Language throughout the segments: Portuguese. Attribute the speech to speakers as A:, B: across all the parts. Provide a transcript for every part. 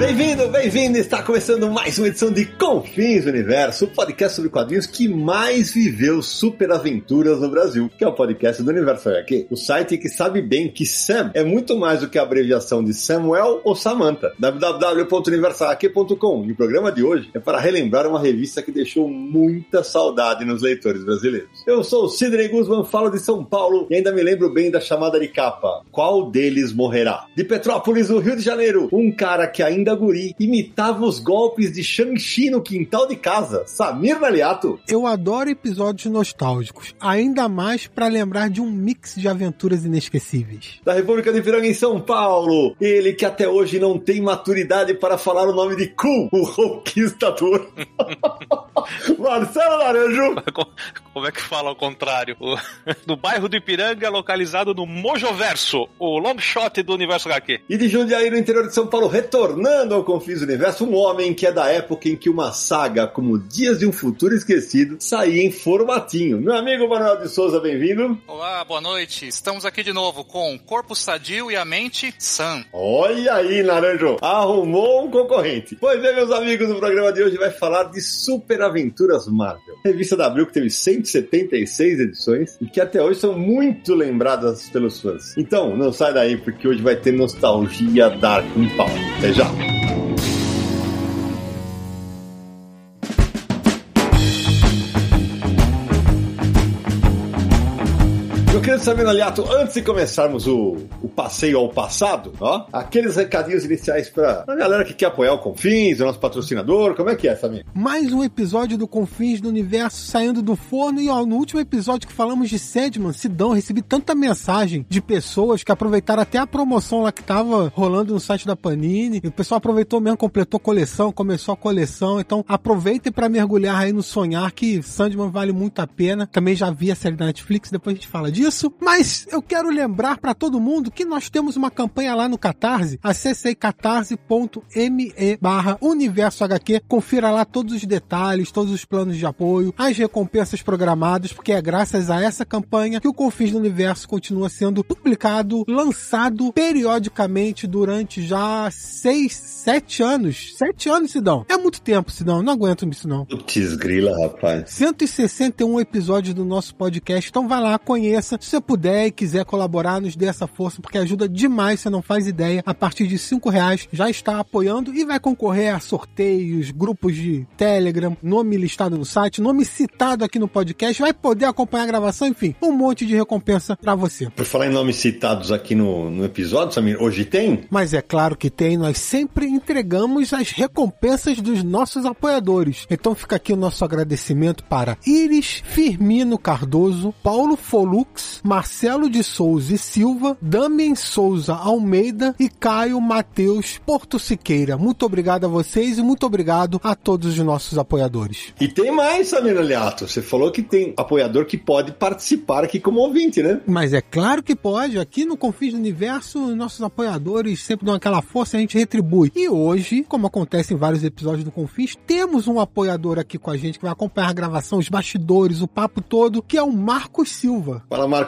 A: Bem-vindo, bem-vindo! Está começando mais uma edição de Confins do Universo, o podcast sobre quadrinhos que mais viveu superaventuras no Brasil, que é o podcast do Universo HQ, o site que sabe bem que Sam é muito mais do que a abreviação de Samuel ou Samantha. www.universohq.com. E o programa de hoje é para relembrar uma revista que deixou muita saudade nos leitores brasileiros. Eu sou o Sidney Guzman, falo de São Paulo e ainda me lembro bem da chamada de capa. Qual deles morrerá? De Petrópolis, no Rio de Janeiro, um cara que ainda guri imitava os golpes de Shang-Chi no quintal de casa. Samir Naliato.
B: Eu adoro episódios nostálgicos, ainda mais para lembrar de um mix de aventuras inesquecíveis.
A: Da República de Piranga em São Paulo, ele que até hoje não tem maturidade para falar o nome de Ku, o conquistador. Marcelo Naranjo.
C: Como é que fala ao contrário? O, do bairro do Ipiranga, localizado no Mojoverso, o long shot do Universo HQ.
A: E de Jundiaí, no interior de São Paulo, retornando ao Confis Universo, um homem que é da época em que uma saga como Dias de um Futuro Esquecido saía em formatinho. Meu amigo Manuel de Souza, bem-vindo.
D: Olá, boa noite. Estamos aqui de novo com o corpo sadio e a mente sã.
A: Olha aí, Naranjo, arrumou um concorrente. Pois é, meus amigos, no programa de hoje vai falar de Super Aventuras Marvel. Revista da Abril que teve 176 edições e que até hoje são muito lembradas pelos fãs. Então, não sai daí porque hoje vai ter nostalgia Dark pau. Até já. thank you Meu Samir Aliato, antes de começarmos o, o passeio ao passado, ó, aqueles recadinhos iniciais para a galera que quer apoiar o Confins, o nosso patrocinador, como é que é, Samir?
B: Mais um episódio do Confins do Universo saindo do forno e ó, no último episódio que falamos de Sandman, Sidão, recebi tanta mensagem de pessoas que aproveitaram até a promoção lá que tava rolando no site da Panini, e o pessoal aproveitou mesmo, completou coleção, começou a coleção, então aproveitem para mergulhar aí no sonhar que Sandman vale muito a pena. Também já vi a série da Netflix, depois a gente fala disso disso, mas eu quero lembrar para todo mundo que nós temos uma campanha lá no Catarse, acesse catarse.me barra universo HQ, confira lá todos os detalhes, todos os planos de apoio, as recompensas programadas, porque é graças a essa campanha que o Confins do Universo continua sendo publicado, lançado periodicamente durante já seis, sete anos. Sete anos, Sidão. É muito tempo, Sidão. Não aguento isso, não.
A: Putz, grila, rapaz.
B: 161 episódios do nosso podcast. Então vai lá, conheça. Se você puder e quiser colaborar, nos dê essa força, porque ajuda demais, você não faz ideia. A partir de cinco reais já está apoiando e vai concorrer a sorteios, grupos de Telegram, nome listado no site, nome citado aqui no podcast, vai poder acompanhar a gravação, enfim, um monte de recompensa para você.
A: Por falar em nomes citados aqui no, no episódio, Samir, hoje tem?
B: Mas é claro que tem, nós sempre entregamos as recompensas dos nossos apoiadores. Então fica aqui o nosso agradecimento para Iris Firmino Cardoso, Paulo Folux, Marcelo de Souza e Silva, Damien Souza Almeida e Caio Matheus Porto Siqueira. Muito obrigado a vocês e muito obrigado a todos os nossos apoiadores.
A: E tem mais, Samir Aliato. Você falou que tem apoiador que pode participar aqui como ouvinte, né?
B: Mas é claro que pode. Aqui no Confins do Universo, nossos apoiadores sempre dão aquela força e a gente retribui. E hoje, como acontece em vários episódios do Confins, temos um apoiador aqui com a gente que vai acompanhar a gravação, os bastidores, o papo todo, que é o Marcos Silva.
A: Fala, Marcos.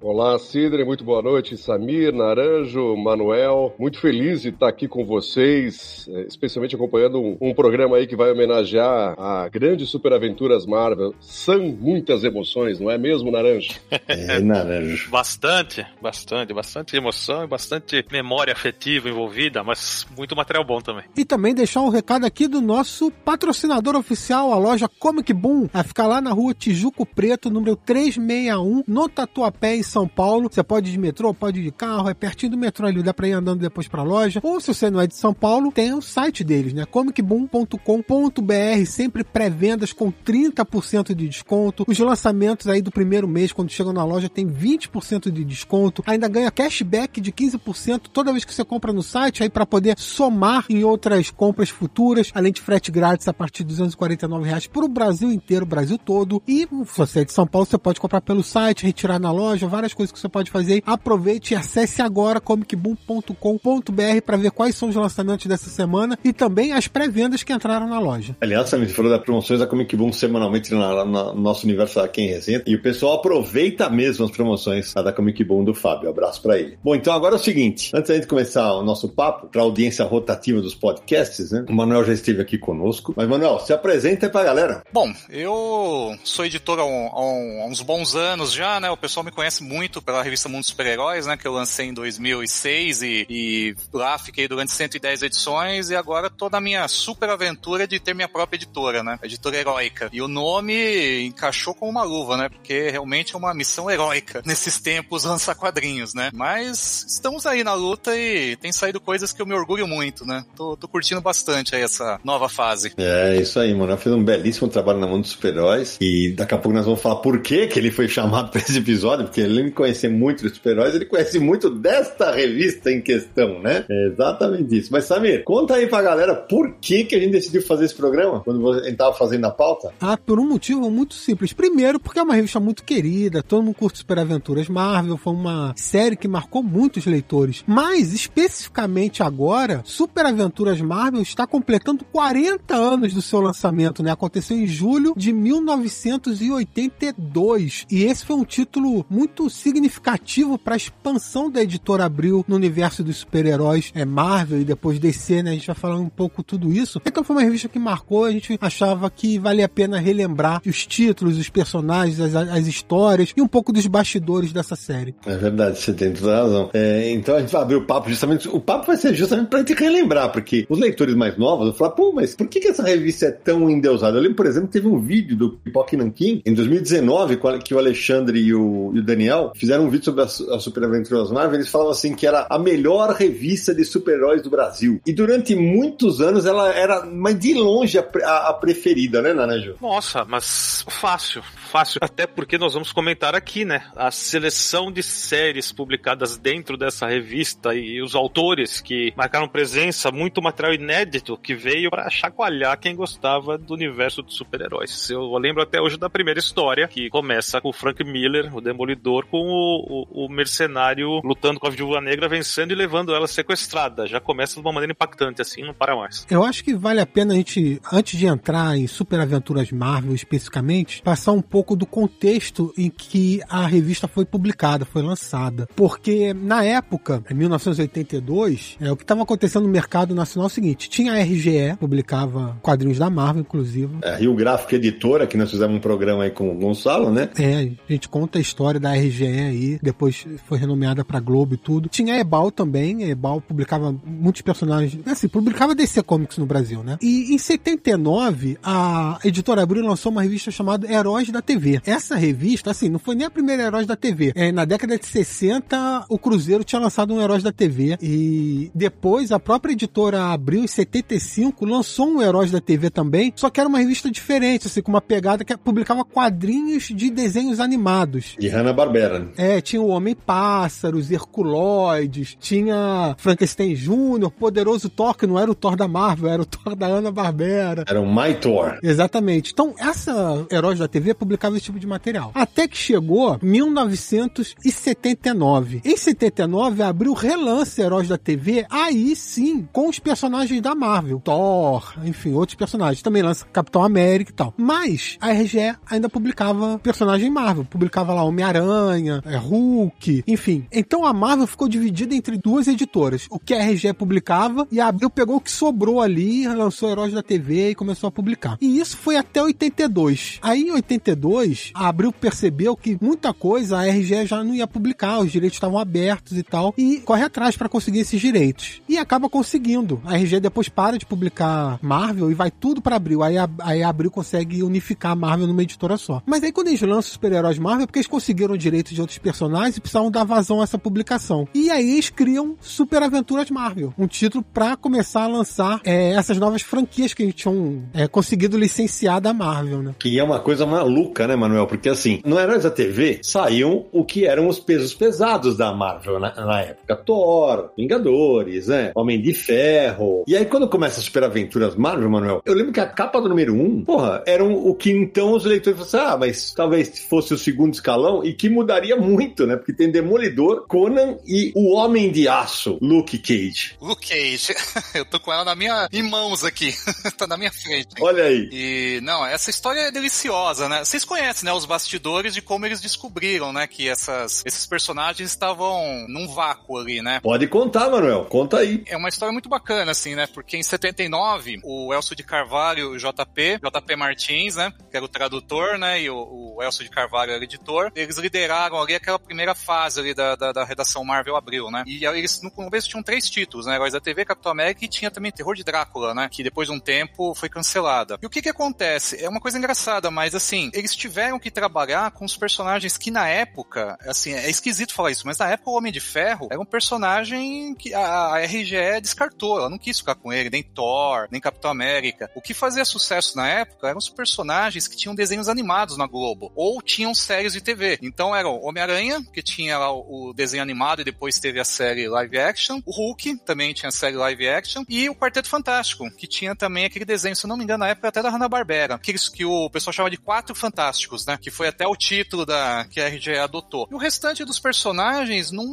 E: Olá, Sidney, muito boa noite. Samir, Naranjo, Manuel, muito feliz de estar aqui com vocês, eh, especialmente acompanhando um, um programa aí que vai homenagear a grande superaventuras Marvel. São muitas emoções, não é mesmo, Naranjo?
A: É, Naranjo.
C: Bastante, bastante, bastante emoção e bastante memória afetiva envolvida, mas muito material bom também.
B: E também deixar um recado aqui do nosso patrocinador oficial, a loja Comic Boom, a ficar lá na rua Tijuco Preto, número 361, no Tatuapé em São Paulo. Você pode ir de metrô, pode ir de carro, é pertinho do metrô ali, dá pra ir andando depois pra loja. Ou se você não é de São Paulo, tem o site deles, né? comicboom.com.br, sempre pré-vendas com 30% de desconto. Os lançamentos aí do primeiro mês, quando chegam na loja, tem 20% de desconto. Ainda ganha cashback de 15% toda vez que você compra no site, aí para poder somar em outras compras futuras, além de frete grátis a partir de 249 reais para o Brasil inteiro, Brasil todo. E se você é de São Paulo, você pode comprar pelo site, retirar na loja, várias coisas que você pode fazer. Aproveite e acesse agora comicboom.com.br para ver quais são os lançamentos dessa semana e também as pré-vendas que entraram na loja.
A: Aliás, você falou das promoções da Comic Boom semanalmente no nosso universo aqui em Resenha. E o pessoal aproveita mesmo as promoções da Comic Boom do Fábio. Abraço para ele. Bom, então agora é o seguinte: antes da gente começar o nosso papo, para a audiência rotativa dos podcasts, né? O Manuel já esteve aqui conosco. Mas, Manuel, se apresenta aí pra galera.
D: Bom, eu sou editor há, um, há, uns bons anos já, né? O pessoal me conhece muito pela revista Mundo Super-Heróis, né? Que eu lancei em 2006 e, e lá fiquei durante 110 edições e agora tô na minha super aventura de ter minha própria editora, né? Editora heróica. E o nome encaixou com uma luva, né? Porque realmente é uma missão heróica nesses tempos lançar quadrinhos, né? Mas estamos aí na luta e tem saído coisas que eu me orgulho muito, né? Tô, tô curtindo bastante aí essa nova fase.
A: É, isso aí, mano. Fiz um belíssimo trabalho na mão dos super-heróis e daqui a pouco nós vamos falar por que que ele foi chamado para esse episódio, porque ele me conhecer muito dos super-heróis, ele conhece muito desta revista em questão, né? É exatamente isso. Mas, Samir, conta aí pra galera por que que a gente decidiu fazer esse programa quando a gente tava fazendo a pauta.
B: Ah, por um motivo muito simples. Primeiro, porque é uma revista muito querida, todo mundo curte Super Aventuras Marvel, foi uma série que marcou muitos leitores. Mas, especificamente agora, Super Aventuras Marvel está completando 40 anos do seu lançamento, né? Aconteceu em julho de 1982. E esse foi um título muito significativo para a expansão da editora Abril no universo dos super-heróis é Marvel e depois DC, né? A gente vai falando um pouco tudo isso. Então foi uma revista que marcou, a gente achava que valia a pena relembrar os títulos, os personagens, as, as histórias e um pouco dos bastidores dessa série.
A: É verdade, você tem toda a razão. É, então a gente vai abrir o papo justamente. O papo vai ser justamente pra gente relembrar, porque os leitores mais novos vão falar, pô, mas por que, que essa revista é tão endeusada? Eu lembro, por exemplo, teve um vídeo do Pipoque Nankin em 2019, que o Alexandre e o, e o Daniel fizeram um vídeo sobre a, a Super Aventuras Marvel. Eles falavam assim que era a melhor revista de super-heróis do Brasil. E durante muitos anos ela era, mas de longe, a, a, a preferida, né, Naranjo?
C: Nossa, mas fácil, fácil. Até porque nós vamos comentar aqui, né? A seleção de séries publicadas dentro dessa revista e os autores que marcaram presença, muito material inédito que veio para chacoalhar quem gostava do universo dos super-heróis. Eu lembro até hoje da primeira história, que começa com o Frank Miller, o Demolidor, com o, o, o mercenário lutando com a Viúva Negra, vencendo e levando ela sequestrada. Já começa de uma maneira impactante, assim, não para mais.
B: Eu acho que vale a pena a gente, antes de entrar em Super Aventuras Marvel especificamente, passar um pouco do contexto em que a revista foi publicada, foi lançada. Porque na época, em 1982, é, o que estava acontecendo no mercado nacional é o seguinte: tinha a RGE, publicava quadrinhos da Marvel, inclusive.
A: É, Rio Gráfico Editora, que nós fizemos um programa aí com o Gonçalo, né?
B: É, a gente conta a história da RGE aí, depois foi renomeada pra Globo e tudo. Tinha a Ebal também, a Ebal publicava muitos personagens, assim, publicava DC Comics no Brasil, né? E em 79, a editora Abril lançou uma revista chamada Heróis da TV. Essa revista, assim, não foi nem a primeira Heróis da TV. É, na década de 60, o Cruzeiro tinha lançado um Heróis da TV e depois a própria editora Abril, em 75, lançou um Heróis da TV também, só que era uma revista diferente, assim, com uma pegada que publicava quadrinhos de desenhos animados.
A: De Hanna-Barbera.
B: É, tinha o Homem-Pássaro, os Herculoides, tinha Frankenstein Jr., Poderoso Thor, que não era o Thor da Marvel, era o Thor da Hanna-Barbera.
A: Era o My Thor.
B: Exatamente. Então, essa Heróis da TV publicava esse tipo de material. Até que chegou 1979. Em 79, abriu relance Heróis da TV, aí sim, com os personagens da Marvel. Thor, enfim, outros personagens. Também lança Capitão América e tal. Mas a RGE ainda publicava personagem Marvel. Publicava lá Homem-Aranha, é, Hulk, enfim. Então a Marvel ficou dividida entre duas editoras. O que a RGE publicava e a Abril pegou o que sobrou ali, lançou Heróis da TV e começou a publicar. E isso foi até 82. Aí em 82, a Abril percebeu que muita coisa a RGE já não ia publicar, os direitos estavam abertos e tal, e corre atrás para conseguir esses direitos. E acaba conseguindo. A RGE depois para de publicar Marvel e vai tudo para Abril. Aí a, aí a Abril consegue unificar a Marvel numa editora só. Mas aí quando eles lançam os super-heróis Marvel, é porque eles conseguiram direitos de outros personagens e precisavam dar vazão a essa publicação. E aí eles criam Super Aventuras Marvel, um título para começar a lançar é, essas novas franquias que eles tinham é, conseguido licenciar da Marvel, né?
A: Que é uma coisa maluca, né, Manuel? Porque assim, no Heróis da TV saíam o que eram os pesos pesados da Marvel na, na época. Thor, Vingadores, né? Homem de Ferro. E aí quando começa Super Aventuras Marvel, Manuel, eu lembro que a capa do número um, porra, eram o que então os leitores falaram assim, ah, mas talvez fosse o segundo escalão e que mudaria muito, né? Porque tem Demolidor, Conan e o Homem de Aço, Luke Cage.
D: Luke Cage. eu tô com ela na minha, em mãos aqui. tá na minha frente.
A: Olha aí.
D: E, não, essa história é deliciosa, né? Vocês conhecem, né, os bastidores de como eles descobriram, né, que essas, esses personagens estavam num vácuo ali, né?
A: Pode contar, Manuel. Conta aí.
D: É uma história muito bacana, assim, né? Porque em 79, o Elcio de Carvalho o JP, JP Martins, né, que era o tradutor, né, e o, o Elcio de Carvalho era editor, eles lideraram ali aquela primeira fase ali da, da, da redação Marvel Abril, né? E eles, no começo, tinham três títulos, né? Heróis da TV, Capitão América e tinha também Terror de Drácula, né? Que depois de um tempo foi cancelada. E o que que acontece? É uma coisa engraçada, mas assim, eles tiveram que trabalhar com os personagens que na época, assim, é esquisito falar isso, mas na época o Homem de Ferro era um personagem que a, a RGE descartou, ela não quis ficar com ele, nem Thor, nem Capitão América. O que fazia sucesso na época eram os personagens que tinham desenhos animados na Globo, ou tinham séries de TV. Então era o Homem-Aranha, que tinha lá o desenho animado e depois teve a série live action, o Hulk também tinha a série live action, e o Quarteto Fantástico, que tinha também aquele desenho, se não me engano, na época até da Hanna-Barbera, aqueles que o pessoal chama de Quatro Fantásticos, né? Que foi até o título da que a RGE adotou. E o restante dos personagens, não,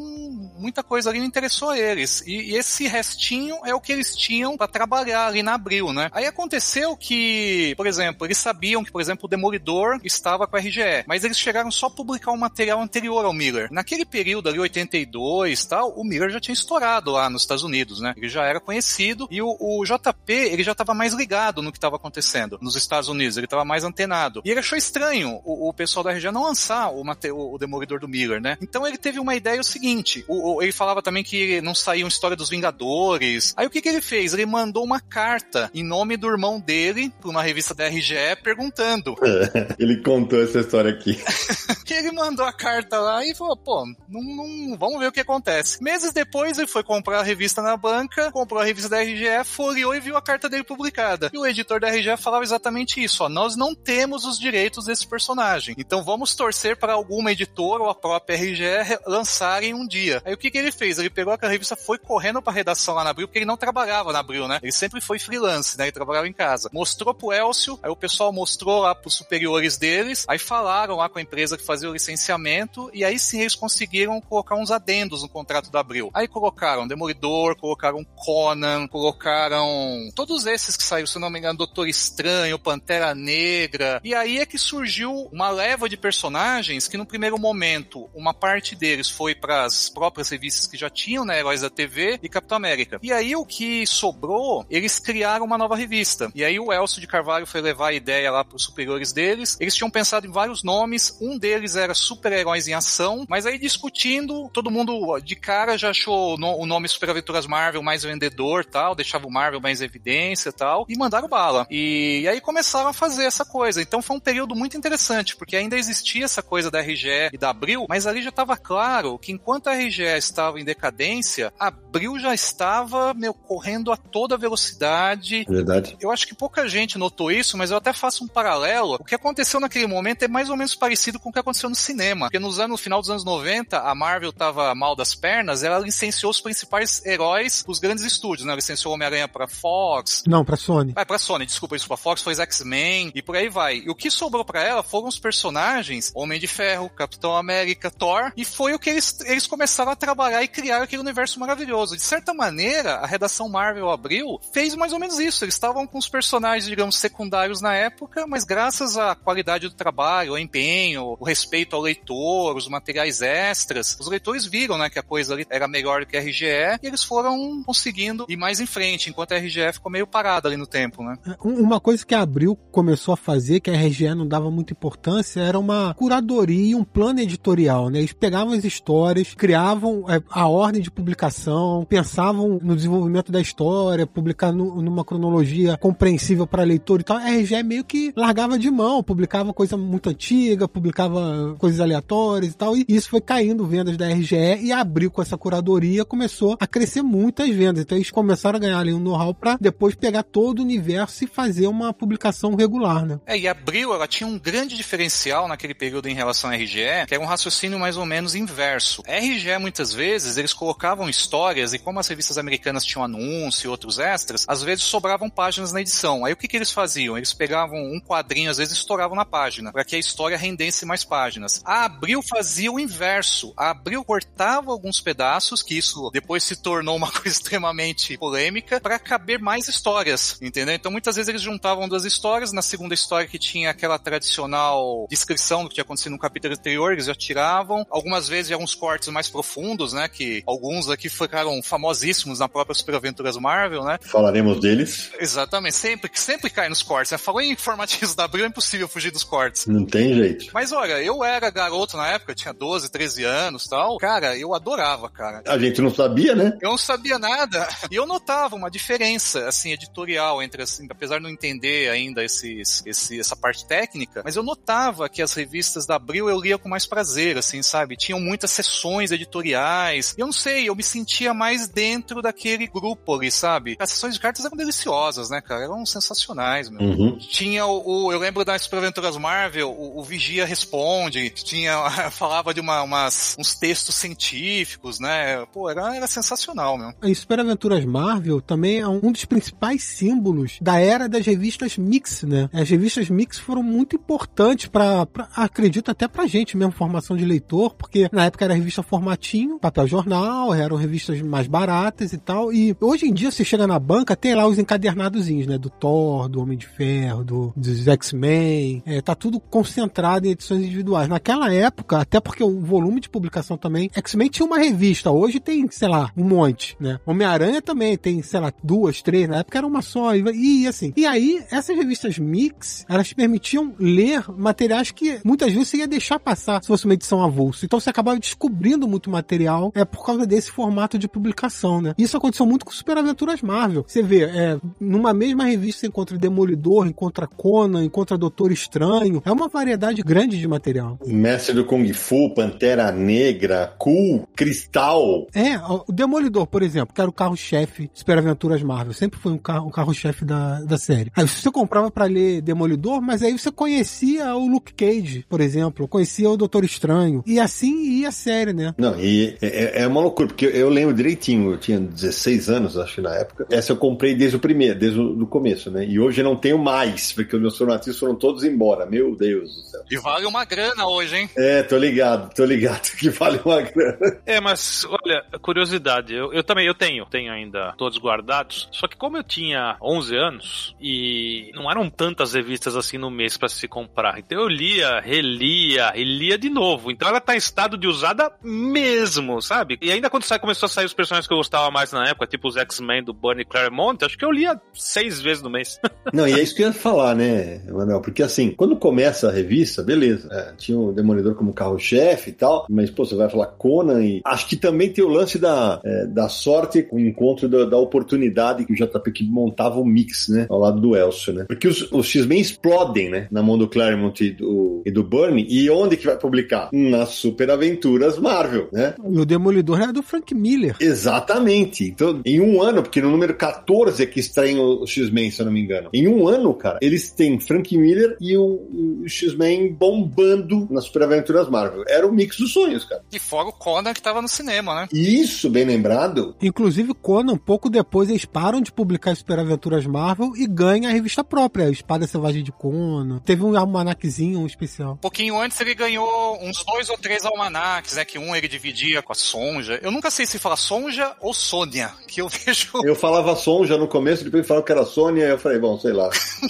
D: muita coisa ali não interessou eles. E, e esse restinho é o que eles tinham para trabalhar ali na Abril, né? Aí aconteceu que, por exemplo, eles sabiam que, por exemplo, o Demolidor estava com a RGE, mas eles chegaram só a publicar um material anterior ao Miller. Naquele período ali, 82 tal, o Miller já tinha estourado lá nos Estados Unidos, né? Ele já era conhecido e o, o JP, ele já estava mais ligado no que estava acontecendo nos Estados Unidos, ele estava mais antenado. E ele achou estranho o, o pessoal da RGE não lançar o, o, o Demolidor do Miller, né? Então ele teve uma ideia o seguinte, o, o, ele falava também que não saía uma história dos Vingadores. Aí o que que ele fez? Ele mandou uma carta em nome do irmão dele para uma revista da RGE perguntando.
A: ele contou essa história aqui.
D: que ele mandou a carta lá e falou, pô, não, não, vamos ver o que acontece. Meses depois ele foi comprar a revista na banca, comprou a revista da RGE, folheou e viu a carta dele publicada. E o editor da RGE falava exatamente isso, ó, nós não temos os direitos desse personagem. Então vamos torcer para alguma editora ou a própria RGE lançarem um dia. Aí o que que ele fez? Ele pegou aquela revista, foi correndo pra redação lá na Abril, porque ele não trabalhava na Abril, né? Ele sempre foi freelance, né? Ele trabalhava em casa. Mostrou pro Elcio, aí o pessoal mostrou lá pros superiores deles, aí falaram lá com a empresa que fazia o licenciamento, e aí sim eles conseguiram colocar uns adendos no contrato da Abril. Aí colocaram Demolidor, colocaram Conan, colocaram todos esses que saíram, se não me engano, Doutor Estranho, Pantera Negra, e aí é que surgiu uma leva de personagens que no primeiro momento, uma parte deles foi para as próprias revistas que já tinham, né, Heróis da TV e Capitão América. E aí o que sobrou, eles criaram uma nova revista. E aí o Elcio de Carvalho foi levar a ideia lá para os superiores deles. Eles tinham pensado em vários nomes, um deles era Super-Heróis em Ação, mas aí discutindo, todo mundo de cara já achou o nome Super Aventuras Marvel mais vendedor, tal, deixava o Marvel mais evidência, tal, e mandaram bala. E, e aí começaram a fazer essa coisa. Então foi um período muito interessante, porque ainda existia essa coisa da RGE e da Abril, mas ali já estava claro que enquanto a RGE estava em decadência, a Abril já estava, meu, correndo a toda velocidade.
A: Verdade.
D: Eu acho que pouca gente notou isso, mas eu até faço um paralelo. O que aconteceu naquele momento é mais ou menos parecido com o que aconteceu no cinema. Porque nos anos, no final dos anos 90, a Marvel estava mal das pernas, ela licenciou os principais heróis os grandes estúdios, né? Licenciou Homem-Aranha para Fox.
B: Não, para Sony.
D: Ah, para Sony, desculpa, isso para Fox foi X-Men e por aí vai. E o que sobrou para ela foram os personagens Homem de Ferro, Capitão América, Thor, e foi o que eles, eles começaram a trabalhar e criar aquele universo maravilhoso. De certa maneira, a redação Marvel Abril fez mais ou menos isso. Eles estavam com os personagens, digamos, secundários na época, mas graças à qualidade do trabalho, ao empenho, o respeito ao leitor, os materiais extras, os leitores viram, né, que a coisa ali era melhor do que a RGE e eles foram conseguindo ir mais em frente, enquanto a RGE ficou meio parada ali no tempo, né?
B: Uma coisa que a Abril começou a fazer, que a RGE não dava muita importância, era uma curadoria um plano editorial, né? Eles pegavam as histórias, criavam é, a ordem de publicação, pensavam no desenvolvimento da história, publicar no, numa cronologia compreensível para leitor e tal. A RGE meio que largava de mão, publicava coisa muito antiga, publicava coisas aleatórias e tal. E isso foi caindo vendas da RGE e abriu com essa curadoria, começou a crescer muitas vendas. Então eles começaram a ganhar ali um know-how para depois pegar todo o universo e fazer uma publicação regular, né?
D: É, e Abril, ela tinha um grande diferencial naquele período em relação à RGE, que era um raciocínio mais ou menos inverso. A RGE, muitas vezes, eles colocavam histórias e como as revistas americanas tinham anúncio e outros extras, às vezes sobravam páginas na edição. Aí o que, que eles faziam? Eles pegavam um quadrinho, às vezes estouravam na página, para que a história rendesse mais páginas. A Abril fazia o inverso. A Abril cortava alguns pedaços, que isso depois se tornou uma coisa extremamente polêmica, para caber mais histórias, entendeu? Então muitas vezes eles juntavam duas histórias, na segunda história que tinha aquela tradicional descrição do que tinha acontecido no capítulo anterior, eles já tiravam. Algumas vezes alguns cortes mais profundos, né, que alguns aqui ficaram famosíssimos na própria Super Aventuras Marvel, né?
A: Falaremos deles.
D: Exatamente, sempre, sempre cai nos cortes, né? Falou em formatinhos da Abril, é impossível fugir dos cortes.
A: Não tem jeito.
D: Mas olha, eu era garoto na época, tinha 12, 13 anos tal. Cara, eu adorava, cara.
A: A gente não sabia, né?
D: Eu não sabia nada. E eu notava uma diferença, assim, editorial entre, assim, apesar de não entender ainda esses, esse, essa parte técnica, mas eu notava que as revistas da Abril eu lia com mais prazer, assim, sabe? Tinham muitas sessões editoriais. E eu não sei, eu me sentia mais dentro daquele grupo ali, sabe? As sessões de cartas eram deliciosas, né, cara? Eram sensacionais, meu.
A: Uhum.
D: Tinha o, o- eu lembro das Super Aventuras Marvel, o, o Vigia Responde, tinha, falava de uma, umas, uns textos científicos, né? Pô, era, era sensacional, meu.
B: A Super Aventuras Marvel também é um dos principais símbolos da era das revistas mix, né? As revistas mix foram muito importantes para, acredito até pra gente mesmo, formação de leitor, porque na época era revista formatinho, papel jornal, eram revistas mais baratas e tal. E hoje em dia você chega na banca, tem lá os encadernadozinhos, né? Do Thor, do Homem de Ferro, do, dos X-Men, é, tá tudo concentrado em edições individuais. Naquela época, até porque o volume de publicação também, X-Men tinha uma revista, hoje tem, sei lá, um monte, né? Homem-Aranha também tem, sei lá, duas, três, na época era uma só, e, e assim. E aí, essas revistas mix, elas permitiam ler materiais que muitas vezes você ia deixar passar se fosse uma edição avulso. Então você acabava descobrindo muito material é por causa desse formato de publicação, né? Isso aconteceu muito com Super Aventuras Marvel. Você vê, é, numa mesma revista você encontra Demolidor, encontra Conan, encontra Doutor Estranho. É uma variedade grande de material.
A: Mestre do Kung Fu, Pantera Negra, Cool, Cristal.
B: É, o Demolidor, por exemplo, que era o carro-chefe de Super Aventuras Marvel, sempre foi um carro, o carro-chefe da, da série. Aí você comprava pra ler Demolidor, mas aí você conhecia o Luke Cage, por exemplo, conhecia o Doutor Estranho. E assim ia a série, né?
A: Não, e é, é uma loucura, porque eu lembro direitinho, eu tinha 16 anos, acho que na época. Essa eu comprei desde o primeiro, desde o do começo, né? E hoje eu não tenho mais, porque os meus formatistas foram todos embora. Meu Deus do céu.
D: E vale uma grana hoje, hein?
A: É, tô ligado, tô ligado que vale uma grana.
C: É, mas olha, curiosidade, eu, eu também eu tenho, tenho ainda todos guardados. Só que como eu tinha 11 anos e não eram tantas revistas assim no mês pra se comprar, então eu lia, relia e lia de novo. Então ela tá em estado de usada mesmo, sabe? E ainda quando sai, começou a sair os personagens que eu gostava mais na época, tipo os X-Men do Bunny Claremont, acho que eu lia seis vezes no mês.
A: Não, e é isso que eu ia falar, né, Manuel? Porque assim, quando começa a revista, beleza, é, tinha o Demolidor como carro-chefe e tal, mas, pô, você vai falar Conan e. Acho que também tem o lance da, é, da sorte com o encontro da, da oportunidade que o JP que montava o mix, né, ao lado do Elcio, né? Porque os, os X-Men explodem, né, na mão do Claremont e do, e do Burney, e onde que vai publicar? Nas Super Aventuras Marvel, né?
B: E o Demolidor era do Frank Miller.
A: Exatamente. Então, em um ano, porque no número 14 é que extraem o X-Men, se eu não me engano. Em um ano, cara, eles têm Frank Miller e o, o X-Men bombando nas Super Aventuras Marvel. Era o mix dos sonhos, cara.
D: E fora o Conan que tava no cinema, né?
A: Isso, bem lembrado.
B: Inclusive, Conan, pouco depois, eles param de publicar Super Aventuras Marvel e ganham a revista própria, Espada Selvagem de Conan. Teve um almanaquezinho um especial.
D: Um pouquinho antes ele ganhou uns dois ou três almanacs, né? Que um ele dividia com a Sonja. Eu nunca sei se fala Sonja ou Sônia, que eu vejo.
A: Eu falava Sonja no começo, depois falaram que era Sônia, eu falei, bom, sei lá.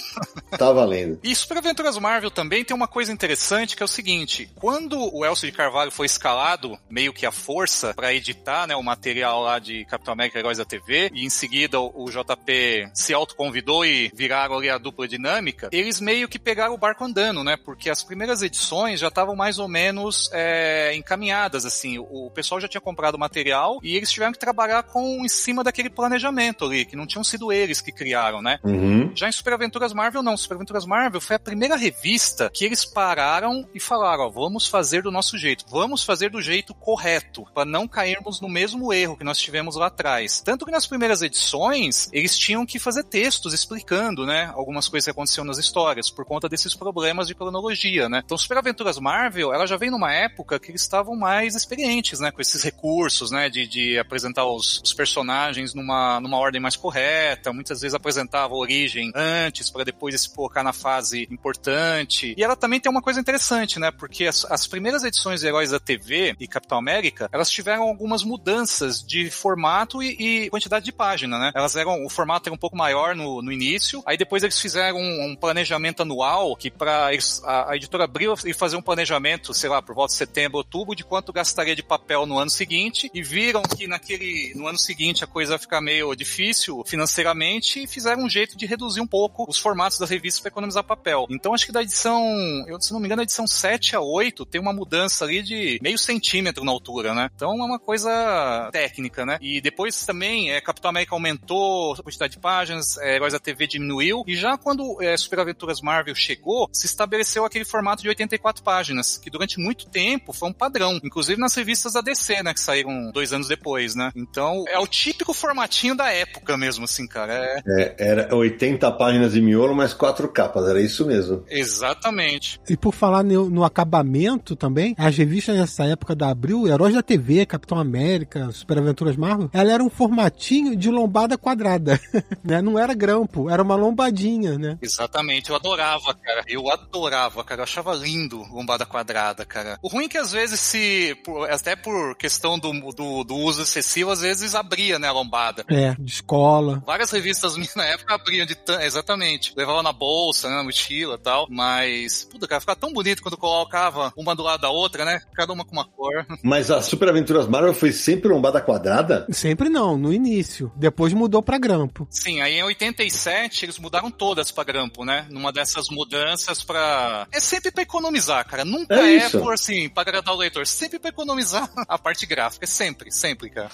A: tá valendo.
D: E Super Aventuras Marvel também tem uma coisa interessante que é o seguinte: quando o Elcio de Carvalho foi escalado, meio que à força, para editar né, o material lá de Capitão América Heróis da TV, e em seguida o JP se autoconvidou e viraram ali a dupla dinâmica, eles meio que pegaram o barco andando, né? Porque as primeiras edições já estavam mais ou menos é, encaminhadas, assim. O pessoal já tinha comprado o material e eles tiveram que trabalhar com em cima daquele planejamento ali, que não tinham sido eles que criaram, né?
A: Uhum.
D: Já em Super Aventuras Marvel, não. Super Aventuras Marvel foi a primeira revista que eles pararam e falaram, ó, vamos fazer do nosso jeito, vamos fazer do jeito correto, para não cairmos no mesmo erro que nós tivemos lá atrás. Tanto que nas primeiras edições, eles tinham que fazer textos explicando, né, algumas coisas que aconteciam nas histórias, por conta desses problemas de cronologia, né. Então, Super Aventuras Marvel, ela já vem numa época que eles estavam mais experientes, né, com esses recursos, né, de, de apresentar os, os personagens numa, numa ordem mais correta, muitas vezes apresentava a origem antes, para depois se colocar na fase importante. E ela também tem uma coisa interessante, né, porque as, as primeiras edições de Heróis da TV e Capitão América, elas tiveram algumas mudanças de formato e, e quantidade de página, né. Elas eram, o formato era um pouco maior no, no início, aí depois eles fizeram um, um planejamento anual que para a, a editora abriu e fazer um planejamento, sei lá, por volta de setembro, outubro, de quanto gastaria de papel no ano seguinte, e viram que naquele, no ano seguinte a coisa ia ficar meio difícil financeiramente e fizeram um jeito de reduzir um pouco os formatos das revistas para economizar papel. Então acho que da edição, eu, se não me engano, da edição 7 a 8 tem uma mudança ali de meio centímetro na altura, né? Então é uma coisa técnica, né? E depois também, é, Capitão América aumentou a quantidade de páginas, é, Heróis da TV diminuiu, e já quando é, Super Aventuras Marvel chegou, se estabeleceu aquele formato de 84 páginas, que durante muito tempo foi um padrão, inclusive nas revistas da DC, né, que saíram dois anos depois, né? Então é o típico formatinho da época mesmo, assim, cara. É...
A: É, era 80 páginas de miolo, mais quatro capas, era isso mesmo.
D: Exatamente.
B: E por falar no, no acabamento também, as revistas nessa época da Abril, Heróis da TV, Capitão América, Super Aventuras Marvel, ela era um formatinho de lombada quadrada, né? Não era grampo, era uma lombadinha, né?
D: Exatamente, eu adorava, cara. Eu adorava, cara. Eu achava lindo lombada quadrada, cara. O ruim é que às vezes se, por- até por questão do, do, do uso excessivo, às vezes abria, né, a lombada.
B: É, de escola.
D: Várias revistas minhas na época abriam de exatamente. Levava na bolsa, né, na mochila e tal. Mas, puta, cara, ficava tão bonito quando colocava uma do lado da outra, né? Cada uma com uma cor.
A: Mas a Super Aventuras Marvel foi sempre lombada quadrada?
B: Sempre não, no início. Depois mudou pra grampo.
D: Sim, aí em 87 eles mudaram todas pra grampo, né? Numa dessas mudanças pra. É sempre pra economizar, cara. Nunca
A: É
D: é, por assim, pra agradar o leitor. Sempre pra economizar a parte gráfica. Sempre, sempre, cara.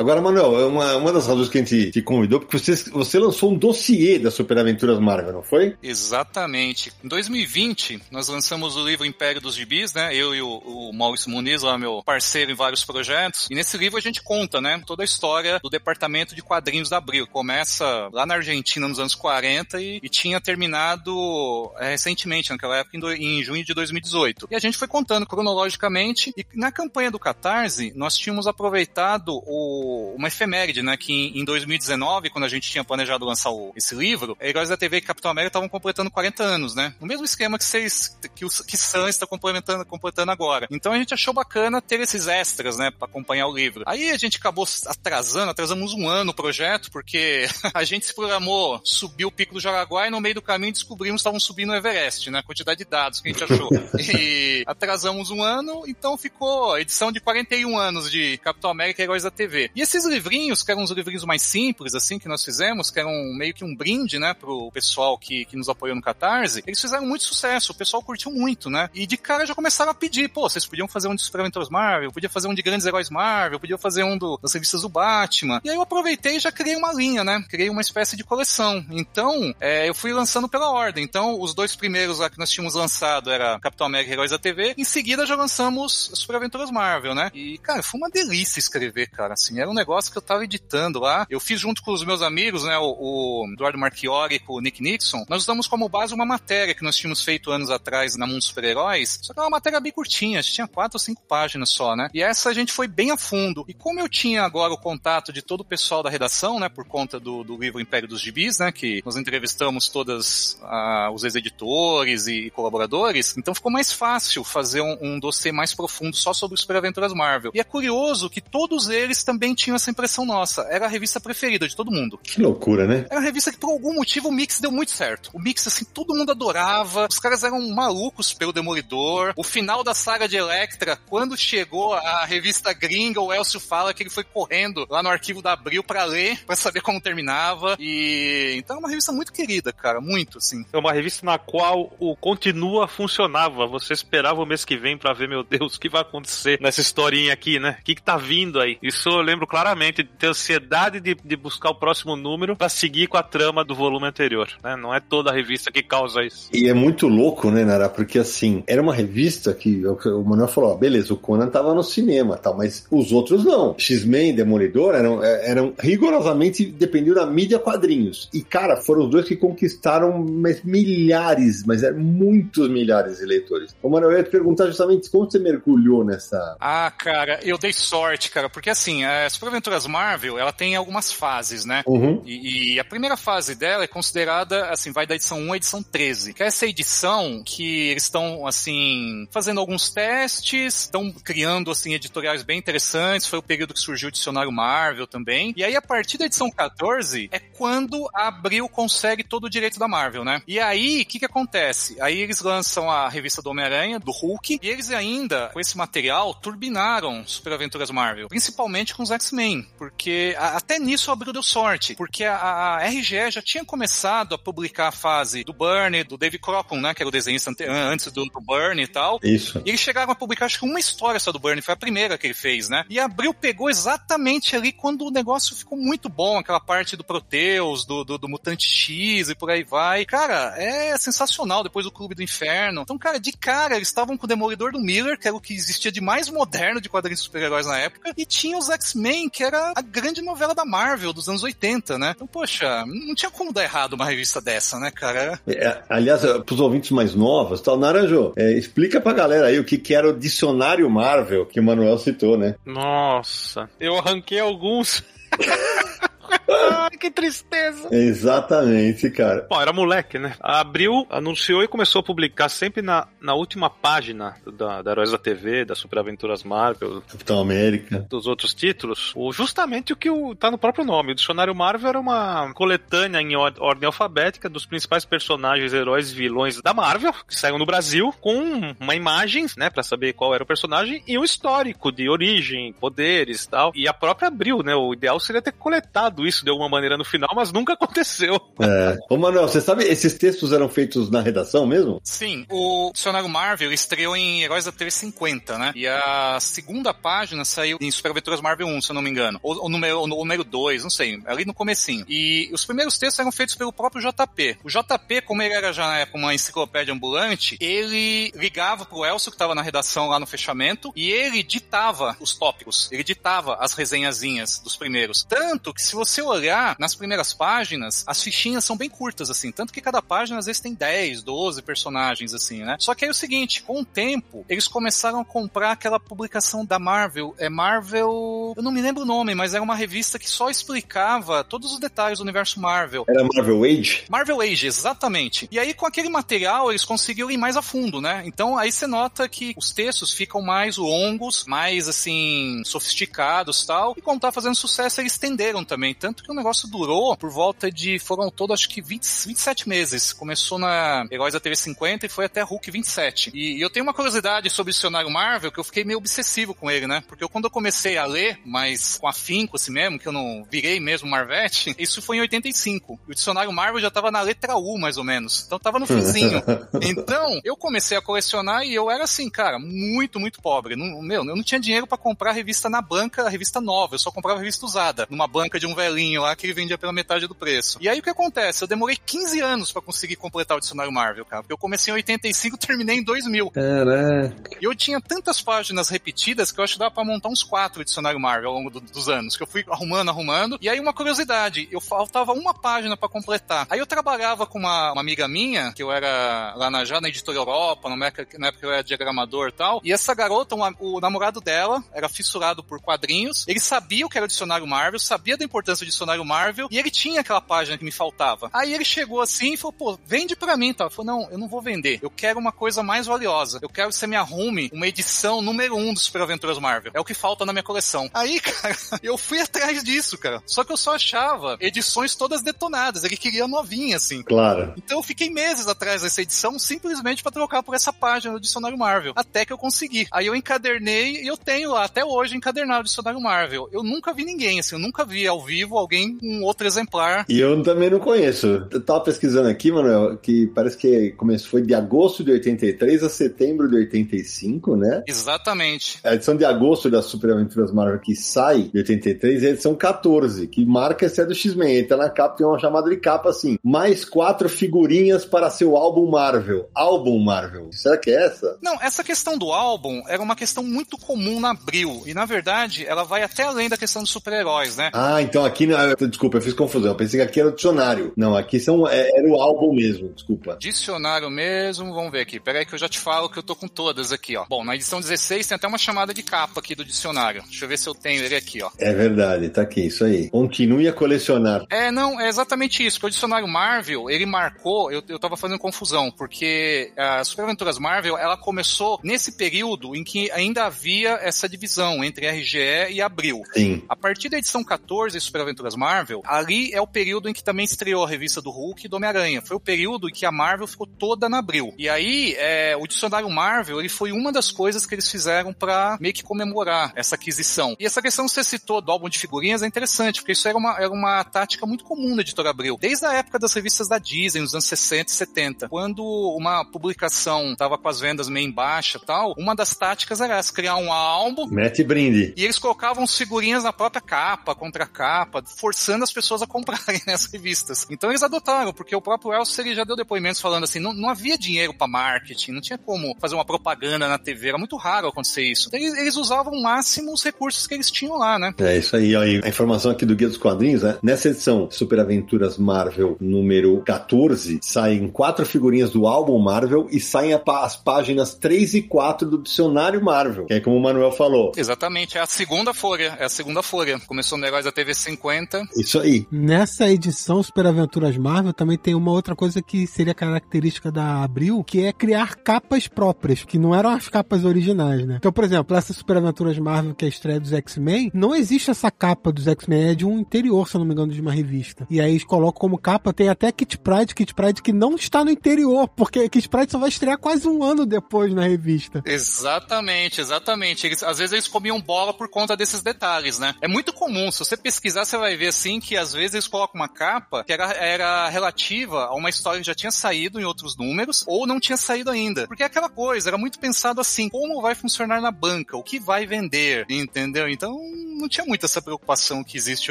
A: Agora, Manuel, é uma, uma das razões que a gente te convidou, porque você, você lançou um dossiê da Super Aventuras Marvel, não foi?
D: Exatamente. Em 2020, nós lançamos o livro Império dos Gibis, né? Eu e o, o Maurício Muniz, lá meu parceiro em vários projetos. E nesse livro a gente conta, né? Toda a história do departamento de quadrinhos da Abril. Começa lá na Argentina nos anos 40 e, e tinha terminado é, recentemente, naquela época, em, do- em junho de 2018. E a gente foi contando cronologicamente. E na campanha do Catarse, nós tínhamos aproveitado o- uma efeméride, né? Que em, em 2019, quando a gente tinha planejado lançar o- esse livro, Heróis da TV e Capitão América estavam completando 40 anos, né? No mesmo esquema que vocês, que o que Sam está complementando, completando agora. Então a gente achou bacana ter esses extras, né? Pra acompanhar o livro. Aí a gente acabou atrasando, atrasamos um ano o projeto, porque a gente se programou subir o Pico do Jaraguá e no meio do caminho descobrimos que estavam subindo o Everest, né? A quantidade de dados que a gente achou. e atrasamos um ano, então ficou a edição de 41 anos de Capitão América e Heróis da TV. E esses livrinhos, que eram uns livrinhos mais simples, assim, que nós fizemos, que eram meio que um brinde, né, pro pessoal que, que nos apoiou no Catarse, eles fizeram muito sucesso, o pessoal curtiu muito, né? E de cara já começaram a pedir, pô, vocês podiam fazer um de Super Marvel, podia fazer um de Grandes Heróis Marvel, podia fazer um do, das revistas do Batman. E aí eu aproveitei e já criei uma linha, né? Criei uma espécie de coleção. Então, é, eu fui lançando pela ordem. Então, os dois primeiros lá que nós tínhamos lançado era Capitão América e Heróis da TV. Em seguida, já lançamos Super Aventuras Marvel, né? E, cara, foi uma delícia escrever, cara. Assim, era um negócio que eu tava editando lá. Eu fiz junto com os meus amigos, né? O, o Eduardo Marchiori com o Nick Nixon. Nós usamos como base uma matéria que nós tínhamos feito anos atrás na Mundo Super-Heróis. Só que era uma matéria bem curtinha, tinha quatro ou cinco páginas só, né? E essa a gente foi bem a fundo. E como eu tinha agora o contato de todo o pessoal da redação, né? Por conta do, do livro Império dos Gibis, né? Que nós entrevistamos todas ah, os ex-editores e colaboradores. Então ficou mais fácil fazer um, um dossiê mais profundo só sobre os Super Aventuras Marvel. E é curioso que todos eles também tinham essa impressão nossa. Era a revista preferida de todo mundo.
A: Que loucura, né?
D: Era uma revista que por algum motivo o Mix deu muito certo. O Mix, assim, todo mundo adorava. Os caras eram malucos pelo Demolidor. O final da saga de Electra, quando chegou a revista gringa, o Elcio fala que ele foi correndo lá no arquivo da Abril pra ler, pra saber como terminava. E então é uma revista muito querida, cara, muito, assim.
C: É uma revista na qual o continua funcionava. Você esperava o mês que vem pra ver, meu Deus, o que vai acontecer nessa historinha aqui, né? O que, que tá vindo aí? Isso eu lembro claramente de ter ansiedade de, de buscar o próximo número para seguir com a trama do volume anterior. Né? Não é toda a revista que causa isso.
A: E é muito louco, né, Nara? Porque assim, era uma revista que o Manuel falou: ó, beleza, o Conan tava no cinema tal, mas os outros não. X-Men, Demolidor eram, é, eram rigorosamente dependiam da mídia quadrinhos. E, cara, foram os dois que conquistaram milhares, mas é muitos milhares de leitores. O Manuel, eu ia te perguntar justamente como você mergulhou nessa.
D: Ah, cara, eu dei sorte, cara, porque assim, a Super Aventuras Marvel, ela tem algumas fases, né?
A: Uhum.
D: E, e, a primeira fase dela é considerada, assim, vai da edição 1 à edição 13. Que é essa edição que eles estão, assim, fazendo alguns testes, estão criando, assim, editoriais bem interessantes. Foi o período que surgiu o dicionário Marvel também. E aí, a partir da edição 14, é quando a Abril consegue todo o direito da Marvel, né? E aí, o que que acontece? Aí eles lançam a revista do Homem-Aranha, do Hulk, e eles ainda, com esse material, turbinaram Super Aventuras Marvel. Principalmente com os X-Men, porque a, até nisso a Abril deu sorte, porque a, a, RGE já tinha começado a publicar a fase do Burnie, do Dave Crocon, né, que era o desenhista antes do, do e tal.
A: Isso.
D: E eles chegaram a publicar, acho que uma história só do Burnie, foi a primeira que ele fez, né? E a Abril pegou exatamente ali quando o negócio ficou muito bom, aquela parte do Proteus, do, do, do Mutante X e por aí vai. Cara, é sensacional, depois do Clube do Inferno. Então, cara, de cara, eles estavam com o Demolidor do Miller, que era o que existia de mais moderno de quadrinhos de super-heróis na época, e tinha os X-Men, que era a grande novela da Marvel dos anos 80, né? Então, poxa, não tinha como dar errado uma revista dessa, né, cara?
A: É, aliás, pros ouvintes mais novos, tal, Naranjo, é, explica pra galera aí o que, que era o dicionário Marvel que o Manuel citou, né?
C: Nossa, eu arranquei alguns. Ai, que tristeza.
A: Exatamente, cara.
C: Bom, era moleque, né? A Abril anunciou e começou a publicar sempre na, na última página da, da Heróis da TV, da Super Aventuras Marvel,
A: Capitão América,
C: dos outros títulos, o, justamente o que o, tá no próprio nome. O Dicionário Marvel era uma coletânea em ordem alfabética dos principais personagens, heróis e vilões da Marvel, que saíram no Brasil, com uma imagem, né, pra saber qual era o personagem, e um histórico de origem, poderes e tal. E a própria Abril, né? O ideal seria ter coletado isso de alguma maneira no final, mas nunca aconteceu.
A: É. Ô, Manuel, você sabe, esses textos eram feitos na redação mesmo?
D: Sim. O Dicionário Marvel estreou em Heróis da TV 50, né? E a segunda página saiu em Super Aventuras Marvel 1, se eu não me engano. Ou o número, o número 2, não sei. Ali no comecinho. E os primeiros textos eram feitos pelo próprio JP. O JP, como ele era já na época uma enciclopédia ambulante, ele ligava pro Elcio, que estava na redação lá no fechamento, e ele ditava os tópicos. Ele ditava as resenhazinhas dos primeiros. Tanto que se você olhar nas primeiras páginas, as fichinhas são bem curtas, assim. Tanto que cada página às vezes tem 10, 12 personagens, assim, né? Só que aí é o seguinte, com o tempo, eles começaram a comprar aquela publicação da Marvel. É Marvel. Eu não me lembro o nome, mas era uma revista que só explicava todos os detalhes do universo Marvel.
A: Era Marvel Age?
D: Marvel Age, exatamente. E aí, com aquele material, eles conseguiram ir mais a fundo, né? Então aí você nota que os textos ficam mais longos, mais assim, sofisticados tal. E como tá fazendo sucesso, eles estenderam também. Tanto que o negócio durou por volta de. Foram todos, acho que 20, 27 meses. Começou na Heróis da TV 50 e foi até Hulk 27. E, e eu tenho uma curiosidade sobre o dicionário Marvel que eu fiquei meio obsessivo com ele, né? Porque eu, quando eu comecei a ler, mas com afinco assim mesmo, que eu não virei mesmo Marvete, isso foi em 85. E o dicionário Marvel já tava na letra U, mais ou menos. Então tava no finzinho. então, eu comecei a colecionar e eu era assim, cara, muito, muito pobre. Não, meu, eu não tinha dinheiro para comprar revista na banca, a revista nova. Eu só comprava revista usada. Numa banca de um velhinho lá que ele vendia pela metade do preço. E aí o que acontece? Eu demorei 15 anos para conseguir completar o dicionário Marvel, cara. Eu comecei em 85 e terminei em 2000.
A: Caraca.
D: E eu tinha tantas páginas repetidas que eu acho que dava pra montar uns quatro dicionário Marvel ao longo do, dos anos. Que eu fui arrumando, arrumando. E aí uma curiosidade, eu faltava uma página para completar. Aí eu trabalhava com uma, uma, amiga minha, que eu era lá na, já na editora Europa, na época, na época eu era diagramador e tal. E essa garota, uma, o namorado dela, era fissurado por quadrinhos. Ele sabia o que era o dicionário Marvel, sabia da importância do dicionário Marvel, e ele tinha aquela página que me faltava. Aí ele chegou assim e falou, pô, vende pra mim, tá? Eu falei, não, eu não vou vender. Eu quero uma coisa mais valiosa. Eu quero que você me arrume uma edição número um do Super Aventuras Marvel. É o que falta na minha coleção. Aí, cara, eu fui atrás disso, cara. Só que eu só achava edições todas detonadas. Ele queria novinha, assim.
A: Claro.
D: Então eu fiquei meses atrás dessa edição simplesmente para trocar por essa página do dicionário Marvel. Até que eu consegui. Aí eu encadernei e eu tenho lá até hoje encadernado o dicionário Marvel. Eu nunca vi ninguém, assim, eu nunca vi ao vivo alguém um outro exemplar.
A: E eu também não conheço. Eu tava pesquisando aqui, Manuel, que parece que começou foi de agosto de 83 a setembro de 85, né?
D: Exatamente.
A: A edição de agosto das Super Aventuras Marvel que sai de 83 é a edição 14, que marca esse é do X-Men. Então na capa tem uma chamada de capa assim: mais quatro figurinhas para seu álbum Marvel. Álbum Marvel. Será que é essa?
D: Não, essa questão do álbum era uma questão muito comum na Abril. E na verdade, ela vai até além da questão dos super-heróis, né?
A: Ah, então aqui. Desculpa, eu fiz confusão. Eu pensei que aqui era o dicionário. Não, aqui são, é, era o álbum mesmo, desculpa.
D: Dicionário mesmo, vamos ver aqui. Peraí que eu já te falo que eu tô com todas aqui, ó. Bom, na edição 16 tem até uma chamada de capa aqui do dicionário. Deixa eu ver se eu tenho ele aqui, ó.
A: É verdade, tá aqui, isso aí. Continue a colecionar.
D: É, não, é exatamente isso. Porque o dicionário Marvel, ele marcou, eu, eu tava fazendo confusão, porque a Super Aventuras Marvel, ela começou nesse período em que ainda havia essa divisão entre RGE e Abril.
A: Sim.
D: A partir da edição 14 de Super Aventuras Marvel, ali é o período em que também estreou a revista do Hulk e do Homem-Aranha. Foi o período em que a Marvel ficou toda na Abril. E aí, é, o dicionário Marvel, ele foi uma das coisas que eles fizeram para meio que comemorar essa aquisição. E essa questão que você citou do álbum de figurinhas é interessante, porque isso era uma, era uma tática muito comum da editora Abril. Desde a época das revistas da Disney, nos anos 60 e 70. Quando uma publicação tava com as vendas meio em baixa e tal, uma das táticas era essa, criar um álbum.
A: Mete brinde.
D: E eles colocavam figurinhas na própria capa, contra capa, forçando as pessoas a comprarem as revistas. Então eles adotaram, porque o próprio ele já deu depoimentos falando assim, não, não havia dinheiro para marketing, não tinha como fazer uma propaganda na TV, era muito raro acontecer isso. Eles, eles usavam o máximo os recursos que eles tinham lá, né?
A: É isso aí, ó, a informação aqui do Guia dos Quadrinhos, né? Nessa edição Super Aventuras Marvel número 14, saem quatro figurinhas do álbum Marvel e saem as páginas 3 e 4 do dicionário Marvel, que é como o Manuel falou.
D: Exatamente, é a segunda folha, é a segunda folha. Começou no negócio da TV 50.
A: Isso aí.
B: Nessa edição Super Aventuras Marvel também tem uma outra coisa que seria característica da Abril, que é criar capas próprias, que não eram as capas originais, né? Então, por exemplo, essa Super Aventuras Marvel, que é a estreia dos X-Men, não existe essa capa dos X-Men, é de um interior, se eu não me engano, de uma revista. E aí eles colocam como capa, tem até Kit Pride, Kit Pride que não está no interior, porque Kit Pride só vai estrear quase um ano depois na revista.
D: Exatamente, exatamente. Eles, às vezes eles comiam bola por conta desses detalhes, né? É muito comum, se você pesquisar, você vai ver assim que às vezes eles colocam uma capa que era, era relativa a uma história que já tinha saído em outros números ou não tinha saído ainda. Porque é aquela coisa, era muito pensado assim, como vai funcionar na banca, o que vai vender, entendeu? Então não tinha muita essa preocupação que existe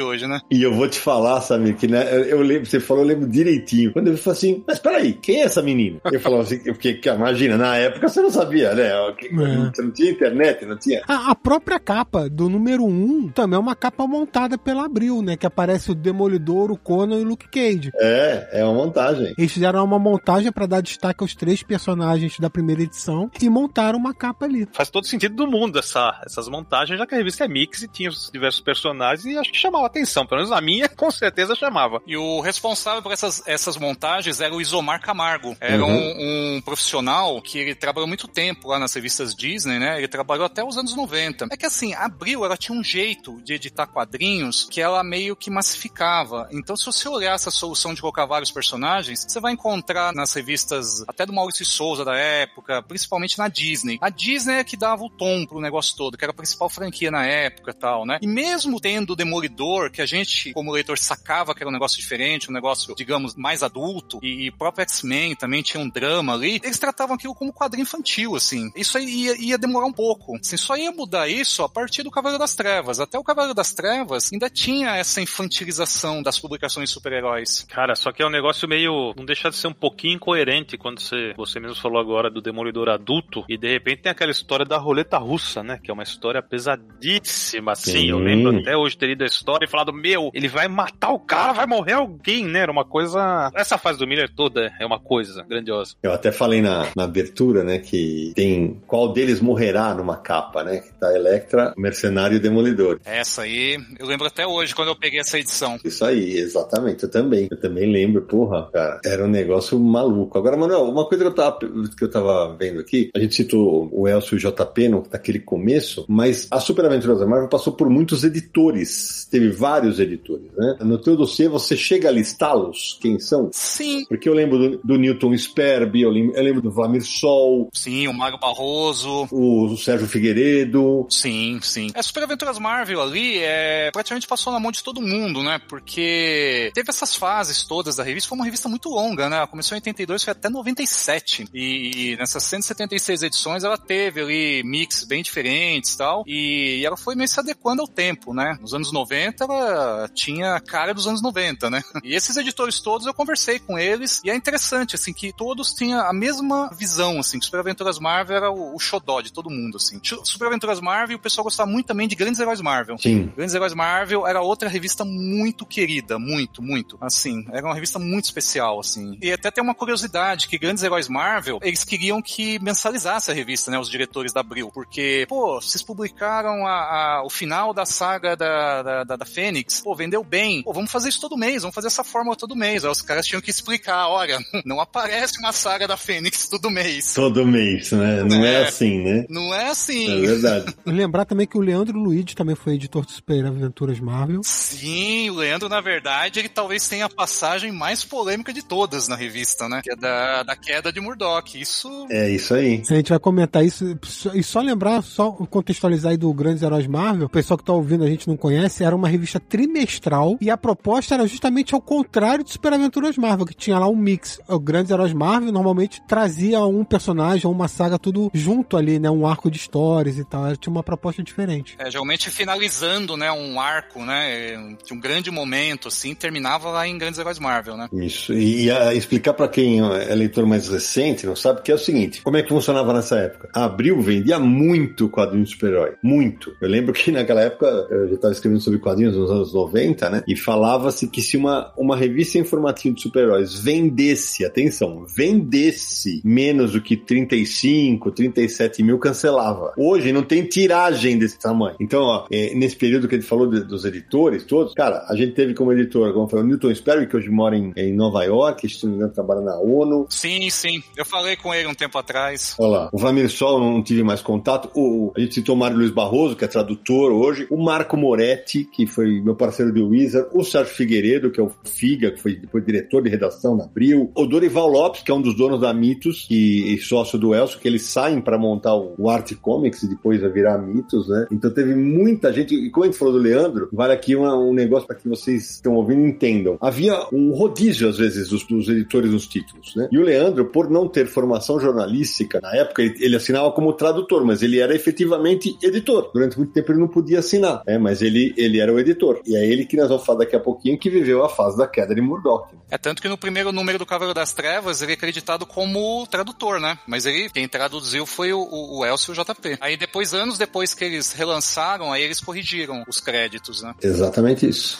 D: hoje, né?
A: E eu vou te falar, sabe, que né, eu lembro, você falou, eu lembro direitinho. Quando eu falei assim, mas peraí, quem é essa menina? Eu falava assim, porque, imagina, na época você não sabia, né? É. Você não tinha internet, não tinha.
B: A, a própria capa do número 1 um, também é uma capa montada pela Abril, né? Que aparece o Demolidor, o Conan e o Luke Cage.
A: É, é uma montagem.
B: Eles fizeram uma montagem para dar destaque aos três personagens da primeira edição e montaram uma capa ali.
C: Faz todo sentido do mundo essa, essas montagens, já que a revista é mix e tinha os diversos personagens e acho que chamava atenção. Pelo menos a minha, com certeza chamava.
D: E o responsável por essas, essas montagens era o Isomar Camargo. Era uhum. um, um, profissional que ele trabalhou muito tempo lá nas revistas Disney, né? Ele trabalhou até os anos 90. É que assim, a Abril, ela tinha um jeito de editar quadrinhos que ela meio que massificava. Então, se você olhar essa solução de colocar vários personagens, você vai encontrar nas revistas até do Maurício Souza da época, principalmente na Disney. A Disney é que dava o tom pro negócio todo, que era a principal franquia na época tal, né? E mesmo tendo o Demolidor, que a gente, como leitor, sacava que era um negócio diferente, um negócio, digamos, mais adulto, e, e próprio X-Men também tinha um drama ali, eles tratavam aquilo como quadrinho infantil, assim. Isso aí ia, ia demorar um pouco. Assim, só ia mudar isso a partir do Cavaleiro das Trevas. Até o Cavaleiro das Trevas ainda tinha essa infantilização das publicações de super-heróis.
C: Cara, só que é um negócio meio. não deixa de ser um pouquinho incoerente quando você, você mesmo falou agora do Demolidor adulto, e de repente tem aquela história da roleta russa, né? Que é uma história pesadíssima, assim. Sim. Eu lembro até hoje ter lido a história e falado, meu, ele vai matar o cara, vai morrer alguém, né? Era uma coisa. Essa fase do Miller toda é uma coisa grandiosa.
A: Eu até falei na, na abertura, né, que tem qual deles morrerá numa capa, né? Que tá Electra, Mercenário e Demolidor.
D: Essa aí, eu lembro até hoje quando eu peguei essa edição.
A: Isso aí, exatamente. Eu também. Eu também lembro, porra, cara. Era um negócio maluco. Agora, Manuel, uma coisa que eu tava, que eu tava vendo aqui, a gente citou o Elcio e o JP no, naquele começo, mas a Super Aventuras da Marvel passou por muitos editores. Teve vários editores, né? No teu dossiê você chega a listá-los? Quem são?
D: Sim.
A: Porque eu lembro do, do Newton Sperby, eu lembro, eu lembro do Vlamir Sol.
D: Sim, o Mário Barroso.
A: O, o Sérgio Figueiredo.
D: Sim, sim. A Super Aventuras Marvel ali é, praticamente passou na mão de todo mundo, né? Porque teve essas fases todas da revista. Foi uma revista muito longa, né? Ela começou em 82, foi até 97. E, e nessas 176 edições ela teve ali mix bem diferentes e tal. E ela foi meio se adequando ao tempo, né? Nos anos 90 ela tinha a cara dos anos 90, né? E esses editores todos eu conversei com eles e é interessante, assim, que todos tinham a mesma visão, assim, que Super Aventuras Marvel era o, o xodó de todo mundo, assim. Super Aventuras Marvel, o pessoal gostava muito também de Grandes Heróis Marvel.
A: Sim.
D: Grandes Heróis Marvel era outra revista muito querida, muito, muito. Assim, era uma revista muito especial, assim. E até tem uma curiosidade, que Grandes Heróis Marvel, eles queriam que mensalizasse a revista, né, os diretores da Abril, porque, pô, vocês publicaram a, a, o final da saga da, da, da, da Fênix, pô, vendeu bem, pô, vamos fazer isso todo mês, vamos fazer essa fórmula todo mês. Aí os caras tinham que explicar, olha, não aparece uma saga da Fênix todo mês.
A: Todo mês, né? Não é, é assim, né?
D: Não é assim.
A: É verdade.
B: Lembrar também que o Leandro Luiz também foi editor de Super Aventuras Marvel.
D: Sim, o Leandro, na verdade, ele talvez tenha a passagem mais polêmica de todas na revista, né? Que é da, da queda de Murdoch. Isso.
A: É isso aí.
B: A gente vai comentar isso. E só lembrar, só contextualizar aí do Grandes Heróis Marvel, o pessoal que tá ouvindo a gente não conhece, era uma revista trimestral e a proposta era justamente ao contrário de Super Aventuras Marvel, que tinha lá um mix. O Grandes Heróis Marvel normalmente trazia um personagem ou uma saga tudo junto ali, né? Um arco de histórias e tal. Tinha uma proposta diferente.
D: É, geralmente finalizando, né? Um arco, né? Um grande momento, assim, terminava lá em Grandes Heróis Marvel, né?
A: Isso. E a, explicar para quem é leitor mais recente, não sabe, que é o seguinte: como é que funcionava nessa época? A Abril vendia muito quadrinho de super-herói. Muito. Eu lembro que naquela época eu já estava escrevendo sobre quadrinhos nos anos 90, né? E falava-se que se uma, uma revista informativa de super-heróis vendesse, atenção, vendesse menos do que 35, 37 mil, cancelava. Hoje não tem tiragem desse tamanho. Então, ó, é, nesse período que ele falou de, dos editores todos, cara, a gente teve como editor, como foi o Newton Sperry, que hoje mora em, em Nova York, se não me engano, trabalha na ONU.
D: Sim, sim. Eu falei com ele um tempo atrás.
A: Olha lá. O Vlamir Sol não tive mais contato. O, a gente citou o Mário Luiz Barroso, que é tradutor hoje. O Marco Moretti, que foi meu parceiro de Wizard. O Sérgio Figueiredo, que é o FIGA, que foi depois diretor de redação na Abril. O Dorival Lopes, que é um dos donos da Mitos e, e sócio do Elcio, que eles saem para montar o, o Art Comics e depois vai virar Mitos, né? Então teve muita gente. E como a gente falou do Leandro, vale aqui uma, um negócio para que vocês estão ouvindo entendam. Havia um rodízio, às vezes, dos, dos, editores nos títulos, né? E o Leandro, por não ter formação jornalística, na época ele, ele, assinava como tradutor, mas ele era efetivamente editor. Durante muito tempo ele não podia assinar, né? Mas ele, ele era o editor. E é ele que nós vamos falar daqui a pouquinho que viveu a fase da queda de Murdoch.
D: É tanto que no primeiro número do Cavaleiro das Trevas ele é acreditado como tradutor, né? Mas ele, quem traduziu foi o, o, o Elcio JP. Aí depois, anos depois que eles relançaram, aí eles corrigiram os créditos, né?
A: Exatamente isso.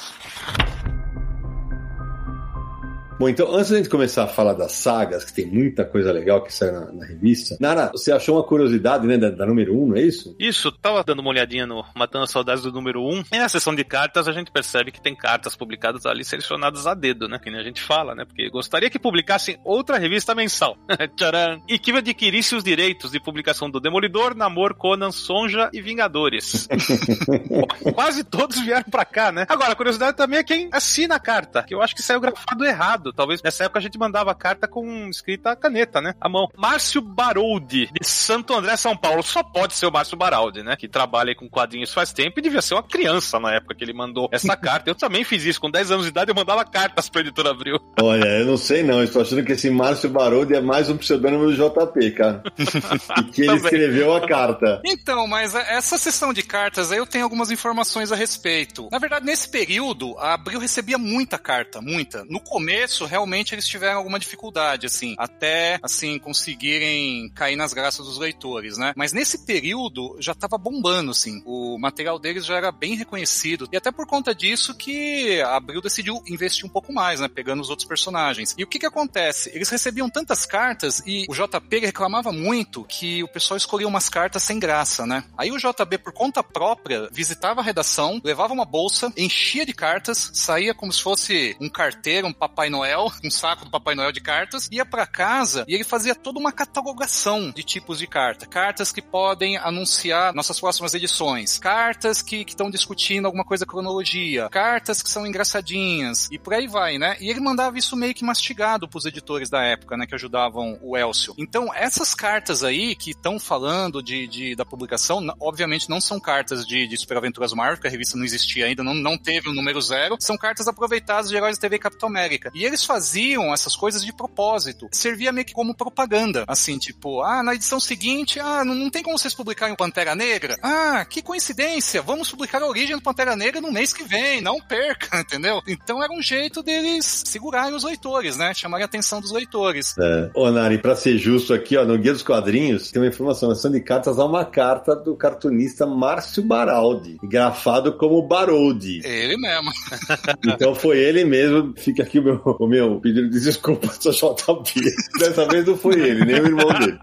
A: Bom, então, antes da gente começar a falar das sagas, que tem muita coisa legal que sai na, na revista, Nara, você achou uma curiosidade, né, da, da, número 1, não é isso?
C: Isso, tava dando uma olhadinha no Matando as Saudades do número 1. E na seção de cartas a gente percebe que tem cartas publicadas ali selecionadas a dedo, né? Que nem a gente fala, né? Porque gostaria que publicassem outra revista mensal. Tcharam! E que adquirisse os direitos de publicação do Demolidor, Namor, Conan, Sonja e Vingadores. Quase todos vieram pra cá, né? Agora, a curiosidade também é quem assina a carta, que eu acho que saiu grafado errado. Talvez nessa época a gente mandava carta com escrita caneta, né? A mão. Márcio Baroldi, de Santo André, São Paulo. Só pode ser o Márcio Baraldi, né? Que trabalha com quadrinhos faz tempo e devia ser uma criança na época que ele mandou essa carta. Eu também fiz isso. Com 10 anos de idade eu mandava cartas pra editora Abril.
A: Olha, eu não sei não. Estou achando que esse Márcio Baroldi é mais um pseudônimo do JP, cara. e que ele escreveu a carta.
D: Então, mas essa sessão de cartas aí eu tenho algumas informações a respeito. Na verdade, nesse período, a Abril recebia muita carta, muita. No começo, realmente eles tiveram alguma dificuldade, assim, até, assim, conseguirem cair nas graças dos leitores, né? Mas nesse período já tava bombando, assim. O material deles já era bem reconhecido. E até por conta disso que a Abril decidiu investir um pouco mais, né? Pegando os outros personagens. E o que que acontece? Eles recebiam tantas cartas e o JP reclamava muito que o pessoal escolhia umas cartas sem graça, né? Aí o JB, por conta própria, visitava a redação, levava uma bolsa, enchia de cartas, saía como se fosse um carteiro, um Papai Noel Noel, um saco do Papai Noel de cartas, ia para casa e ele fazia toda uma catalogação de tipos de carta. Cartas que podem anunciar nossas próximas edições, cartas que estão discutindo alguma coisa cronologia, cartas que são engraçadinhas e por aí vai, né? E ele mandava isso meio que mastigado pros editores da época, né, que ajudavam o Elcio. Então, essas cartas aí que estão falando de, de, da publicação, obviamente não são cartas de, de Super Aventuras Marvel, porque a revista não existia ainda, não, não teve o um número zero, são cartas aproveitadas de Heróis da TV Capitão América. E eles faziam essas coisas de propósito. Servia meio que como propaganda. Assim, tipo, ah, na edição seguinte, ah, não, não tem como vocês publicarem Pantera Negra? Ah, que coincidência, vamos publicar a origem do Pantera Negra no mês que vem, não perca, entendeu? Então era um jeito deles segurarem os leitores, né? Chamarem a atenção dos leitores.
A: É. Ô, Nari, pra ser justo aqui, ó, no Guia dos Quadrinhos, tem uma informação, na de cartas há uma carta do cartunista Márcio Baraldi, grafado como Baroldi.
D: Ele mesmo.
A: então foi ele mesmo, fica aqui o meu, o meu pedido de desculpas ao JP. Dessa vez não foi ele, nem o irmão dele.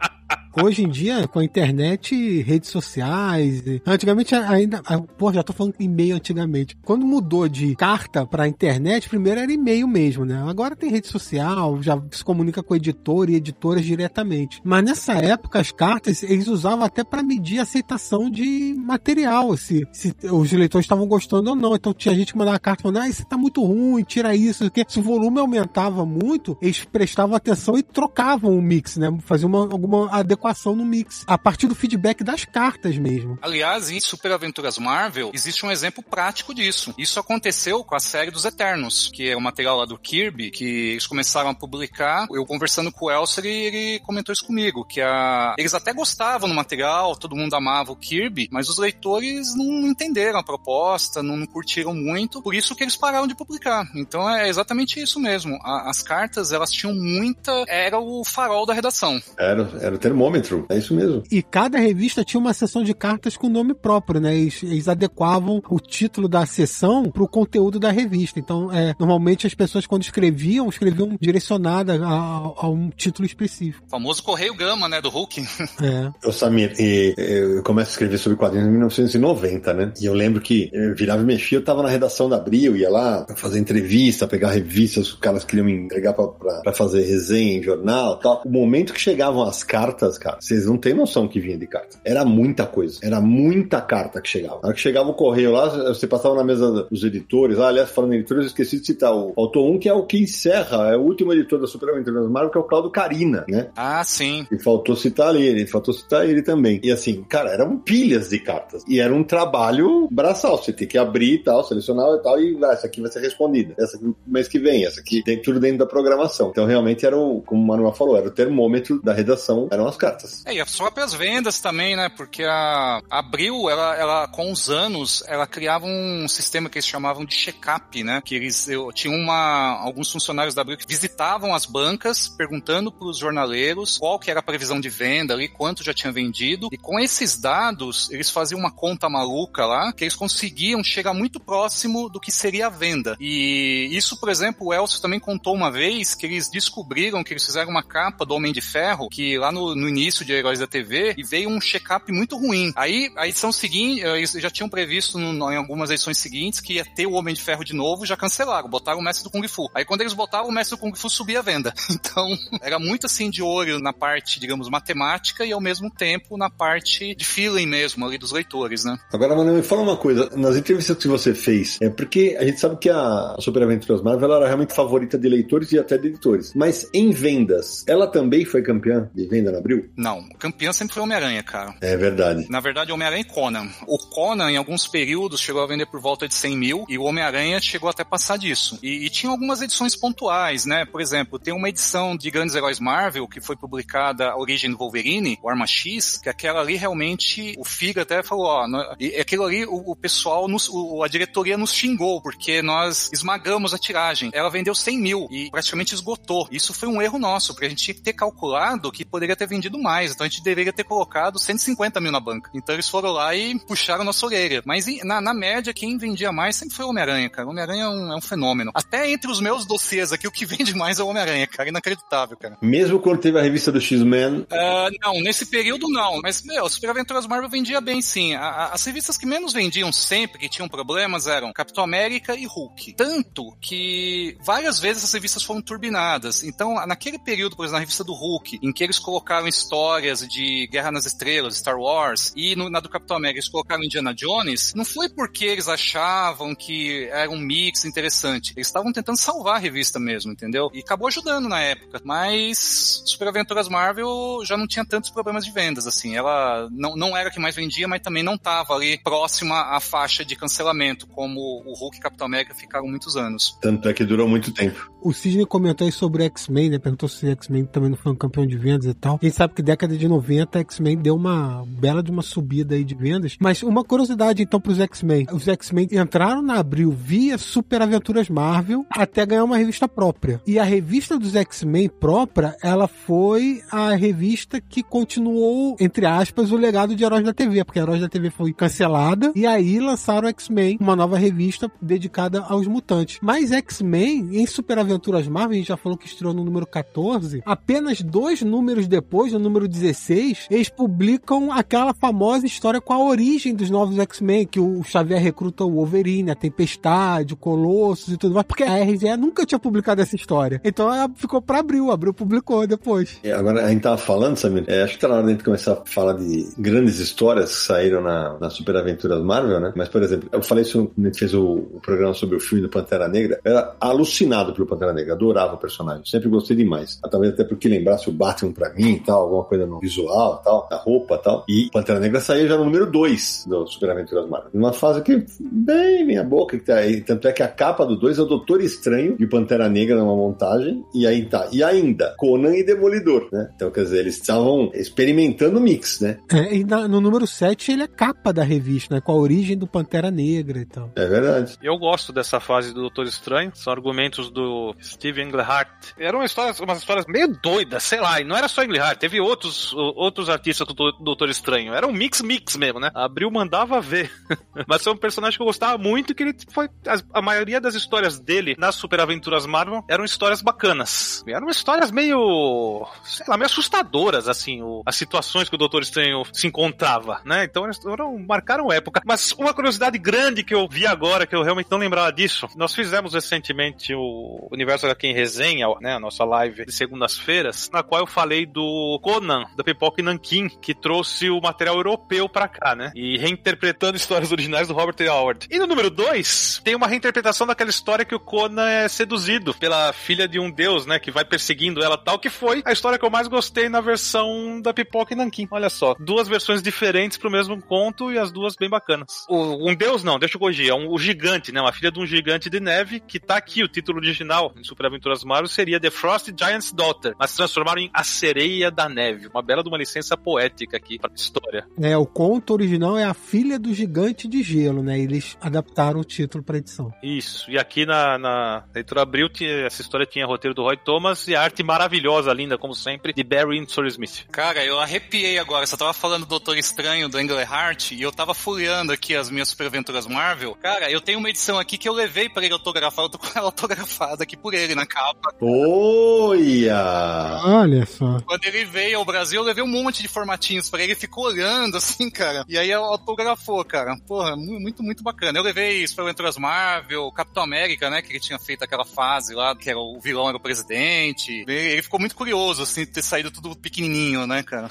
B: Hoje em dia, com a internet, redes sociais, antigamente ainda, pô, já tô falando e-mail antigamente. Quando mudou de carta pra internet, primeiro era e-mail mesmo, né? Agora tem rede social, já se comunica com editor e editoras diretamente. Mas nessa época, as cartas, eles usavam até para medir a aceitação de material, se, se os leitores estavam gostando ou não. Então tinha gente que mandava carta falando, ah, isso tá muito ruim, tira isso, porque se o volume aumentava muito, eles prestavam atenção e trocavam o mix, né? Faziam uma, alguma adequação adequação no mix, a partir do feedback das cartas mesmo.
D: Aliás, em Super Aventuras Marvel, existe um exemplo prático disso. Isso aconteceu com a série dos Eternos, que é o material lá do Kirby, que eles começaram a publicar. Eu conversando com o Elser, ele comentou isso comigo, que a... eles até gostavam do material, todo mundo amava o Kirby, mas os leitores não entenderam a proposta, não curtiram muito, por isso que eles pararam de publicar. Então é exatamente isso mesmo. as cartas, elas tinham muita... Era o farol da redação.
A: Era, era o termômetro é isso mesmo.
B: E cada revista tinha uma seção de cartas com nome próprio, né? Eles, eles adequavam o título da seção para o conteúdo da revista. Então, é, normalmente as pessoas quando escreviam, escreviam direcionada a, a, um título específico.
D: O famoso Correio Gama, né, do Hulk.
B: É.
A: Ô Samir, e, eu começo a escrever sobre quadrinhos em 1990, né? E eu lembro que eu virava e mexia, eu tava na redação da Abril, ia lá fazer entrevista, pegar revistas, os caras queriam me entregar para fazer resenha em jornal tal. O momento que chegavam as cartas, cara. Vocês não têm noção que vinha de carta. Era muita coisa. Era muita carta que chegava. Na hora que chegava o correio lá, você passava na mesa dos editores. Ah, aliás, falando em editores, eu esqueci de citar. O, faltou um que é o que encerra, é o último editor da Super Aventuras Marvel, que é o Claudio Carina, né?
D: Ah, sim.
A: E faltou citar ele, faltou citar ele também. E assim, cara, eram pilhas de cartas. E era um trabalho braçal. Você tem que abrir e tal, selecionar e tal, e ah, essa aqui vai ser respondida. Essa aqui no mês que vem, essa aqui tem tudo dentro da programação. Então, realmente era o, como o Manuel falou, era o termômetro da redação, eram as cartas cartas.
D: É, e as próprias vendas também, né? Porque a Abril, ela, ela com os anos, ela criava um sistema que eles chamavam de check-up, né? Que eles eu, tinham uma, alguns funcionários da Abril que visitavam as bancas, perguntando para os jornaleiros qual que era a previsão de venda ali, quanto já tinha vendido. E com esses dados, eles faziam uma conta maluca lá, que eles conseguiam chegar muito próximo do que seria a venda. E isso, por exemplo, o Elcio também contou uma vez que eles descobriram que eles fizeram uma capa do Homem de Ferro, que lá no, no início de Heróis da TV e veio um check-up muito ruim. Aí, a edição seguinte, eles já tinham previsto no, em algumas edições seguintes que ia ter o Homem de Ferro de novo, já cancelaram, botaram o Mestre do Kung Fu. Aí quando eles botaram o Mestre do Kung Fu, subia a venda. Então, era muito assim de olho na parte, digamos, matemática e ao mesmo tempo na parte de feeling mesmo ali dos leitores, né?
A: Agora, mano, me fala uma coisa. Nas entrevistas que você fez, é porque a gente sabe que a Super Aventuras Marvel era realmente favorita de leitores e até de editores. Mas em vendas, ela também foi campeã de venda na Abril?
D: Não, campeão sempre foi Homem-Aranha, cara.
A: É verdade.
D: Na verdade, Homem-Aranha e Conan. O Conan, em alguns períodos, chegou a vender por volta de 100 mil e o Homem-Aranha chegou até passar disso. E, e, tinha algumas edições pontuais, né? Por exemplo, tem uma edição de Grandes Heróis Marvel que foi publicada a Origem do Wolverine, o Arma X, que aquela ali realmente, o Figa até falou, ó, no, e aquilo ali o, o pessoal, nos, o, a diretoria nos xingou, porque nós esmagamos a tiragem. Ela vendeu 100 mil e praticamente esgotou. Isso foi um erro nosso, porque a gente tinha que ter calculado que poderia ter vendido vendido mais, então a gente deveria ter colocado 150 mil na banca. Então eles foram lá e puxaram nossa orelha. Mas na, na média, quem vendia mais sempre foi o Homem-Aranha, cara. O Homem-Aranha é, um, é um, fenômeno. Até entre os meus dossiês aqui, o que vende mais é o Homem-Aranha, cara. Inacreditável, cara.
A: Mesmo quando teve a revista do X-Men?
D: Uh, não, nesse período não. Mas, meu, Super Aventuras Marvel vendia bem, sim. A, a, as revistas que menos vendiam sempre, que tinham problemas, eram Capitão América e Hulk. Tanto que várias vezes as revistas foram turbinadas. Então, naquele período, por exemplo, na revista do Hulk, em que eles colocaram histórias de Guerra nas Estrelas, Star Wars, e no, na do Capitão América eles colocaram Indiana Jones, não foi porque eles achavam que era um mix interessante. Eles estavam tentando salvar a revista mesmo, entendeu? E acabou ajudando na época. Mas Super Aventuras Marvel já não tinha tantos problemas de vendas, assim. Ela não, não era a que mais vendia, mas também não estava ali próxima à faixa de cancelamento, como o Hulk e Capitão América ficaram muitos anos.
A: Tanto é que durou muito tempo.
B: O Sidney comentou aí sobre X-Men, né? Perguntou se X-Men também não foi um campeão de vendas e tal. A gente sabe que década de 90 X-Men deu uma bela de uma subida aí de vendas. Mas uma curiosidade então para os X-Men. Os X-Men entraram na Abril via Super Aventuras Marvel até ganhar uma revista própria. E a revista dos X-Men própria, ela foi a revista que continuou, entre aspas, o legado de Heróis da TV, porque Heróis da TV foi cancelada e aí lançaram X-Men, uma nova revista dedicada aos mutantes. Mas X-Men, em Super Aventuras Marvel, a gente já falou que estreou no número 14, apenas dois números depois, no número 16, eles publicam aquela famosa história com a origem dos novos X-Men, que o Xavier recruta o Wolverine, a Tempestade, o Colossus e tudo mais, porque a RGE nunca tinha publicado essa história. Então ela ficou pra Abril, Abril publicou depois.
A: E agora a gente tava falando, Samir, é, acho que tá na hora de gente começar a falar de grandes histórias que saíram na, na Super Aventuras Marvel, né? Mas, por exemplo, eu falei isso quando a gente fez o, o programa sobre o filme do Pantera Negra, era alucinado pelo Pantera Negra, adorava o personagem, sempre gostei demais. Talvez até porque lembrasse o Batman pra mim e tal, alguma coisa no visual e tal, na roupa e tal. E Pantera Negra saiu já no número 2 do Super Aventuras Marvel. Numa fase que, bem minha boca, que tá aí. Tanto é que a capa do 2 é o Doutor Estranho e Pantera Negra numa montagem, e aí tá. E ainda, Conan e Demolidor, né? Então, quer dizer, eles estavam experimentando o mix, né?
B: É, e na, no número 7 ele é capa da revista, né? Com a origem do Pantera Negra e tal.
A: É verdade.
C: Eu gosto dessa fase do Doutor Estranho, são argumentos do Steve Englehart. Eram histórias, umas histórias meio doidas, sei lá, e não era só Englehart, teve outros, outros artistas do Doutor Estranho. Era um mix-mix mesmo, né? Abril mandava ver. Mas foi um personagem que eu gostava muito, que ele foi. A, a maioria das histórias dele nas Super Aventuras Marvel eram histórias bacanas. Eram histórias meio. sei lá, meio assustadoras, assim, o, as situações que o Doutor Estranho se encontrava, né? Então eles foram, marcaram época. Mas uma curiosidade grande que eu vi agora, que eu realmente não lembrava disso, nós fizemos recentemente o Universo HQ em Resenha, né? A nossa live de segundas-feiras, na qual eu falei do Conan, da Pipoca e Nankin, que trouxe o material europeu pra cá, né? E reinterpretando histórias originais do Robert. Howard. E no número 2, tem uma reinterpretação daquela história que o Conan é seduzido pela filha de um deus, né? Que vai perseguindo ela tal, que foi a história que eu mais gostei na versão da Pipoca e Nankin. Olha só, duas versões diferentes pro mesmo conto e as duas bem bacanas. O, um deus não, deixa eu corrigir, é um, o gigante, né? Uma filha de um gigante de neve, que tá aqui, o título original em Super Aventuras Marvel seria The Frost Giant's Daughter, mas transformaram em A Sereia da Neve. Uma bela de uma licença poética aqui pra história.
B: É, o conto original é a filha do gigante de gelo, né? Eles adaptaram o título pra edição.
C: Isso, e aqui na, na leitura Abril, essa história tinha roteiro do Roy Thomas e a arte maravilhosa, linda, como sempre, de Barry Windsor Smith.
D: Cara, eu arrepiei agora. Você tava falando do Doutor Estranho, do Englehart, e eu tava folheando aqui as minhas Super Aventuras Marvel. Cara, eu tenho uma edição aqui que eu levei pra ele autografar. Eu tô com ela autografada aqui por ele na capa.
A: Olha!
B: Olha só.
D: Quando ele veio ao Brasil, eu levei um monte de formatinhos pra ele. Ele ficou olhando assim, cara. E aí autografou, cara. Porra, muito, muito bacana. Eu levei Super Aventuras Marvel, Capitão América, né? Que ele tinha feito aquela fase lá, que era o vilão era o presidente. Ele ficou muito curioso, assim, de ter saído tudo pequenininho, né, cara?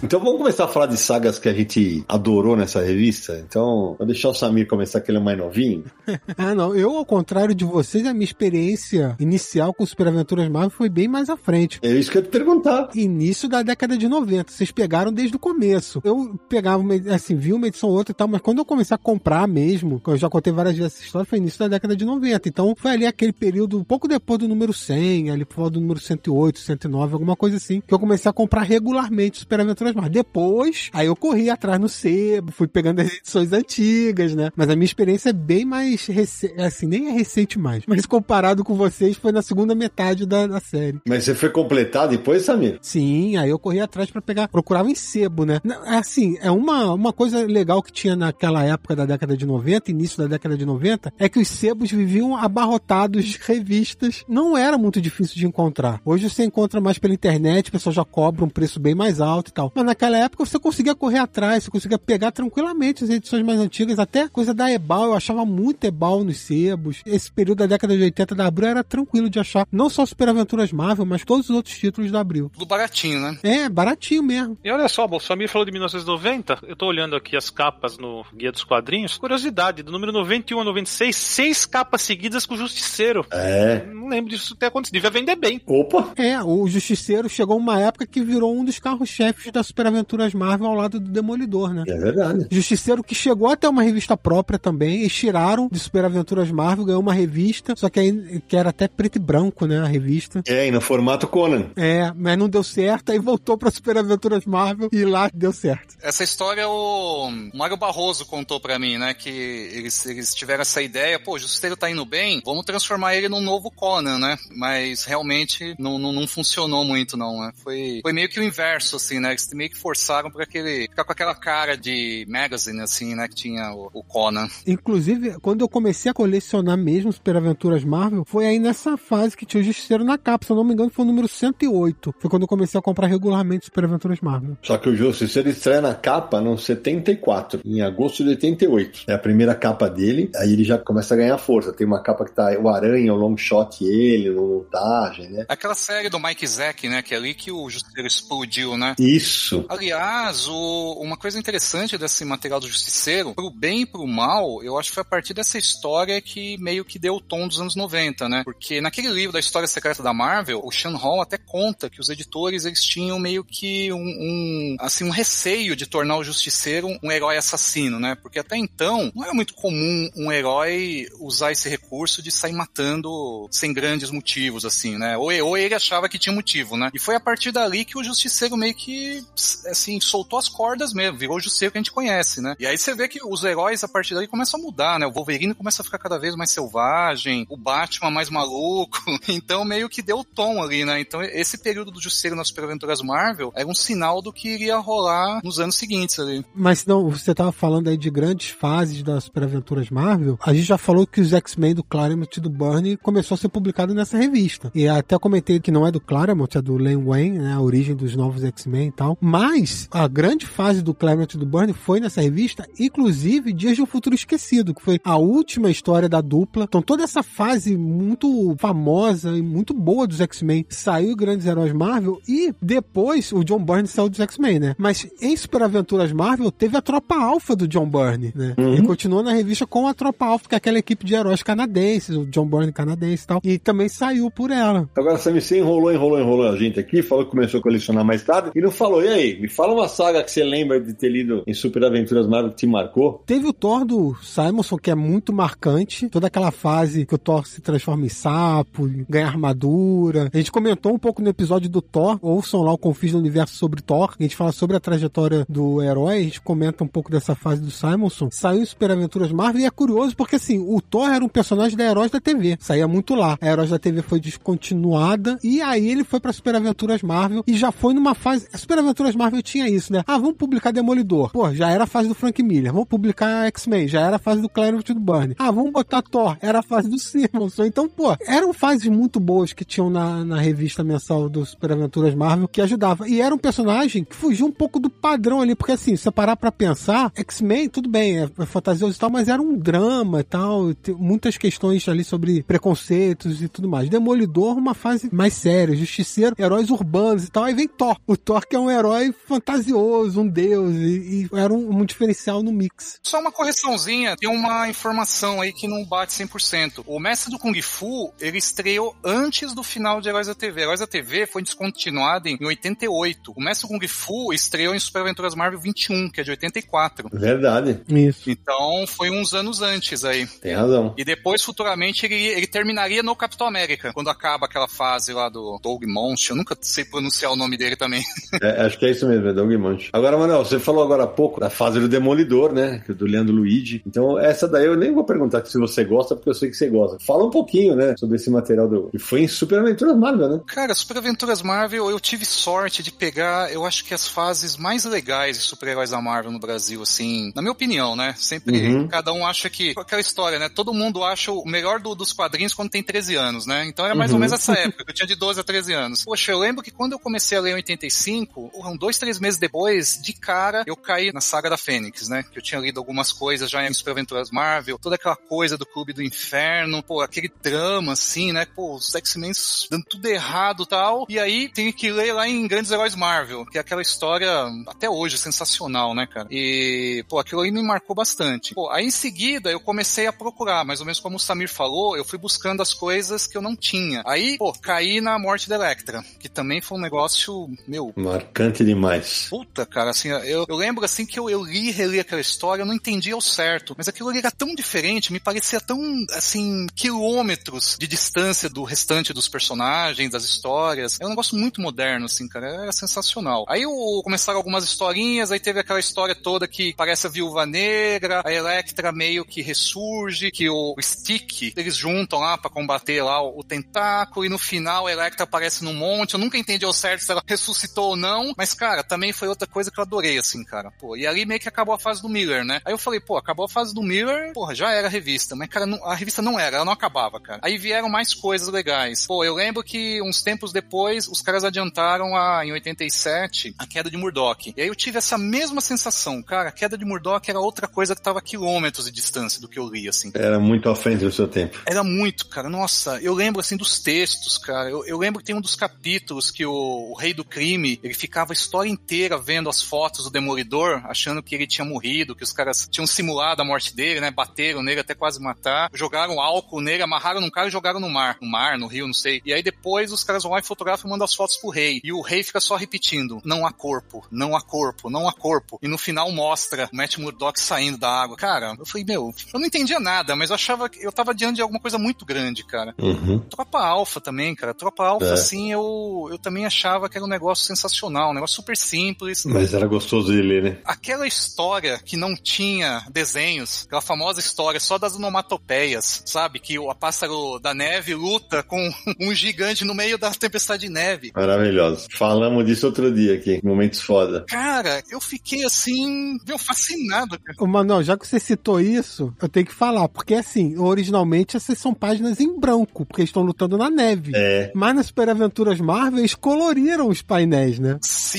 A: Então vamos começar a falar de sagas que a gente adorou nessa revista. Então, vou deixar o Samir começar, que ele é mais novinho.
B: ah, não. Eu, ao contrário de vocês, a minha experiência inicial com Super Aventuras Marvel foi bem mais à frente.
A: É isso que eu ia te perguntar.
B: Início da década de 90. Vocês pegaram desde o começo. Eu pegava, uma, assim, vi uma edição ou outra e tal, mas quando eu comecei a comprar mesmo, que eu já contei várias vezes essa história, foi início da década de 90. Então, foi ali aquele período, um pouco depois do número 100, ali por volta do número 108, 109, alguma coisa assim, que eu comecei a comprar regularmente Super Aventuras Marvel. Depois, aí eu corri atrás no sebo, fui pegando as edições antigas, né? Mas a minha experiência é bem mais recente, assim, nem é recente mais. Mas comparado com vocês, foi na segunda metade da, da série.
A: Mas você foi completar depois, Samir?
B: Sim, aí eu corri atrás para pegar, procurava em sebo, né? Assim, é uma, uma coisa legal que tinha naquela época da década de 90, início da década de 90, é que os sebos viviam abarrotados de revistas. Não era muito difícil de encontrar. Hoje você encontra mais pela internet, o pessoal já cobra um preço bem mais alto e tal. Mas naquela época você conseguia correr atrás, você conseguia pegar tranquilamente as edições mais antigas, até coisa da Ebal, eu achava muito Ebal nos sebos. Esse período da década de 80 da Abril era tranquilo de achar, não só Super Aventuras Marvel, mas todos os outros títulos da Abril.
D: Tudo baratinho, né?
B: É, baratinho mesmo.
C: E olha só, o Samir falou de 1990, eu tô olhando aqui as capas no Guia dos Quadrinhos. Curiosidade, do número 91 a 96, seis capas seguidas com o Justiceiro.
A: É.
C: Não lembro disso ter acontecido. Devia vender bem.
A: Opa!
B: É, o Justiceiro chegou uma época que virou um dos carros-chefes da Super Aventuras Marvel ao lado do Demolidor, né?
A: É verdade.
B: Justiceiro que chegou até uma revista própria também, eles tiraram de Super Aventuras Marvel, ganhou uma revista, só que aí que era até preto e branco, né, a revista.
A: É, e no formato Conan.
B: É, mas não deu certo, aí voltou pra Super Aventuras Marvel e lá deu certo.
D: Essa história o Mário Barroso contou pra mim, né, que eles, eles tiveram essa ideia, pô, o Justiceiro tá indo bem, vamos transformar ele num novo Conan, né? Mas realmente não, não, não funcionou muito, não, né? Foi, foi meio que o inverso, assim, né? Eles meio que forçaram pra aquele, ficar com aquela cara de magazine, assim, né, que tinha o, o Conan.
B: Inclusive, quando eu comecei a colecionar mesmo Super Aventuras Marvel, foi aí nessa fase que tinha o Justiceiro na capa, se eu não me engano foi o número 108. Foi quando eu comecei a comprar regularmente Super Aventuras Marvel.
A: Só que o Justiceiro estreia na capa no 74, em agosto de 88. É a primeira capa dele, aí ele já começa a ganhar força. Tem uma capa que tá o Aranha, o long shot ele, no montagem, né?
D: Aquela série do Mike Zack, né, que é ali que o Justiceiro explodiu, né?
A: Isso.
D: Aliás, o, uma coisa interessante desse material do Justiceiro, pro bem e pro mal, eu acho que foi a partir dessa história que meio que deu o tom dos anos 90, né? Porque naquele livro da História Secreta da Marvel, o Sean Hall até conta que os editores eles tinham meio que um, um assim um receio de tornar o Justiceiro um herói assassino, né? Porque até então não era muito comum um herói usar esse recurso de sair matando sem grandes motivos, assim, né? Ou, ou ele achava que tinha motivo, né? E foi a partir dali que o Justiceiro meio que, assim, soltou as cordas mesmo, virou o Justiceiro que a gente conhece, né? E aí você vê que os heróis a partir dali começam a mudar, né? O Wolverine começa a ficar cada vez mais selvagem, o Batman mais maluco, então meio que deu o tom ali, né? Então esse período do Justiceiro nas Super Aventuras Marvel era um sinal do que iria rolar nos anos seguintes ali.
B: Mas não, você tava falando aí de grandes fases das Super Aventuras Marvel, a gente já falou que os X-Men do Claremont e do Byrne começou a ser publicado nessa revista. E até comentei que não é do Claremont, é do Len Wayne, né? A origem dos novos X-Men e tal. Mas a grande fase do Claremont do Byrne foi nessa revista, inclusive Dias de um Futuro Esquecido, que foi a última história da dupla. Então toda essa fase muito famosa e muito boa dos X-Men saiu Grandes Heróis Marvel e depois o John Byrne saiu dos X-Men, né? Mas em Super Aventuras Marvel teve a tropa alfa do John Byrne, né?
A: Uhum.
B: Ele continuou na revista com a tropa alfa, que é aquela equipe de heróis canadenses, o John Byrne canadense e tal. E também saiu por ela.
A: Agora, Sammy, você enrolou, enrolou, enrolou a gente aqui, falou que começou a colecionar mais tarde e não falou. E aí, me fala uma saga que você lembra de ter lido em Super Aventuras Marvel que te marcou?
B: Teve o Thor do Simonson, que é muito marcante. Toda aquela fase que o Thor se transforma em sapo, ganha armadura. A gente comentou um pouco no episódio do Thor. Ouçam lá o Confis do Universo sobre Thor. A gente fala sobre a trajetória do herói. A gente comenta um pouco dessa fase do Simonson. Saiu em Super Aventuras Marvel e é curioso porque, assim, o Thor era um personagem da Heróis da TV. Saía muito lá. A Heróis da TV foi descontinuada e aí ele foi pra Super Aventuras Marvel e já foi numa fase... A Super Aventuras Marvel tinha isso, né? Ah, vamos publicar Demolidor. Pô, já era a fase do Frank Miller. Vamos publicar X-Men. Já era a fase do Claremont do Byrne. Ah, vamos botar Thor. Era a fase do Simonson. Então, pô, eram fases muito boas que tinham na, na revista mensal do Super Aventuras Marvel que ajudava. E era um personagem que fugia um pouco do padrão ali, porque assim, se você parar pra pensar, X-Men, tudo bem, é, é fantasioso e tal, mas era um drama e tal, muitas questões ali sobre preconceitos e tudo mais. Demolidor, uma fase mais séria, Justiceiro, heróis urbanos e tal, aí vem Thor. O Thor que é um herói fantasioso, um deus, e, e era um, um diferencial no mix.
D: Só uma correçãozinha, tem uma informação aí que não bate 100%. O Mestre do Kung Fu, ele estreou antes do final de Heróis da TV. Heróis da TV foi descontinuado em 88. O Mestre do Kung Fu estreou em Super Aventuras Marvel 21, que é de 84.
A: Verdade.
B: Isso.
D: Então foi uns anos antes aí.
A: Tem razão.
D: E depois, futuramente, ele, ele terminaria no Capitão América, quando acaba aquela fase lá do Doug Monst. Eu nunca sei pronunciar o nome dele também.
A: É, acho Acho que é isso mesmo, é Doug Manch. Agora, Manuel, você falou agora há pouco da fase do Demolidor, né? Do Leandro Luigi. Então, essa daí eu nem vou perguntar se você gosta, porque eu sei que você gosta. Fala um pouquinho, né? Sobre esse material do. que foi em Super Aventuras Marvel, né?
D: Cara, Super Aventuras Marvel, eu tive sorte de pegar, eu acho que as fases mais legais de super-heróis da Marvel no Brasil, assim, na minha opinião, né? Sempre
A: Uhum.
D: cada um acha que. Aquela história, né? Todo mundo acha o melhor do- dos quadrinhos quando tem 13 anos, né? Então era mais ou
A: Uhum.
D: menos essa época. Eu tinha de 12 a 13 anos. Poxa, eu lembro que quando eu comecei a ler em 85, dois, três meses depois, de cara, eu caí na saga da Fênix, né? Que eu tinha lido algumas coisas já em Super Aventuras Marvel, toda aquela coisa do Clube do Inferno, pô, aquele drama, assim, né? Pô, os X-Men dando tudo errado tal. E aí tem que ler lá em Grandes Heróis Marvel, que é aquela história até hoje sensacional, né, cara? E, pô, aquilo aí me marcou bastante. Pô, aí em seguida eu comecei a procurar, mais ou menos como o Samir falou, eu fui buscando as coisas que eu não tinha. Aí, pô, caí na morte da Electra, que também foi um negócio, meu,
A: Marcante demais.
D: Puta, cara, assim, eu, eu lembro assim que eu, eu li e reli aquela história, eu não entendia ao certo, mas aquilo ali era tão diferente, me parecia tão, assim, quilômetros de distância do restante dos personagens, das histórias. É um negócio muito moderno, assim, cara, era sensacional. Aí o, começaram algumas historinhas, aí teve aquela história toda que parece a Viúva Negra, a Electra meio que ressurge, que o, Stick, eles juntam lá pra combater lá o, o tentáculo, e no final a Electra aparece num monte, eu nunca entendi ao certo se ela ressuscitou ou não, mas cara, também foi outra coisa que eu adorei, assim, cara, pô, e ali meio que acabou a fase do Miller, né? Aí eu falei, pô, acabou a fase do Miller, porra, já era a revista, mas cara, não- a revista não era, ela não acabava, cara. Aí vieram mais coisas legais. Pô, eu lembro que uns tempos depois, os caras adiantaram a, em 87, a queda de Murdoch. E aí eu tive essa mesma sensação, cara, a queda de Murdoch era outra coisa que tava a quilômetros de distância do que eu li, assim.
A: Era muito à frente do seu tempo.
D: Era muito, cara. Nossa, eu lembro assim dos textos, cara. Eu, eu lembro que tem um dos capítulos que o, o rei do crime, ele ficava história inteira vendo as fotos do Demolidor, achando que ele tinha morrido, que os caras tinham simulado a morte dele, né? Bateram nele até quase matar, jogaram álcool nele, amarraram num cara e jogaram no mar. No mar, no rio, não sei. E aí depois os caras vão lá e fotografam e mandam as fotos pro rei. E o rei fica só repetindo: não há corpo, não há corpo, não há corpo. E no final mostra o Matt Murdock saindo da água. Cara, eu falei, meu, eu não entendia nada, mas eu achava que eu tava diante de alguma coisa muito grande, cara.
A: Uhum.
D: Tropa Alpha também, cara. Tropa Alpha,
A: É.
D: assim, eu, eu também achava que era um negócio sensacional, um negócio super simples.
A: Mas era gostoso de ler, né?
D: Aquela história que não tinha desenhos, aquela famosa história só das onomatopeias, sabe? Que o pássaro da neve luta com um gigante no meio da tempestade de neve.
A: Maravilhoso. Falamos disso outro dia aqui. Momentos foda.
D: Cara, eu fiquei assim, meu, fascinado. cara.
B: Ô, Manuel, já que você citou isso, eu tenho que falar, porque assim, originalmente essas são páginas em branco, porque eles estão lutando na neve.
A: É.
B: Mas nas Super Aventuras Marvel, eles coloriram os painéis, né?
D: Sim,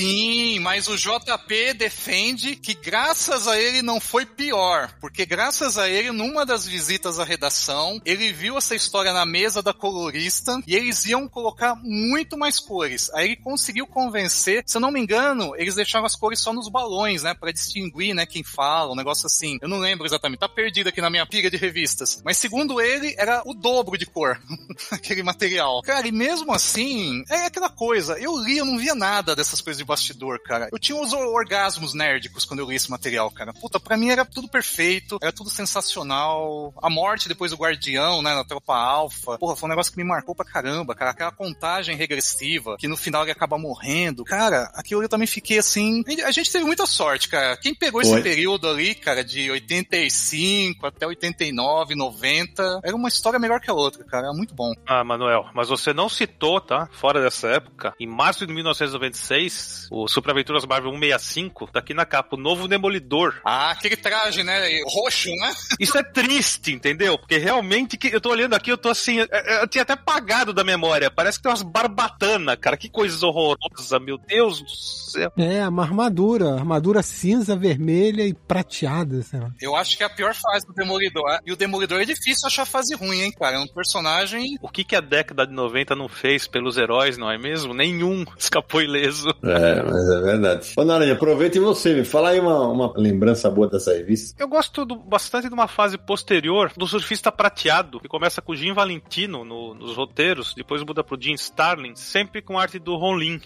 D: mas o JP defende que graças a ele não foi pior, porque graças a ele, numa das visitas à redação, ele viu essa história na mesa da colorista e eles iam colocar muito mais cores. Aí ele conseguiu convencer, se eu não me engano, eles deixaram as cores só nos balões, né, Pra distinguir, né, quem fala, um negócio assim. Eu não lembro exatamente, tá perdido aqui na minha pilha de revistas. Mas segundo ele, era o dobro de cor, aquele material. Cara, e mesmo assim, é aquela coisa, eu li, eu não via nada dessas coisas de bastidor, cara. Eu tinha os orgasmos nerdicos quando eu li esse material, cara. Puta, pra mim era tudo perfeito, era tudo sensacional. A morte depois do Guardião, né, na Tropa Alpha. Porra, foi um negócio que me marcou pra caramba, cara. Aquela contagem regressiva, que no final ele acaba morrendo. Cara, aquilo eu também fiquei assim... A gente teve muita sorte, cara. Quem pegou esse
A: Foi.
D: período ali, cara, de 85 até 89, 90, era uma história melhor que a outra, cara. Era muito bom.
C: Ah, Manuel, mas você não citou, tá? Fora dessa época, em março de 1996, o Super Aventuras Marvel 165, tá aqui na capa, o novo Demolidor.
D: Ah, aquele traje, né? Roxo, né?
C: Isso é triste, entendeu? Porque realmente, que eu tô olhando aqui, eu tô assim, é- é- eu tinha até apagado da memória. Parece que tem umas barbatanas, cara. Que coisa horrorosa, meu Deus do céu.
B: É, uma armadura, armadura cinza, vermelha e prateada, sei lá.
D: Eu acho que é a pior fase do Demolidor. E o Demolidor é difícil achar fase ruim, hein, cara? É um personagem.
C: O que, que a década de 90 não fez pelos heróis, não é mesmo? Nenhum escapou ileso.
A: É, mas é verdade. Ô, Naranha, aproveita e você, me fala aí uma, uma lembrança boa dessa revista.
C: Eu gosto do- bastante de uma fase posterior do surfista prateado, que começa com o Jim Valentino no- nos roteiros, depois muda pro Jim Starlin, sempre com arte do Ron Lin.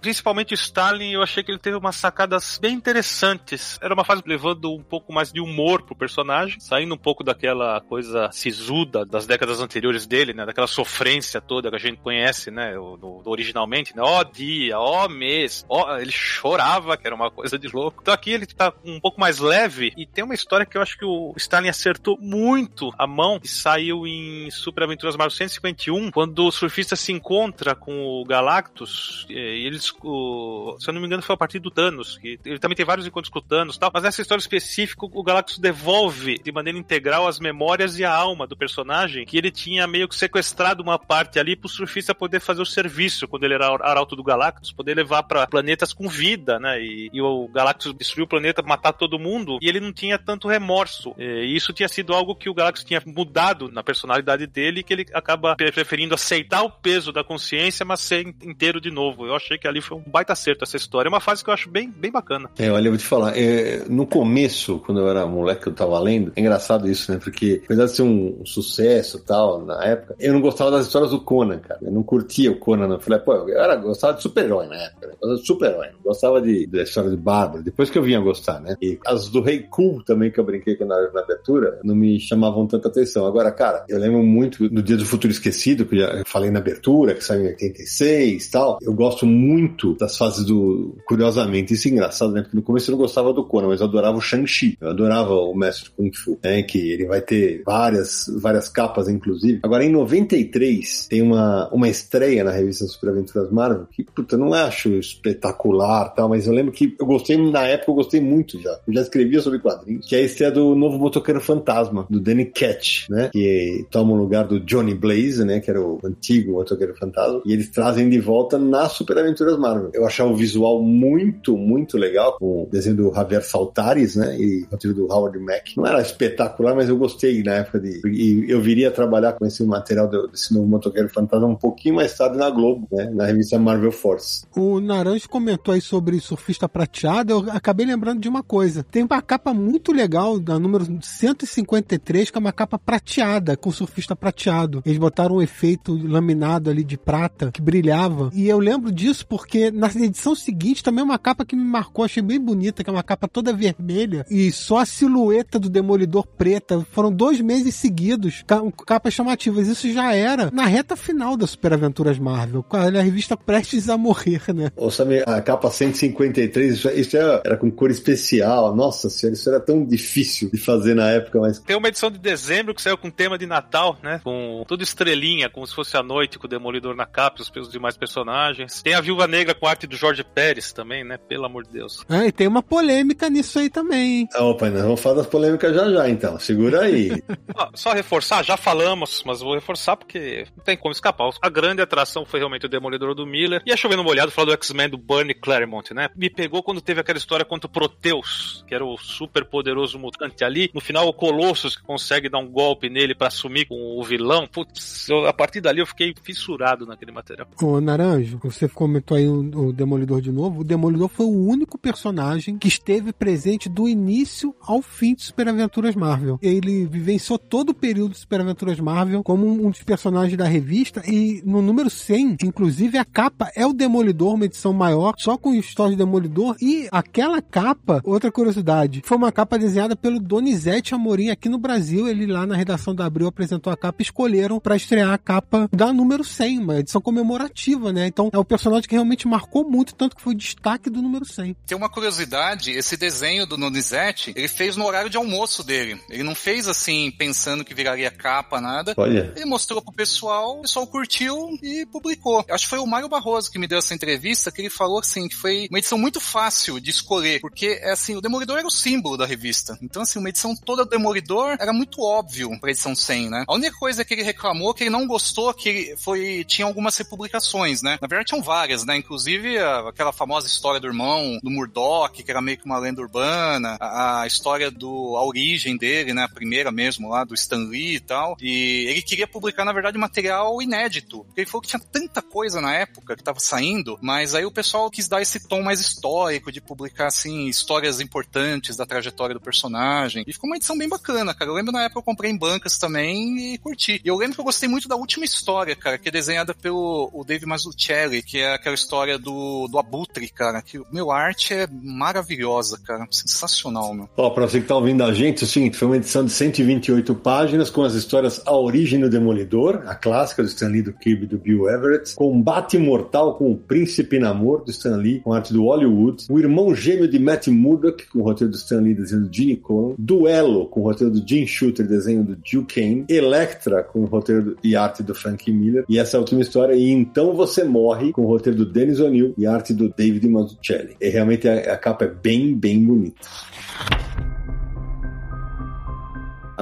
C: Principalmente o Starlin, eu achei que ele teve umas sacadas bem interessantes. Era uma fase levando um pouco mais de humor pro personagem, saindo um pouco daquela coisa sisuda das décadas anteriores dele, né? Daquela sofrência toda que a gente conhece, né? o- do- originalmente, né? Ó dia, ó mês, Ó, ele chorava, que era uma coisa de louco. Então aqui ele tá um pouco mais leve e tem uma história que eu acho que o Stalin acertou muito a mão e saiu em Super Aventuras Marvel 151, quando o surfista se encontra com o Galactus e eles, se eu não me engano, foi a partir do Thanos. Que ele também tem vários encontros com o Thanos tal, mas nessa história específica, o Galactus devolve de maneira integral as memórias e a alma do personagem, que ele tinha meio que sequestrado uma parte ali pro surfista poder fazer o serviço quando ele era arauto do Galactus, poder levar para planetas com vida, né? E, e, o Galactus destruiu o planeta, matar todo mundo, e ele não tinha tanto remorso. E isso tinha sido algo que o Galactus tinha mudado na personalidade dele, que ele acaba preferindo aceitar o peso da consciência, mas ser inteiro de novo. Eu achei que ali foi um baita acerto essa história. É uma fase que eu acho bem, bem bacana.
A: É, olha, eu vou te falar, é, no começo, quando eu era moleque, eu tava lendo, é engraçado isso, né? Porque apesar de ser um, sucesso tal, na época, eu não gostava das histórias do Conan, cara. Eu não curtia o Conan, não. Eu falei, pô, eu era, gostava de super-herói na época, né? Super-herói. Gostava de, da história de Bárbara. Depois que eu vim a gostar, né? E as do Rei Cool também, que eu brinquei na, na abertura, não me chamavam tanta atenção. Agora, cara, eu lembro muito do Dia do Futuro Esquecido, que eu já falei na abertura, que saiu em 86 e tal. Eu gosto muito das fases do. Curiosamente, isso é engraçado, né? Porque no começo eu não gostava do Conan, mas eu adorava o Shang-Chi. Eu adorava o Mestre Kung Fu, né? Que ele vai ter várias, várias capas, inclusive. Agora, em 93, tem uma, uma estreia na revista Super Aventuras Marvel que, puta, eu não acho espetacular tal, mas eu lembro que eu gostei, na época eu gostei muito já. Eu já escrevia sobre quadrinhos, que é a estreia do novo motoqueiro fantasma, do Danny Ketch, né? Que toma o lugar do Johnny Blaze, né? Que era o antigo motoqueiro fantasma. E eles trazem de volta na Super Aventuras Marvel. Eu achava o visual muito, muito legal, com o desenho do Javier Saltares, né? E o do Howard Mack. Não era espetacular, mas eu gostei na época de. E eu viria trabalhar com esse material desse novo motoqueiro fantasma um pouquinho mais tarde na Globo, né? Na revista Marvel Force.
B: O Naranjo comentou aí sobre surfista prateado. Eu acabei lembrando de uma coisa. Tem uma capa muito legal, da número 153, que é uma capa prateada, com surfista prateado. Eles botaram um efeito laminado ali de prata que brilhava. E eu lembro disso porque na edição seguinte também é uma capa que me marcou, achei bem bonita, que é uma capa toda vermelha e só a silhueta do Demolidor preta. Foram dois meses seguidos, capas chamativas. Isso já era na reta final das Super Aventuras Marvel, a revista prestes a morrer, né?
A: Ô, Samir, a capa 153, isso, isso era, era, com cor especial. Nossa senhora, isso era tão difícil de fazer na época, mas.
C: Tem uma edição de dezembro que saiu com tema de Natal, né? Com tudo estrelinha, como se fosse a noite, com o Demolidor na capa e os demais personagens. Tem a Viúva Negra com arte do Jorge Pérez também, né? Pelo amor de Deus.
B: É, e tem uma polêmica nisso aí também, hein?
A: Opa, nós vamos falar das polêmicas já já, então. Segura aí.
C: Só reforçar, já falamos, mas vou reforçar porque não tem como escapar. A grande atração foi realmente o Demolidor do Miller. E a chovendo molhado falar do X-Men do Bernie Claremont, né? Me pegou quando teve aquela história contra o Proteus, que era o super poderoso mutante ali. No final, o Colossus que consegue dar um golpe nele para assumir com o vilão. Putz, eu, a partir dali eu fiquei fissurado naquele material.
B: Ô, Naranjo, você comentou aí o, o Demolidor de novo. O Demolidor foi o único personagem que esteve presente do início ao fim de Super Aventuras Marvel. Ele vivenciou todo o período de Super Aventuras Marvel como um dos personagens da revista e no número 100, inclusive a capa é o Demolidor, uma edição maior, só com história de Demolidor e aquela capa, outra curiosidade, foi uma capa desenhada pelo Donizete Amorim aqui no Brasil, ele lá na redação da Abril apresentou a capa e escolheram para estrear a capa da número 100, uma edição comemorativa, né? Então é o personagem que realmente marcou muito, tanto que foi destaque do número 100.
D: Tem uma curiosidade, esse desenho do Donizete, ele fez no horário de almoço dele. Ele não fez assim pensando que viraria capa, nada.
A: Olha.
D: Ele mostrou pro pessoal, o pessoal curtiu e publicou. Acho que foi o Mário Barroso que me deu essa entrevista, que ele falou assim, que foi uma edição muito fácil de escolher, porque é assim, o Demolidor era o símbolo da revista. Então assim, uma edição toda do Demolidor era muito óbvio pra edição 100, né? A única coisa que ele reclamou, que ele não gostou, que foi, tinha algumas republicações, né? Na verdade tinham várias, né? Inclusive aquela famosa história do irmão do Murdoch, que era meio que uma lenda urbana, a, a história do, a origem dele, né? A primeira mesmo lá, do Stan Lee e tal. E ele queria publicar, na verdade, material inédito. Porque ele falou que tinha tanta coisa na época que tava saindo, mas aí o pessoal quis dar esse tom mais histórico, de publicar, assim, histórias importantes da trajetória do personagem. E ficou uma edição bem bacana, cara. Eu lembro na época eu comprei em bancas também e curti. E eu lembro que eu gostei muito da última história, cara, que é desenhada pelo o Dave Mazzucchelli, que é aquela história do, do Abutre, cara, que meu arte é maravilhosa, cara. Sensacional, meu.
A: Ó, pra você que tá ouvindo a gente, é o seguinte, foi uma edição de 128 páginas com as histórias A Origem do Demolidor, a clássica do Stanley do Kirby do Bill Everett, Combate Mortal com o Príncipe na Namor, do Stan Lee, com arte do Hollywood. O Irmão Gêmeo de Matt Murdock, com o roteiro do Stan Lee, desenho do Gene Colan. Duelo, com o roteiro do Jim Shooter, desenho do Jill Kane. Electra, com o roteiro e arte do Frank Miller. E essa é última história. E Então Você Morre, com o roteiro do Dennis O'Neill e arte do David Mazzucchelli. E realmente a, a capa é bem, bem bonita.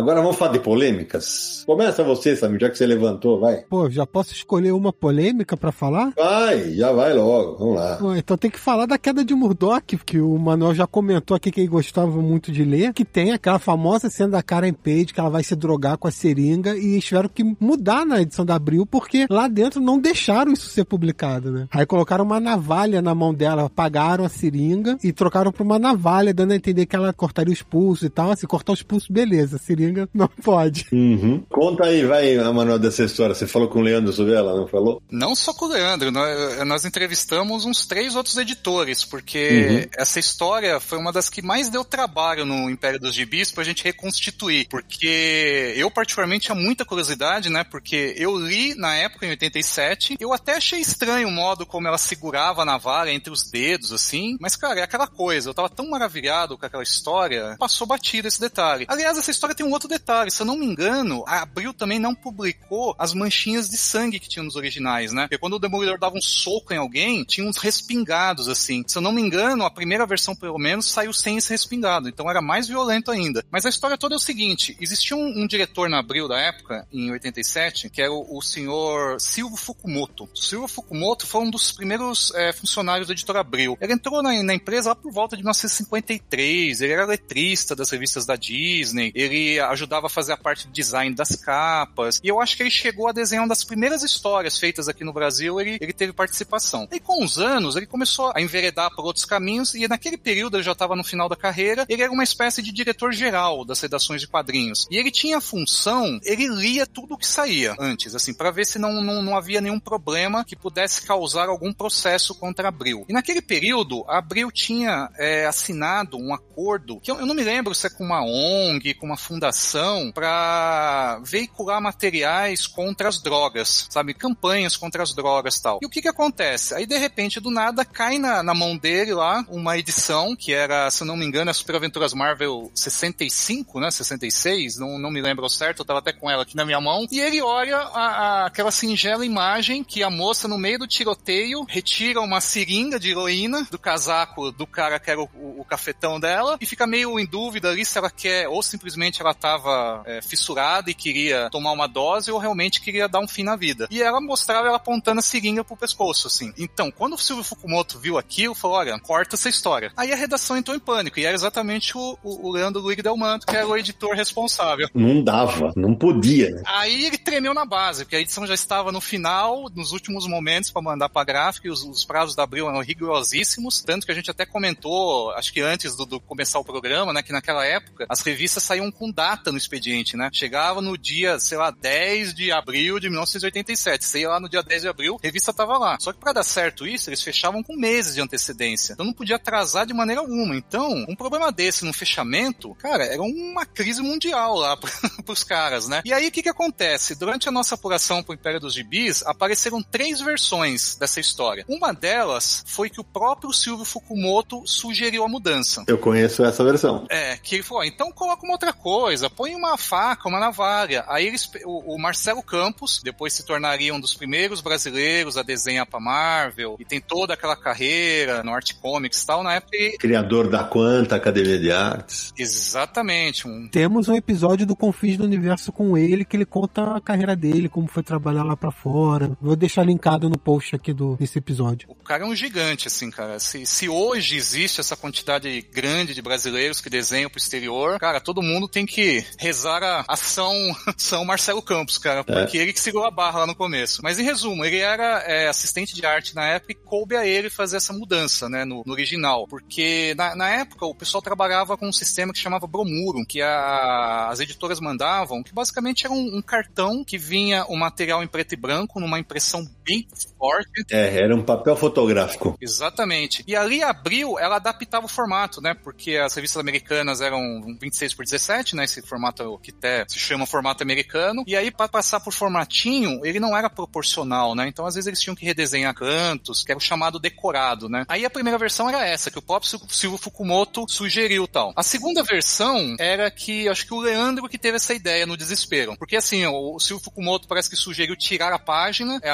A: Agora vamos falar de polêmicas. Começa você, Samir, já que você levantou, vai.
B: Pô, já posso escolher uma polêmica pra falar?
A: Vai, já vai logo, vamos lá.
B: Pô, então tem que falar da queda de Murdoch, que o Manuel já comentou aqui que ele gostava muito de ler, que tem aquela famosa cena da Karen Page, que ela vai se drogar com a seringa, e tiveram que mudar na edição da Abril, porque lá dentro não deixaram isso ser publicado, né? Aí colocaram uma navalha na mão dela, apagaram a seringa e trocaram pra uma navalha, dando a entender que ela cortaria os pulsos e tal. Assim, cortar os pulsos, beleza, a seringa não pode.
A: Uhum. Conta aí, vai, Manuel, dessa história. Você falou com o Leandro sobre ela, não falou?
D: Não só com o Leandro, nós, nós entrevistamos uns três outros editores, porque uhum. essa história foi uma das que mais deu trabalho no Império dos Gibis pra gente reconstituir. Porque eu, particularmente, tinha muita curiosidade, né? Porque eu li na época, em 87, eu até achei estranho o modo como ela segurava a navalha entre os dedos, assim. Mas, cara, é aquela coisa, eu tava tão maravilhado com aquela história, passou batido esse detalhe. Aliás, essa história tem um outro detalhe, se eu não me engano, a Abril também não publicou as manchinhas de sangue que tinha nos originais, né? Porque quando o Demolidor dava um soco em alguém, tinha uns respingados, assim. Se eu não me engano, a primeira versão, pelo menos, saiu sem esse respingado, então era mais violento ainda. Mas a história toda é o seguinte, existia um, um diretor na Abril da época, em 87, que era o, o senhor Silvio Fukumoto. O Silvio Fukumoto foi um dos primeiros é, funcionários da editora Abril. Ele entrou na, na empresa lá por volta de 1953, ele era letrista das revistas da Disney, ele ajudava a fazer a parte de design das capas. E eu acho que ele chegou a desenhar uma das primeiras histórias feitas aqui no Brasil, ele, ele teve participação. E com os anos, ele começou a enveredar por outros caminhos, e naquele período ele já estava no final da carreira, ele era uma espécie de diretor geral das redações de quadrinhos. E ele tinha a função, ele lia tudo o que saía antes, assim, para ver se não, não, não havia nenhum problema que pudesse causar algum processo contra Abril. E naquele período, Abril tinha é, assinado um acordo, que eu, eu não me lembro se é com uma ONG, com uma fundação, ação para veicular materiais contra as drogas, sabe? Campanhas contra as drogas tal. E o que que acontece? Aí, de repente, do nada, cai na, na mão dele lá uma edição que era, se não me engano, a Super Aventuras Marvel 65, né? 66, não, não me lembro certo, eu tava até com ela aqui na minha mão. E ele olha a, a, aquela singela imagem que a moça, no meio do tiroteio, retira uma seringa de heroína do casaco do cara que era o, o, o cafetão dela e fica meio em dúvida ali se ela quer ou simplesmente ela estava é, fissurada e queria tomar uma dose ou realmente queria dar um fim na vida. E ela mostrava ela apontando a seringa pro pescoço, assim. Então, quando o Silvio Fukumoto viu aquilo, falou: olha, corta essa história. Aí a redação entrou em pânico, e era exatamente o, o, o Leandro Manto, que era o editor responsável.
A: Não dava, não podia, né?
D: Aí ele tremeu na base, porque a edição já estava no final, nos últimos momentos para mandar pra gráfica, e os, os, prazos da Abril eram rigorosíssimos, tanto que a gente até comentou, acho que antes do, do começar o programa, né, que naquela época as revistas saíam com data data no expediente, né? Chegava no dia, sei lá, 10 de abril de 1987. Sei lá, no dia 10 de abril, a revista tava lá. Só que para dar certo isso, eles fechavam com meses de antecedência. Então não podia atrasar de maneira alguma. Então, um problema desse no fechamento, cara, era uma crise mundial lá pros caras, né? E aí o que que acontece? Durante a nossa apuração pro Império dos Gibis, apareceram três versões dessa história. Uma delas foi que o próprio Silvio Fukumoto sugeriu a mudança.
A: Eu conheço essa versão.
D: É, que ele falou, então coloca uma outra coisa, põe uma faca, uma navalha. Aí eles, o, o, Marcelo Campos, depois se tornaria um dos primeiros brasileiros a desenhar pra Marvel, e tem toda aquela carreira no Art Comics e tal, na época.
A: Criador da Quanta Academia de Artes.
D: Exatamente. Um...
B: Temos um episódio do Confins do Universo com ele, que ele conta a carreira dele, como foi trabalhar lá pra fora. Vou deixar linkado no post aqui do, desse episódio.
D: O cara é um gigante, assim, cara. Se, se hoje existe essa quantidade grande de brasileiros que desenham pro exterior, cara, todo mundo tem que rezar a, a São, São Marcelo Campos, cara, porque é. ele que segurou a barra lá no começo. Mas em resumo, ele era é, assistente de arte na época e coube a ele fazer essa mudança, né, no, no original. Porque na, na, época o pessoal trabalhava com um sistema que chamava Bromuro, que a, as editoras mandavam, que basicamente era um, um cartão que vinha o material em preto e branco, numa impressão bem forte.
A: É, era um papel fotográfico.
D: Exatamente. E ali Abril, ela adaptava o formato, né? Porque as revistas americanas eram 26 por 17, né? Esse formato que até se chama formato americano. E aí, para passar por formatinho, ele não era proporcional, né? Então, às vezes, eles tinham que redesenhar cantos, que era o chamado decorado, né? Aí a primeira versão era essa, que o próprio Silvio Fukumoto sugeriu tal. A segunda versão era que, acho que o Leandro que teve essa ideia no desespero. Porque assim, o Silvio Fukumoto parece que sugeriu tirar a página, é,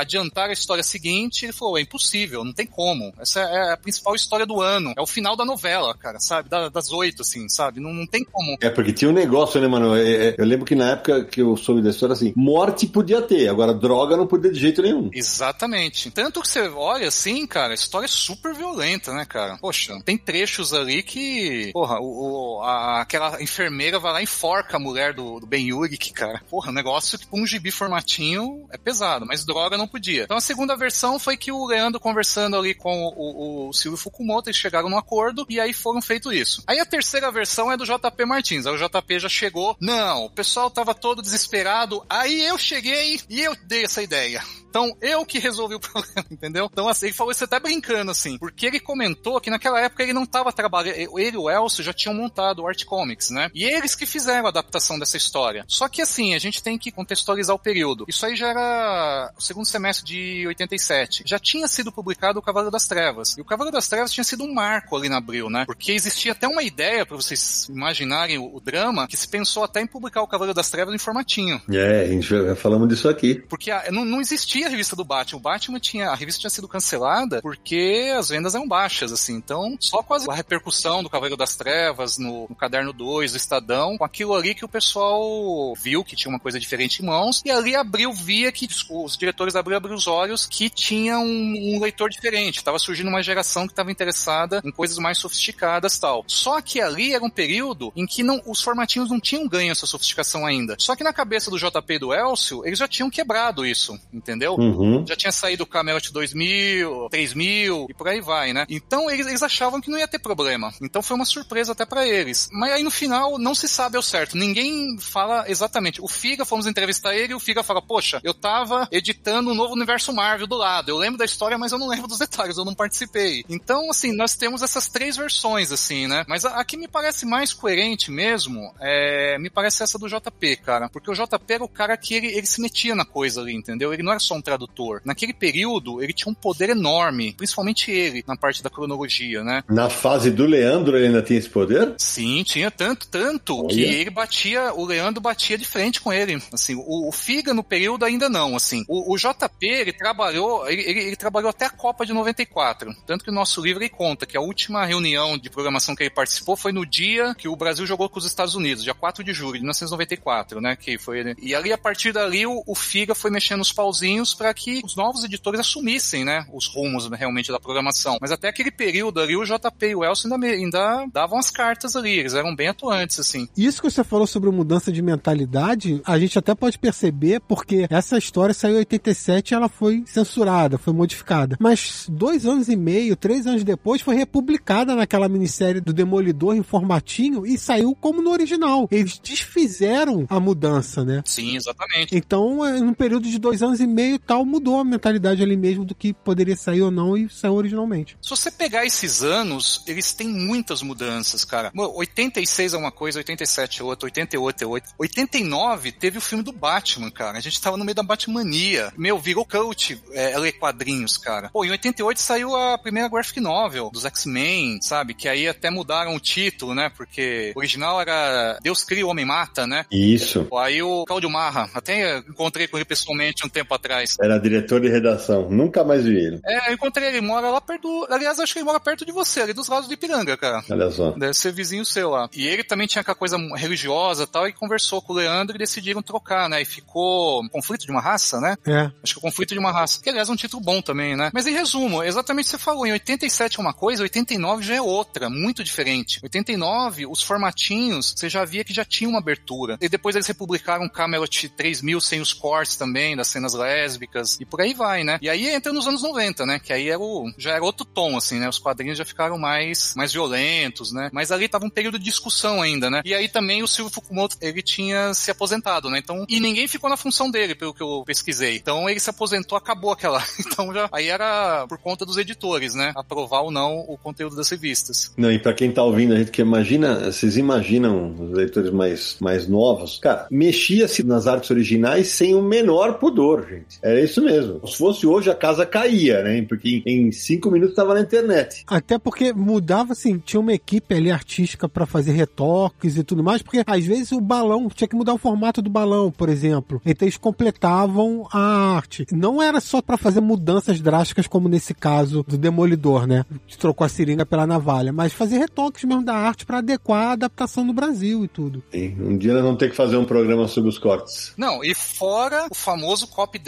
D: a história seguinte, ele falou, é impossível, não tem como. Essa é a principal história do ano. É o final da novela, cara, sabe? Da, das oito, assim, sabe? Não, não tem como.
A: É, porque tinha um negócio, né, mano? É, é, eu lembro que na época que eu soube da história, assim, morte podia ter, agora droga não podia de jeito nenhum.
D: Exatamente. Tanto que você olha assim, cara, a história é super violenta, né, cara? Poxa, tem trechos ali que, porra, o, o a, aquela enfermeira vai lá e enforca a mulher do, do Ben Yurik, cara. Porra, negócio que um gibi formatinho é pesado, mas droga não podia. Então a segunda versão foi que o Leandro conversando ali com o, o, o Silvio Fukumoto, eles chegaram num acordo e aí foram feito isso. Aí a terceira versão é do JP Martins. Aí o JP já chegou. Não, o pessoal tava todo desesperado. Aí eu cheguei e eu dei essa ideia. Então, eu que resolvi o problema, entendeu? Então, assim, ele falou isso até brincando, assim, porque ele comentou que naquela época ele não estava trabalhando, ele e o Elcio já tinham montado o Art Comics, né? E eles que fizeram a adaptação dessa história. Só que, assim, a gente tem que contextualizar o período. Isso aí já era o segundo semestre de 87. Já tinha sido publicado o Cavaleiro das Trevas. E o Cavaleiro das Trevas tinha sido um marco ali na abril, né? Porque existia até uma ideia, para vocês imaginarem o, o, drama, que se pensou até em publicar o Cavaleiro das Trevas em formatinho.
A: É, a gente já falamos disso aqui.
D: Porque a, não, não existia a revista do Batman. O Batman tinha. A revista tinha sido cancelada porque as vendas eram baixas, assim. Então, só com a repercussão do Cavaleiro das Trevas no, no caderno 2, do Estadão, com aquilo ali que o pessoal viu que tinha uma coisa diferente em mãos, e ali abriu, via que os diretores abriu, abriu os olhos que tinha um, um leitor diferente. Tava surgindo uma geração que estava interessada em coisas mais sofisticadas tal. Só que ali era um período em que não, os formatinhos não tinham ganho essa sofisticação ainda. Só que na cabeça do JP e do Elcio, eles já tinham quebrado isso, entendeu?
A: Uhum.
D: Já tinha saído o Camelot 2000, 3000 e por aí vai, né? Então eles, eles achavam que não ia ter problema. Então foi uma surpresa até para eles. Mas aí no final não se sabe ao certo. Ninguém fala exatamente. O Figa, fomos entrevistar ele e o Figa fala: Poxa, eu tava editando um novo universo Marvel do lado. Eu lembro da história, mas eu não lembro dos detalhes, eu não participei. Então, assim, nós temos essas três versões, assim, né? Mas a, a que me parece mais coerente mesmo é, me parece essa do JP, cara. Porque o JP era o cara que ele, ele se metia na coisa ali, entendeu? Ele não era só um tradutor. Naquele período, ele tinha um poder enorme, principalmente ele, na parte da cronologia, né?
A: Na fase do Leandro, ele ainda tinha esse poder?
D: Sim, tinha tanto, tanto, Olha. que ele batia, o Leandro batia de frente com ele. Assim, o, o Figa no período ainda não, assim. O, o JP, ele trabalhou, ele, ele, ele, trabalhou até a Copa de 94. Tanto que o nosso livro ele conta que a última reunião de programação que ele participou foi no dia que o Brasil jogou com os Estados Unidos, dia 4 de julho de 1994, né? Que foi, e ali, a partir dali, o, o Figa foi mexendo os pauzinhos para que os novos editores assumissem, né, os rumos realmente da programação. Mas até aquele período ali, o JP e o Elcio ainda, ainda davam as cartas ali, eles eram bem atuantes, assim.
B: Isso que você falou sobre mudança de mentalidade, a gente até pode perceber, porque essa história saiu em 87 e ela foi censurada, foi modificada. Mas dois anos e meio, três anos depois, foi republicada naquela minissérie do Demolidor em formatinho e saiu como no original. Eles desfizeram a mudança, né?
D: Sim, exatamente.
B: Então, é, num período de dois anos e meio tal, mudou a mentalidade ali mesmo do que poderia sair ou não e saiu originalmente.
D: Se você pegar esses anos, eles têm muitas mudanças, cara. 86 é uma coisa, 87 é outra, 88 é outra. 89 teve o filme do Batman, cara. A gente tava no meio da Batmania. Meu, virou cult é, ler quadrinhos, cara. Pô, em 88 saiu a primeira graphic novel dos X-Men, sabe? Que aí até mudaram o título, né? Porque o original era Deus cria, o homem mata, né?
A: Isso.
D: Pô, aí o Claudio Marra, até encontrei com ele pessoalmente um tempo atrás.
A: Era diretor de redação. Nunca mais vi ele.
D: É, eu encontrei ele, mora lá perto. Aliás, acho que ele mora perto de você, ali dos lados de Ipiranga, cara.
A: Olha só.
D: Deve ser vizinho seu lá. E ele também tinha aquela coisa religiosa e tal, e conversou com o Leandro e decidiram trocar, né? E ficou conflito de uma raça, né?
B: É.
D: Acho que o conflito de uma raça. Que aliás é um título bom também, né? Mas em resumo, exatamente o que você falou, em 87 é uma coisa, 89 já é outra, muito diferente. 89, os formatinhos, você já via que já tinha uma abertura. E depois eles republicaram Camelot 3000 sem os cortes também, das cenas lésbicas, e por aí vai, né? E aí entra nos anos 90, né? Que aí era o, já era outro tom, assim, né? Os quadrinhos já ficaram mais, mais violentos, né? Mas ali tava um período de discussão ainda, né? E aí também o Silvio Fukumoto, ele tinha se aposentado, né? Então, e ninguém ficou na função dele, pelo que eu pesquisei. Então ele se aposentou acabou aquela. Então já aí era por conta dos editores, né? Aprovar ou não o conteúdo das revistas.
A: Não, e pra quem tá ouvindo a gente que imagina, vocês imaginam os leitores mais, mais novos, cara, mexia-se nas artes originais sem o menor pudor, gente. Era isso mesmo. Se fosse hoje, a casa caía, né? Porque em cinco minutos tava na internet.
B: Até porque mudava, assim, tinha uma equipe ali artística pra fazer retoques e tudo mais, porque às vezes o balão, tinha que mudar o formato do balão, por exemplo. Então eles completavam a arte. Não era só pra fazer mudanças drásticas, como nesse caso do Demolidor, né? Que trocou a seringa pela navalha, mas fazer retoques mesmo da arte pra adequar a adaptação no Brasil e tudo.
A: Sim, Um dia nós vamos ter que fazer um programa sobre os cortes.
D: Não, e fora o famoso copy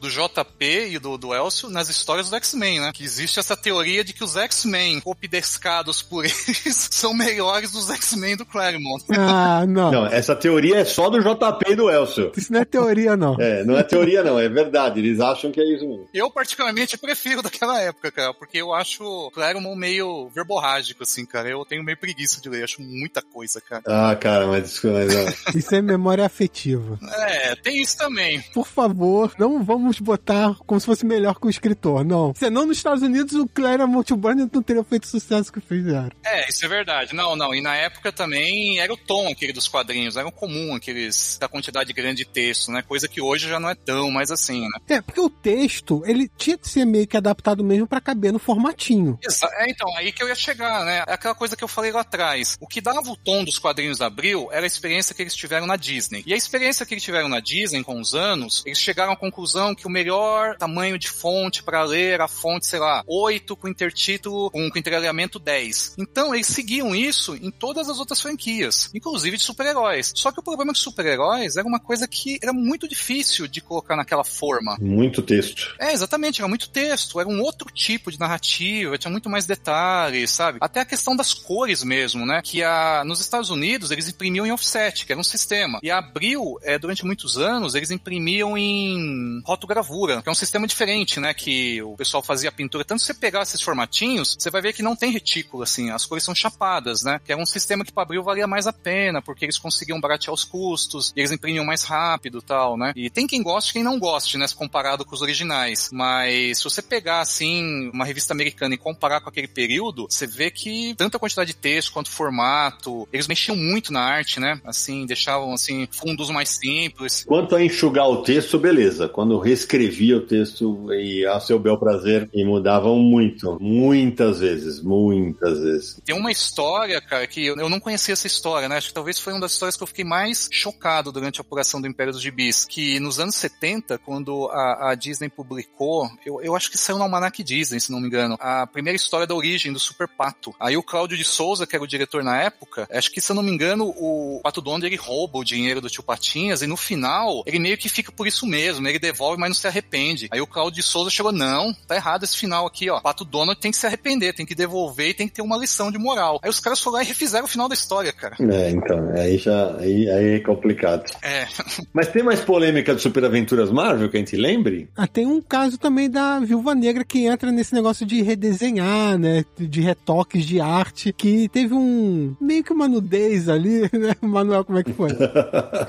D: do JP e do, do Elcio nas histórias do X-Men, né? Que existe essa teoria de que os X-Men copy descados por eles são melhores dos X-Men do Claremont.
B: Ah, não.
A: Não, essa teoria é só do JP e do Elcio.
B: Isso não é teoria, não.
A: É, não é teoria não, é verdade. Eles acham que é isso mesmo.
D: Eu, particularmente, prefiro daquela época, cara, porque eu acho o Claremont meio verborrágico, assim, cara. Eu tenho meio preguiça de ler, acho muita coisa, cara.
A: Ah, cara, mas isso mas, ó,
B: Isso é memória afetiva.
D: É, tem isso também.
B: Por favor, não vamos botar como se fosse melhor que o escritor, não. Senão nos Estados Unidos o Claremont Burnett não teria feito o sucesso que fizeram.
D: É, isso é verdade. Não, não. E na época também era o tom aquele dos quadrinhos, era comum aqueles da quantidade grande de texto, né? Coisa que hoje já não é tão mais assim, né?
B: É, porque o texto, ele tinha que ser meio que adaptado mesmo pra caber no formatinho.
D: É, então, aí que eu ia chegar, né? É aquela coisa que eu falei lá atrás. O que dava o tom dos quadrinhos da Abril era a experiência que eles tiveram na Disney. E a experiência que eles tiveram na Disney com os anos, eles chegaram à conclusão que o melhor tamanho de fonte para ler era a fonte, sei lá, 8 com intertítulo, com, com entregamento 10. Então, eles seguiam isso em todas as outras franquias, inclusive de super-heróis. Só que o problema de super-heróis era uma coisa que era muito difícil de colocar naquela forma.
A: muito texto.
D: É, exatamente, era muito texto, era um outro tipo de narrativa, tinha muito mais detalhes, sabe? Até a questão das cores mesmo, né? Que a, nos Estados Unidos eles imprimiam em offset, que era um sistema. E a Abril, é, durante muitos anos, eles imprimiam em rotogravura, que é um sistema diferente, né? Que o pessoal fazia pintura. Tanto se você pegar esses formatinhos, você vai ver que não tem retículo, assim, as cores são chapadas, né? Que era um sistema que para Abril valia mais a pena, porque eles conseguiam baratear os custos, e eles imprimiam mais rápido tal, né? E tem quem goste e quem não goste, né? Comparado com os originais. Mas se você pegar, assim, uma revista americana e comparar com aquele período, você vê que tanto a quantidade de texto quanto formato, eles mexiam muito na arte, né? Assim, deixavam, assim, fundos mais simples.
A: Quanto a enxugar o texto, beleza. Quando reescrevia o texto e a seu bel prazer, e mudavam muito. Muitas vezes, muitas vezes.
D: Tem uma história, cara, que eu eu não conhecia essa história, né? Acho que talvez foi uma das histórias que eu fiquei mais chocado durante a apuração do Império dos Gibis. Que nos anos 70, quando a, a Disney publicou, eu, eu acho que saiu no Almanac Disney, se não me engano, a primeira história da origem do Super Pato. Aí o Cláudio de Souza, que era o diretor na época, acho que, se eu não me engano, o Pato Donald, ele rouba o dinheiro do tio Patinhas e no final, ele meio que fica por isso mesmo, ele devolve, mas não se arrepende. Aí o Cláudio de Souza chegou, não, tá errado esse final aqui, ó. Pato Donald tem que se arrepender, tem que devolver e tem que ter uma lição de moral. Aí os caras foram lá e refizeram o final da história, cara.
A: É, então, aí já aí, aí é complicado.
D: É,
A: Mas tem mais polêmica de Super Aventuras Marvel que a gente lembre?
B: Ah, tem um caso também da Viúva Negra que entra nesse negócio de redesenhar, né? De retoques de arte, que teve um. meio que uma nudez ali, né? Manuel, como é que foi?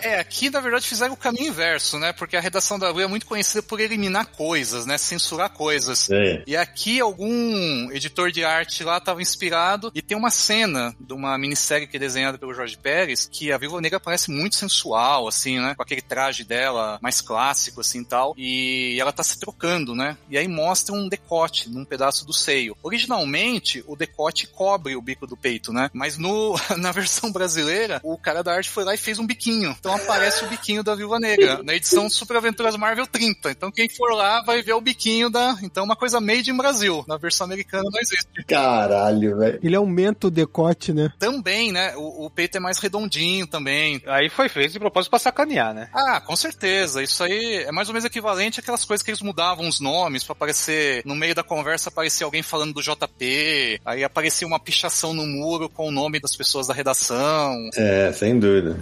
D: é, aqui na verdade fizeram o caminho inverso, né? Porque a redação da Abril é muito conhecida por eliminar coisas, né? Censurar coisas.
A: É.
D: E aqui algum editor de arte lá estava inspirado e tem uma cena de uma minissérie que é desenhada pelo Jorge Pérez que a Viúva Negra parece muito sensual, assim, né? Com aquele traje dela mais clássico, assim, tal. E ela tá se trocando, né? E aí mostra um decote num pedaço do seio. Originalmente, o decote cobre o bico do peito, né? Mas no, na versão brasileira, o cara da arte foi lá e fez um biquinho. Então aparece o biquinho da Viúva Negra, na edição Super Aventuras Marvel 30. Então quem for lá vai ver o biquinho da... Então uma coisa made in Brasil. Na versão americana não existe.
A: Caralho, velho.
B: Ele aumenta o decote, né?
D: Também, né? O, o peito é mais redondinho também.
C: Aí foi feito de propósito pra sacanear, né?
D: Ah, com certeza. Isso aí é mais ou menos equivalente àquelas coisas que eles mudavam os nomes pra aparecer no meio da conversa aparecia alguém falando do JP, aí aparecia uma pichação no muro com o nome das pessoas da redação.
A: É, sem dúvida.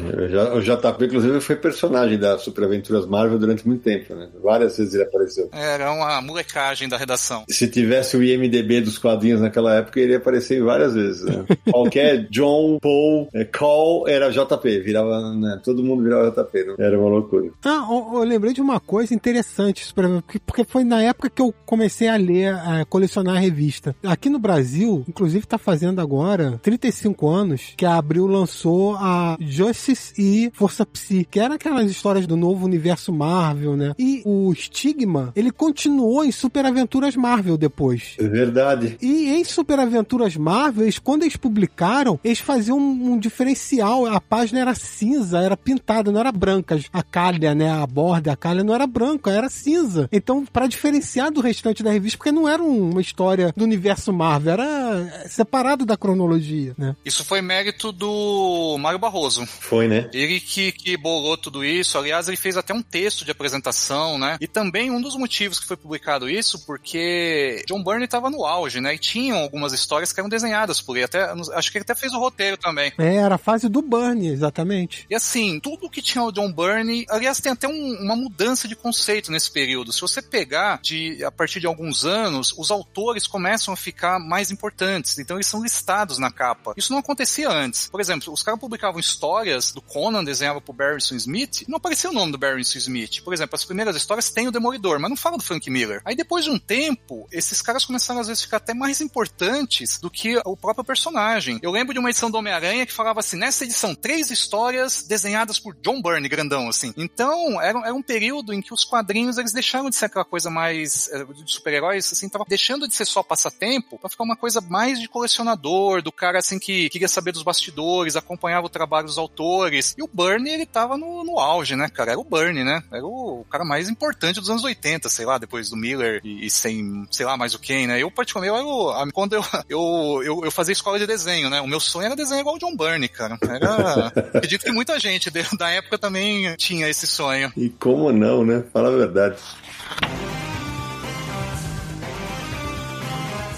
A: O JP, inclusive, foi personagem da Super Aventuras Marvel durante muito tempo, né? Várias vezes ele apareceu.
D: Era uma molecagem da redação.
A: Se tivesse o IMDB dos quadrinhos naquela época, ele ia aparecer várias vezes. Né? Qualquer John, Paul, é, Call era JP, virava, né? Todo mundo virava JP, não? Era uma loucura.
B: Ah, eu, eu lembrei de uma coisa interessante, porque foi na época que eu comecei a ler, a colecionar a revista. Aqui no Brasil, inclusive tá fazendo agora 35 anos que a Abril lançou a Justice e Força Psi, que eram aquelas histórias do novo universo Marvel, né? E o Stigma, ele continuou em Super Aventuras Marvel depois.
A: É verdade.
B: E em Super Aventuras Marvel, eles, quando eles publicaram, eles faziam um, um diferencial. A página era cinza, era pintada, não era branca. A calha, né? A borda, a calha não era branca, era cinza. Então, para diferenciar do restante da revista, porque não era uma história do universo Marvel, era separado da cronologia, né?
D: Isso foi mérito do Mário Barroso.
A: Foi, né?
D: Ele que, que bolou tudo isso. Aliás, ele fez até um texto de apresentação, né? E também um dos motivos que foi publicado isso, porque John Byrne estava no auge, né? E tinham algumas histórias que eram desenhadas por ele. Até, acho que ele até fez o roteiro também.
B: É, era a fase do Byrne, exatamente.
D: E assim, tudo que tinha o John Byrne, aliás, tem até um, uma mudança de conceito nesse período. Se você pegar de a partir de alguns anos, os autores começam a ficar mais importantes. Então eles são listados na capa. Isso não acontecia antes. Por exemplo, os caras publicavam histórias do Conan, desenhava por Barrington Smith, e não aparecia o nome do Barrington Smith. Por exemplo, as primeiras histórias têm o Demolidor, mas não fala do Frank Miller. Aí depois de um tempo, esses caras começaram às vezes a ficar até mais importantes do que o próprio personagem. Eu lembro de uma edição do Homem-Aranha que falava assim, nessa edição, três histórias desenhadas por John Byrne, grandão, assim. Então, era, era um período em que os quadrinhos, eles deixaram de ser aquela coisa mais eh, de super-heróis, assim, tava deixando de ser só passatempo pra ficar uma coisa mais de colecionador, do cara, assim, que queria saber dos bastidores, acompanhava o trabalho dos autores. E o Byrne, ele tava no, no auge, né, cara? Era o Byrne, né? Era o cara mais importante dos anos 80, sei lá, depois do Miller e, e sem, sei lá, mais o quem, né? Eu, particularmente, eu, quando eu, eu, eu, eu, fazia escola de desenho, né? O meu sonho era desenhar igual o John Byrne, cara. Era... Acredito que muita gente da época também tinha esse sonho.
A: E como não, né? Fala a verdade.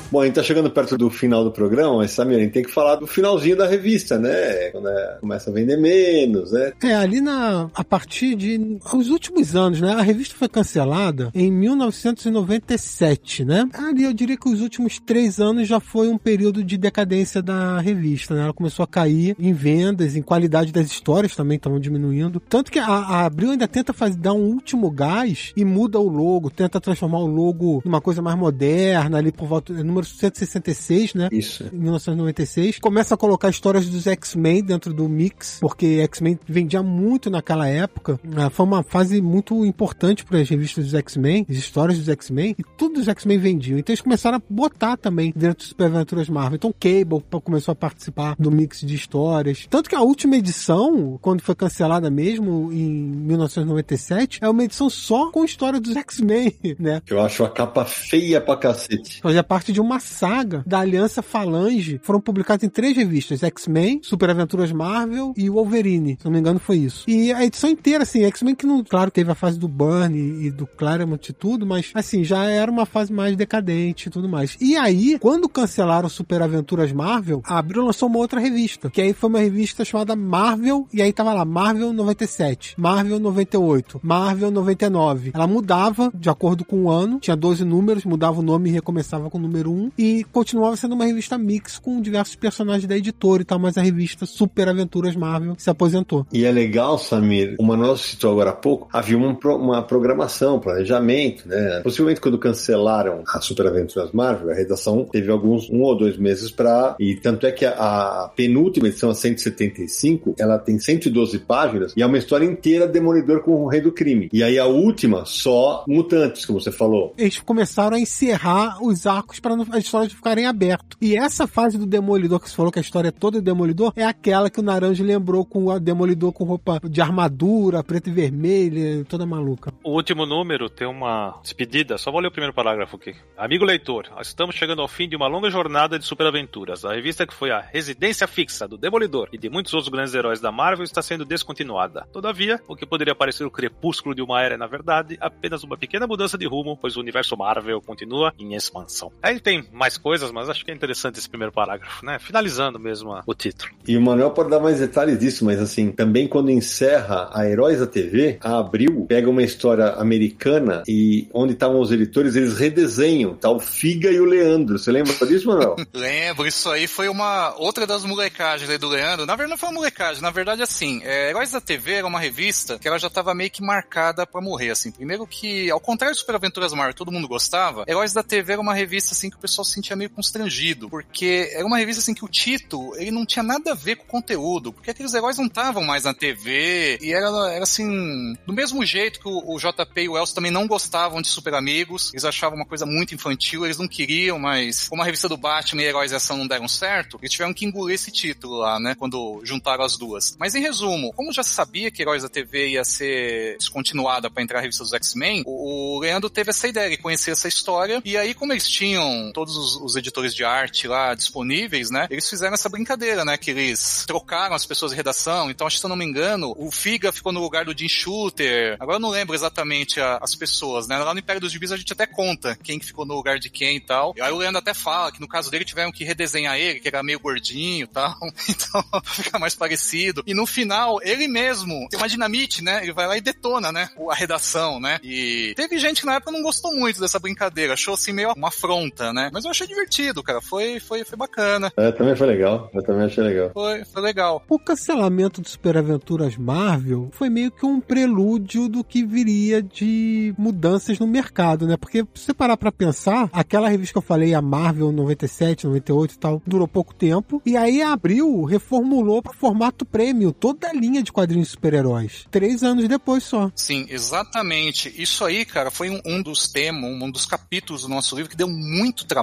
A: Bom, a gente tá chegando perto do final do programa, mas Samir, a gente tem que falar do finalzinho da revista, né? Quando é, começa a vender menos, né?
B: É, ali na, a partir de os últimos anos, né? A revista foi cancelada em 1997, né? Ali eu diria que os últimos três anos já foi um período de decadência da revista, né? Ela começou a cair em vendas, em qualidade das histórias também estavam diminuindo. Tanto que a, a Abril ainda tenta fazer, dar um último gás e muda o logo, tenta transformar o logo numa coisa mais moderna ali por volta número 166, né?
A: Isso.
B: Em 1996. Começa a colocar histórias dos X-Men dentro do mix, porque X-Men vendia muito naquela época. Ah, foi uma fase muito importante para as revistas dos X-Men, as histórias dos X-Men, e tudo dos X-Men vendiam. Então eles começaram a botar também dentro dos Super Aventuras Marvel. Então Cable começou a participar do mix de histórias. Tanto que a última edição, quando foi cancelada mesmo, em 1997, é uma edição só com história dos X-Men, né?
A: Eu acho a capa feia pra cacete.
B: Fazia parte de uma saga da Aliança Falange. Foram publicados em três revistas: X-Men, Super Aventuras Marvel e Wolverine. Se não me engano, foi isso. E a edição inteira, assim, X-Men que não, claro, teve a fase do Burn e do Claremont e tudo, mas assim, já era uma fase mais decadente e tudo mais. E aí, quando cancelaram Super Aventuras Marvel, a Abril lançou uma outra revista, que aí foi uma revista chamada Marvel, e aí tava lá, Marvel 97, Marvel 98, Marvel 99. Ela mudava de acordo com o ano, tinha 12 números, mudava o nome e recomeçava com o número 1 e continuava sendo uma revista mix com diversos personagens da editora e tal, mas a revista Super Aventuras Marvel se aposentou.
A: E é legal, Samir, o Manuel citou agora há pouco, havia uma, uma programação, planejamento, né? Possivelmente quando cancelaram a Super Aventuras Marvel, a redação teve alguns, um ou dois meses para e tanto é que a, a, penúltima edição, a 175, ela tem 112 páginas e é uma história inteira Demolidor com o Rei do Crime. E aí a última, só mutantes, como você falou.
B: Eles começaram a encerrar os arcos para as histórias ficarem abertas. E essa fase do Demolidor, que você falou que a história é toda do Demolidor, é aquela que o Naranja lembrou com o Demolidor com roupa de armadura, preta e vermelha, toda maluca.
C: O último número tem uma despedida, só vou ler o primeiro parágrafo aqui. Amigo leitor, estamos chegando ao fim de uma longa jornada de superaventuras. A revista que foi a residência fixa do Demolidor e de muitos outros grandes heróis da Marvel está sendo descontinuada. Todavia, o que poderia parecer o crepúsculo de uma era é, na verdade, apenas uma pequena mudança de rumo, pois o universo Marvel continua em expansão. Aí tem tem mais coisas, mas acho que é interessante esse primeiro parágrafo, né? Finalizando mesmo a, o título.
A: E o Manuel pode dar mais detalhes disso, mas assim, também quando encerra a Heróis da TV, a Abril pega uma história americana e onde estavam os editores, eles redesenham, tá? O Figa e o Leandro. Você lembra disso, Manuel?
D: Lembro, isso aí foi uma outra das molecagens aí do Leandro. Na verdade, não foi uma molecagem, na verdade, assim, é, Heróis da TV era uma revista que ela já tava meio que marcada para morrer, assim. Primeiro que, ao contrário de Super Aventuras Marvel, todo mundo gostava, Heróis da TV era uma revista, assim, que o pessoal se sentia meio constrangido, porque era uma revista, assim, que o título, ele não tinha nada a ver com o conteúdo, porque aqueles heróis não estavam mais na TV, e era, era assim, do mesmo jeito que o, o JP e o Elcio também não gostavam de Super Amigos, eles achavam uma coisa muito infantil, eles não queriam, mas como a revista do Batman e Heróis de Ação não deram certo, eles tiveram que engolir esse título lá, né, quando juntaram as duas. Mas em resumo, como já sabia que Heróis da TV ia ser descontinuada para entrar a revista dos X-Men, o, o Leandro teve essa ideia, ele conhecia essa história, e aí como eles tinham todos os, os editores de arte lá disponíveis, né, eles fizeram essa brincadeira, né, que eles trocaram as pessoas de redação, então acho que se eu não me engano, o Figa ficou no lugar do Jim Shooter, agora eu não lembro exatamente a, as pessoas, né, lá no Império dos Gibis a gente até conta quem que ficou no lugar de quem e tal, e aí o Leandro até fala que no caso dele tiveram que redesenhar ele, que era meio gordinho e tal, então fica mais parecido, e no final, ele mesmo tem uma dinamite, né, ele vai lá e detona, né, a redação, né, e teve gente que na época não gostou muito dessa brincadeira, achou assim meio uma afronta, né, mas eu achei divertido, cara, foi, foi, foi bacana.
A: É, também foi legal, eu também achei legal.
D: Foi, foi legal.
B: O cancelamento do Super Aventuras Marvel foi meio que um prelúdio do que viria de mudanças no mercado, né? Porque se você parar pra pensar, aquela revista que eu falei, a Marvel 97, 98 e tal, durou pouco tempo. E aí a Abril reformulou pro formato prêmio toda a linha de quadrinhos de super-heróis. Três anos depois só.
D: Sim, exatamente. Isso aí, cara, foi um, um dos temas, um dos capítulos do nosso livro que deu muito trabalho,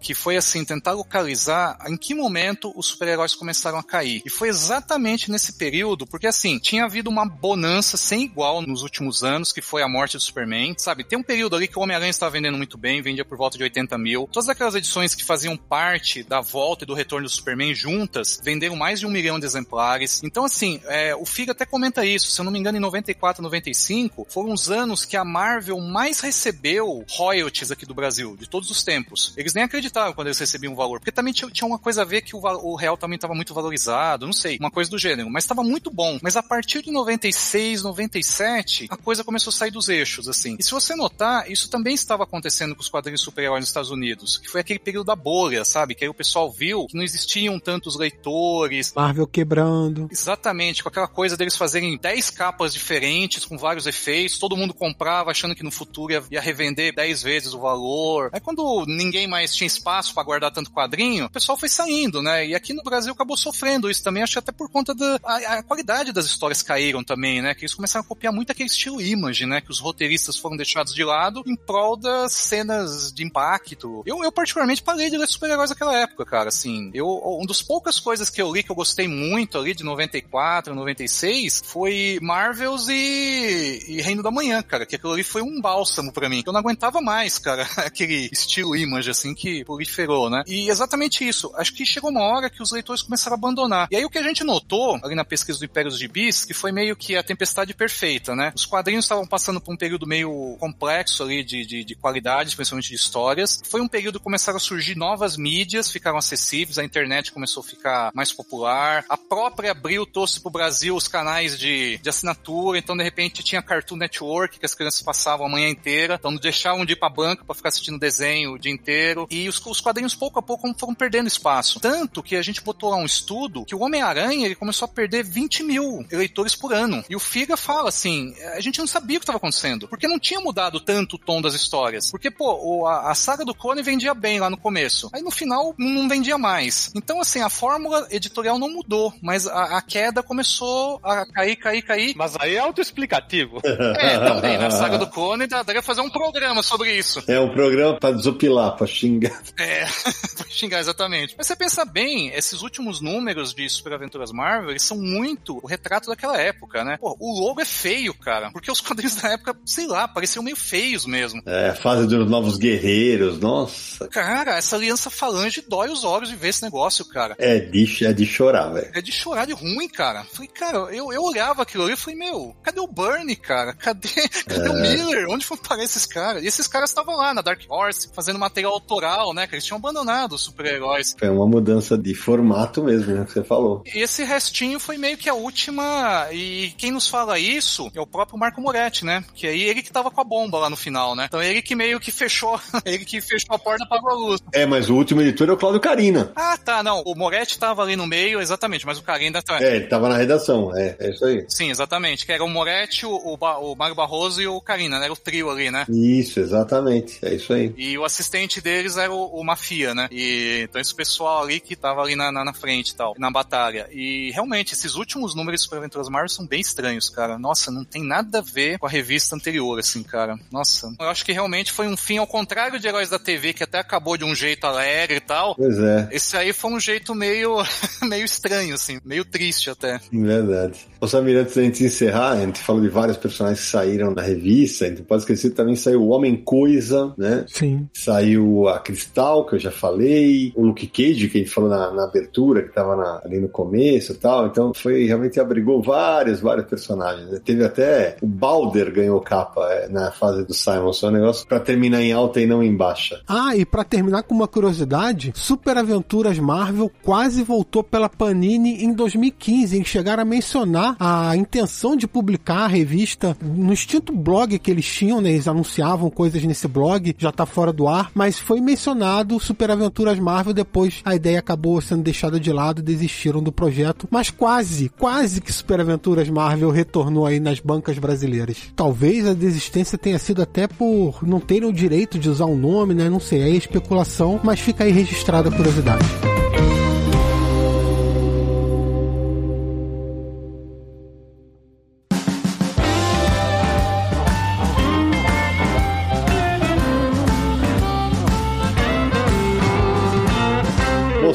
D: que foi assim, tentar localizar em que momento os super-heróis começaram a cair. E foi exatamente nesse período, porque assim, tinha havido uma bonança sem igual nos últimos anos, que foi a morte do Superman, sabe? Tem um período ali que o Homem-Aranha estava vendendo muito bem, vendia por volta de 80 mil. Todas aquelas edições que faziam parte da volta e do retorno do Superman juntas, venderam mais de um milhão de exemplares. Então, assim, é, o Figa até comenta isso, se eu não me engano, em 94, 95, foram os anos que a Marvel mais recebeu royalties aqui do Brasil, de todos os tempos. Eles nem acreditavam quando eles recebiam o valor, porque também tinha, tinha uma coisa a ver que o, o real também estava muito valorizado, não sei, uma coisa do gênero, mas estava muito bom. Mas a partir de 96, 97, a coisa começou a sair dos eixos, assim. E se você notar, isso também estava acontecendo com os quadrinhos super-heróis nos Estados Unidos, que foi aquele período da bolha, sabe? Que aí o pessoal viu que não existiam tantos leitores.
B: Marvel quebrando.
D: Exatamente, com aquela coisa deles fazerem 10 capas diferentes, com vários efeitos, todo mundo comprava achando que no futuro ia, ia revender 10 vezes o valor. Aí quando ninguém mais tinha espaço para guardar tanto quadrinho, o pessoal foi saindo, né? E aqui no Brasil acabou sofrendo isso também, acho que até por conta da a, a qualidade das histórias caíram também, né? Que eles começaram a copiar muito aquele estilo image, né? Que os roteiristas foram deixados de lado em prol das cenas de impacto. Eu, eu particularmente parei de ler super-heróis naquela época, cara, assim. Eu, um dos poucas coisas que eu li que eu gostei muito ali de 94, 96 foi Marvels e, e Reino da Manhã, cara, que aquilo ali foi um bálsamo para mim. Eu não aguentava mais, cara, aquele estilo image, assim, que proliferou, né? E exatamente isso. Acho que chegou uma hora que os leitores começaram a abandonar. E aí o que a gente notou ali na pesquisa do Império dos Gibis, que foi meio que a tempestade perfeita, né? Os quadrinhos estavam passando por um período meio complexo ali de, de, de qualidade, principalmente de histórias. Foi um período que começaram a surgir novas mídias, ficaram acessíveis, a internet começou a ficar mais popular. A própria Abril trouxe pro Brasil os canais de, de assinatura, então de repente tinha Cartoon Network, que as crianças passavam a manhã inteira, então deixavam de ir pra banca para ficar assistindo desenho o dia inteiro. E os, os quadrinhos pouco a pouco foram perdendo espaço. Tanto que a gente botou lá um estudo que o Homem-Aranha ele começou a perder 20 mil eleitores por ano. E o Figa fala assim: a gente não sabia o que estava acontecendo, porque não tinha mudado tanto o tom das histórias. Porque, pô, a, a saga do Clone vendia bem lá no começo. Aí no final não vendia mais. Então, assim, a fórmula editorial não mudou, mas a, a queda começou a cair, cair, cair.
C: Mas aí é autoexplicativo.
D: É, também, na saga do Clone daria fazer um programa sobre isso.
A: É um programa pra desopilar, pra xingar.
D: É, pra xingar, exatamente. Mas você pensa bem, esses últimos números de Super Aventuras Marvel, eles são muito o retrato daquela época, né? Pô, o logo é feio, cara, porque os quadrinhos da época, sei lá, pareciam meio feios mesmo.
A: É, fase dos novos guerreiros, nossa.
D: Cara, essa aliança falange dói os olhos de ver esse negócio, cara.
A: É de, é de chorar, velho.
D: É de chorar de ruim, cara. Falei, cara, eu, eu olhava aquilo ali e falei, meu, cadê o Bernie, cara? Cadê, cadê
A: É.
D: o Miller? Onde foi parar esses caras? E esses caras estavam lá na Dark Horse, fazendo material autoral, né? Que eles tinham abandonado os super-heróis.
A: Foi uma mudança de formato mesmo, né? Que você falou.
D: Esse restinho foi meio que a última. E quem nos fala isso é o próprio Marco Moretti, né? Que aí ele que tava com a bomba lá no final, né? Então ele que meio que fechou. ele que fechou a porta para a luz.
A: É, mas o último editor é o Cláudio Carina.
D: Ah, tá, não. O Moretti tava ali no meio, exatamente, mas o Carina tá.
A: É, ele tava na redação, é, é isso aí.
D: Sim, exatamente. Que era o Moretti, o, o, o Mário Barroso e o Carina, né? Era o trio ali, né?
A: Isso, exatamente. É isso aí.
D: E o assistente deles era o, o Mafia, né? E então esse pessoal ali que tava ali na, na, na frente e tal, na batalha. E realmente, esses últimos números de Super Aventuras Marvel são bem estranhos, cara. Nossa, não tem nada a ver com a revista anterior, assim, cara. Nossa, eu acho que realmente foi um fim ao contrário de Heróis da TV, que até acabou de um jeito alegre e tal.
A: Pois é.
D: Esse aí foi um jeito meio, meio estranho, assim, meio triste até.
A: Verdade. Ô Samir, antes da gente encerrar, a gente falou de vários personagens que saíram da revista, então pode esquecer também saiu o Homem Coisa, né?
B: Sim.
A: Saiu a Cristal, que eu já falei, o Luke Cage, que gente falou na, na abertura, que tava na, ali no começo e tal, então foi, realmente abrigou vários, vários personagens, né? Teve até, o Balder ganhou capa é, na fase do Simon, só um negócio pra terminar em alta e não em baixa.
B: Ah, e pra terminar com uma curiosidade, Super Aventuras Marvel quase voltou pela Panini em 2015, em chegar a mencionar a intenção de publicar a revista no extinto blog que eles tinham, né? Eles anunciavam coisas nesse blog, já tá fora do ar, mas foi mencionado Super Aventuras Marvel, depois a ideia acabou sendo deixada de lado, desistiram do projeto, mas quase, quase que Super Aventuras Marvel retornou aí nas bancas brasileiras. Talvez a desistência tenha sido até por não terem o direito de usar o um nome, né? Não sei, é especulação, mas fica aí registrada a curiosidade.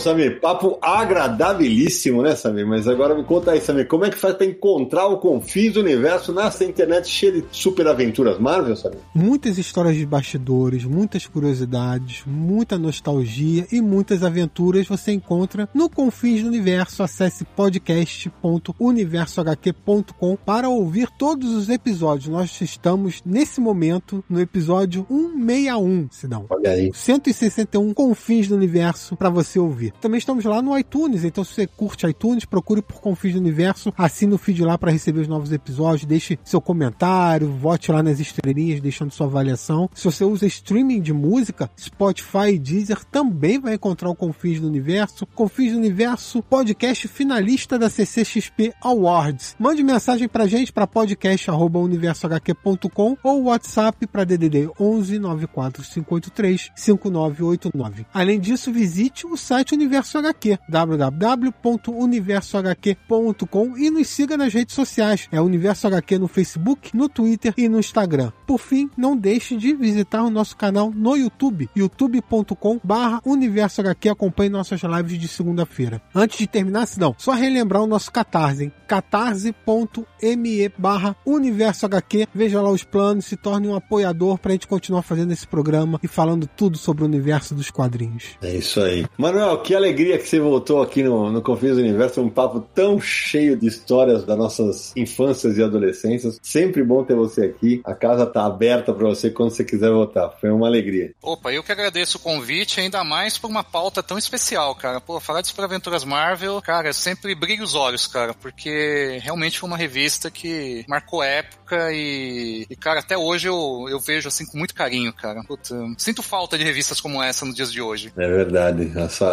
A: Samir, papo agradabilíssimo, né, Samir? Mas agora me conta aí, Samir, como é que faz pra encontrar o Confins do Universo nessa internet cheia de super aventuras Marvel, Samir?
B: Muitas histórias de bastidores, muitas curiosidades, muita nostalgia e muitas aventuras você encontra no Confins do Universo. Acesse podcast.universohq.com para ouvir todos os episódios. Nós estamos, nesse momento, no episódio 161, Sidão.
A: Olha aí.
B: 161 Confins do Universo para você ouvir. Também estamos lá no iTunes, então se você curte iTunes, procure por Confins do Universo, assine o feed lá para receber os novos episódios, deixe seu comentário, vote lá nas estrelinhas, deixando sua avaliação. Se você usa streaming de música, Spotify e Deezer também vai encontrar o Confins do Universo. Confins do Universo, podcast finalista da CCXP Awards. Mande mensagem pra gente para podcast@universohq.com ou WhatsApp para DDD 11 94583 5989. Além disso, visite o site Universo HQ, www.universohq.com e nos siga nas redes sociais. É Universo HQ no Facebook, no Twitter e no Instagram. Por fim, não deixe de visitar o nosso canal no YouTube, youtube.com/barra Universo HQ. Acompanhe nossas lives de segunda-feira. Antes de terminar, não, só relembrar o nosso Catarse, hein? catarse.me barra Universo HQ. Veja lá os planos, se torne um apoiador para a gente continuar fazendo esse programa e falando tudo sobre o universo dos quadrinhos.
A: É isso aí. Manuel, que alegria que você voltou aqui no, no Confins do Universo, um papo tão cheio de histórias das nossas infâncias e adolescências. Sempre bom ter você aqui. A casa tá aberta para você quando você quiser voltar. Foi uma alegria.
D: Opa, eu que agradeço o convite, ainda mais por uma pauta tão especial, cara. Pô, falar de Super Aventuras Marvel, cara, sempre brilha os olhos, cara, porque realmente foi uma revista que marcou época e, e cara, até hoje eu, eu vejo assim com muito carinho, cara. Puta, sinto falta de revistas como essa nos dias de hoje.
A: É verdade. Essa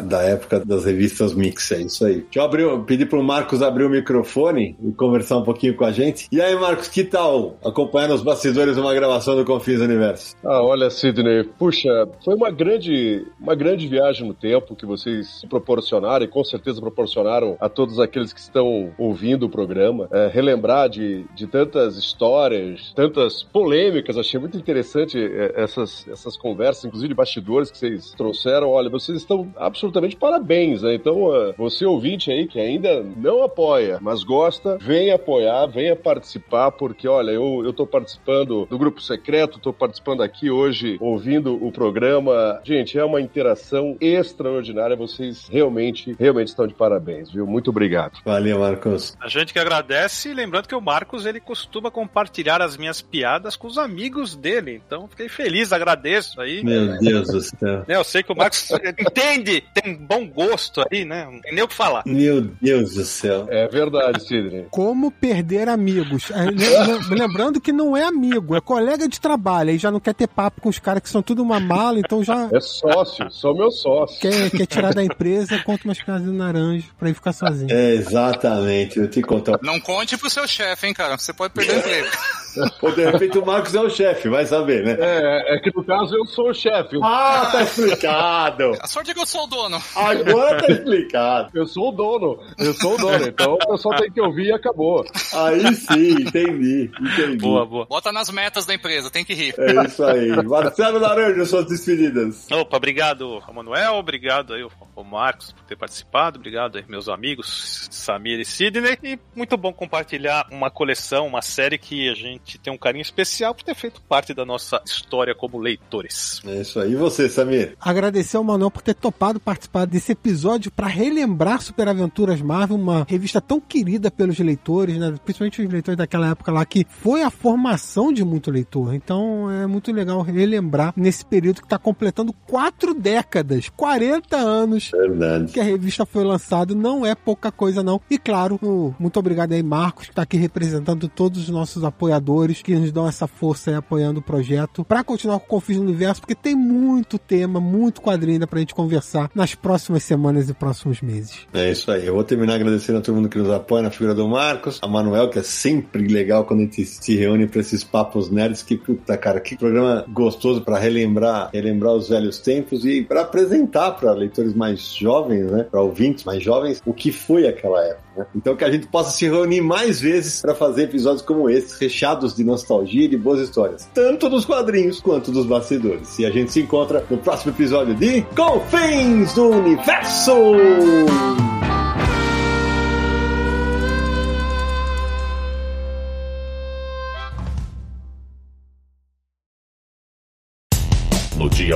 A: da época das revistas Mix, é isso aí. Deixa eu abrir, pedir pro Marcos abrir o microfone e conversar um pouquinho com a gente. E aí, Marcos, que tal acompanhando os bastidores de uma gravação do Confins Universo?
E: Ah, olha, Sidney, puxa, foi uma grande, uma grande viagem no tempo que vocês proporcionaram e com certeza proporcionaram a todos aqueles que estão ouvindo o programa. É, relembrar de, de tantas histórias, tantas polêmicas, achei muito interessante é, essas, essas conversas, inclusive bastidores que vocês trouxeram. Olha, vocês estão absolutamente parabéns, né? Então, uh, você ouvinte aí que ainda não apoia, mas gosta, venha apoiar, venha participar, porque olha, eu, eu tô participando do grupo secreto, tô participando aqui hoje, ouvindo o programa. Gente, é uma interação extraordinária, vocês realmente, realmente estão de parabéns, viu? Muito obrigado.
A: Valeu, Marcos.
C: A gente que agradece, lembrando que o Marcos ele costuma compartilhar as minhas piadas com os amigos dele, então fiquei feliz, agradeço aí.
A: Meu Deus do céu.
C: Eu sei que o Marcos entende, tem bom gosto aí, né? Não tem nem o que falar.
A: Meu Deus do céu.
E: É verdade, Sidney.
B: Como perder amigos. É, lembrando que não é amigo, é colega de trabalho. Aí já não quer ter papo com os caras que são tudo uma mala, então já.
E: É sócio, sou meu sócio.
B: Quer, quer tirar da empresa, conta umas piadas do naranjo pra ir ficar sozinho.
A: É, exatamente. Eu te conto.
D: Não conte pro seu chefe, hein, cara. Você pode perder o emprego.
A: Ou de repente o Marcos é o chefe, vai saber, né?
E: É, é que no caso eu sou o chefe.
A: Ah, tá explicado.
D: A sorte é que eu sou o dono.
A: Agora tá explicado.
E: Eu sou o dono. Eu sou o dono. Então o pessoal tem que ouvir e acabou.
A: Aí sim, entendi. Entendi.
C: Boa, boa.
D: Bota nas metas da empresa, tem que rir.
A: É isso aí. Marcelo Laranja, suas despedidas.
C: Opa, obrigado, Manuel, obrigado aí, o Marcos, por ter participado, obrigado aí, meus amigos, Samir e Sidney, e muito bom compartilhar uma coleção, uma série que a gente tem um carinho especial por ter feito parte da nossa história como leitores.
A: É isso aí. E você, Samir?
B: Agradecer ao Manuel por ter topado participar desse episódio para relembrar Super Aventuras Marvel, uma revista tão querida pelos leitores, né? principalmente os leitores daquela época lá, que foi a formação de muito leitor. Então é muito legal relembrar nesse período que está completando quatro décadas, 40 anos
A: Verdade.
B: que a revista foi lançada. Não é pouca coisa, não. E claro, muito obrigado aí, Marcos, que está aqui representando todos os nossos apoiadores que nos dão essa força aí apoiando o projeto para continuar com o Confis no Universo, porque tem muito tema, muito quadrinho ainda pra gente conversar nas próximas semanas e próximos meses.
A: É isso aí. Eu vou terminar agradecendo a todo mundo que nos apoia na figura do Marcos, a Manuel, que é sempre legal quando a gente se reúne pra esses papos nerds. Que puta, cara, que programa gostoso pra relembrar, relembrar os velhos tempos e pra apresentar pra leitores mais jovens, né, Pra ouvintes mais jovens, o que foi aquela época. Né? Então que a gente possa se reunir mais vezes pra fazer episódios como esses, recheados de nostalgia e de boas histórias, tanto dos quadrinhos quanto dos bastidores. E a gente se encontra no próximo episódio de Confins do Universo.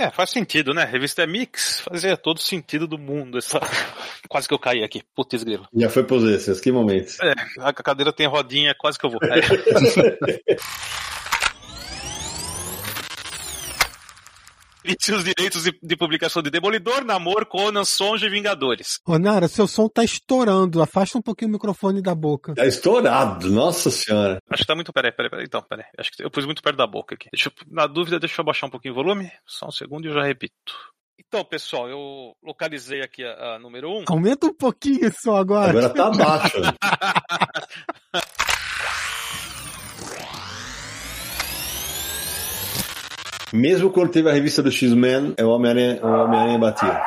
C: É, faz sentido, né? Revista é mix, fazia todo sentido do mundo. Essa... Quase que eu caí aqui, putz grilo.
A: Já foi pros extras, que momentos.
C: É, a cadeira tem rodinha, quase que eu vou. É. E os direitos de, de publicação de Demolidor, Namor, Conan, Sonja e Vingadores.
B: Ô, Nara, seu som tá estourando. Afasta um pouquinho o microfone da boca.
A: Tá estourado, nossa senhora.
C: Acho que tá muito. Peraí, peraí, peraí. Então, peraí. Acho que eu pus muito perto da boca aqui. Deixa eu, na dúvida, deixa eu abaixar um pouquinho o volume. Só um segundo e eu já repito. Então, pessoal, eu localizei aqui a, a número 1. Um.
B: Aumenta um pouquinho só agora.
A: Agora tá baixo. Mesmo quando teve a revista do X-Men, é o Homem-Aranha Homem-Aranha batia.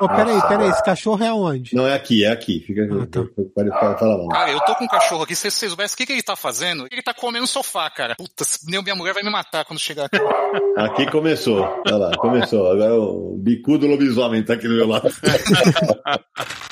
B: Ô, peraí, peraí, esse cachorro é aonde?
A: Não é aqui, é aqui. Fica aqui.
B: Ah, tá.
A: Pode pode falar lá.
D: Cara, eu tô com um cachorro aqui, se vocês soubessem o que, que ele tá fazendo, ele tá comendo sofá, cara. Puta, nem minha mulher vai me matar quando chegar aqui.
A: Aqui começou. Olha lá, começou. Agora o bicudo lobisomem tá aqui do meu lado.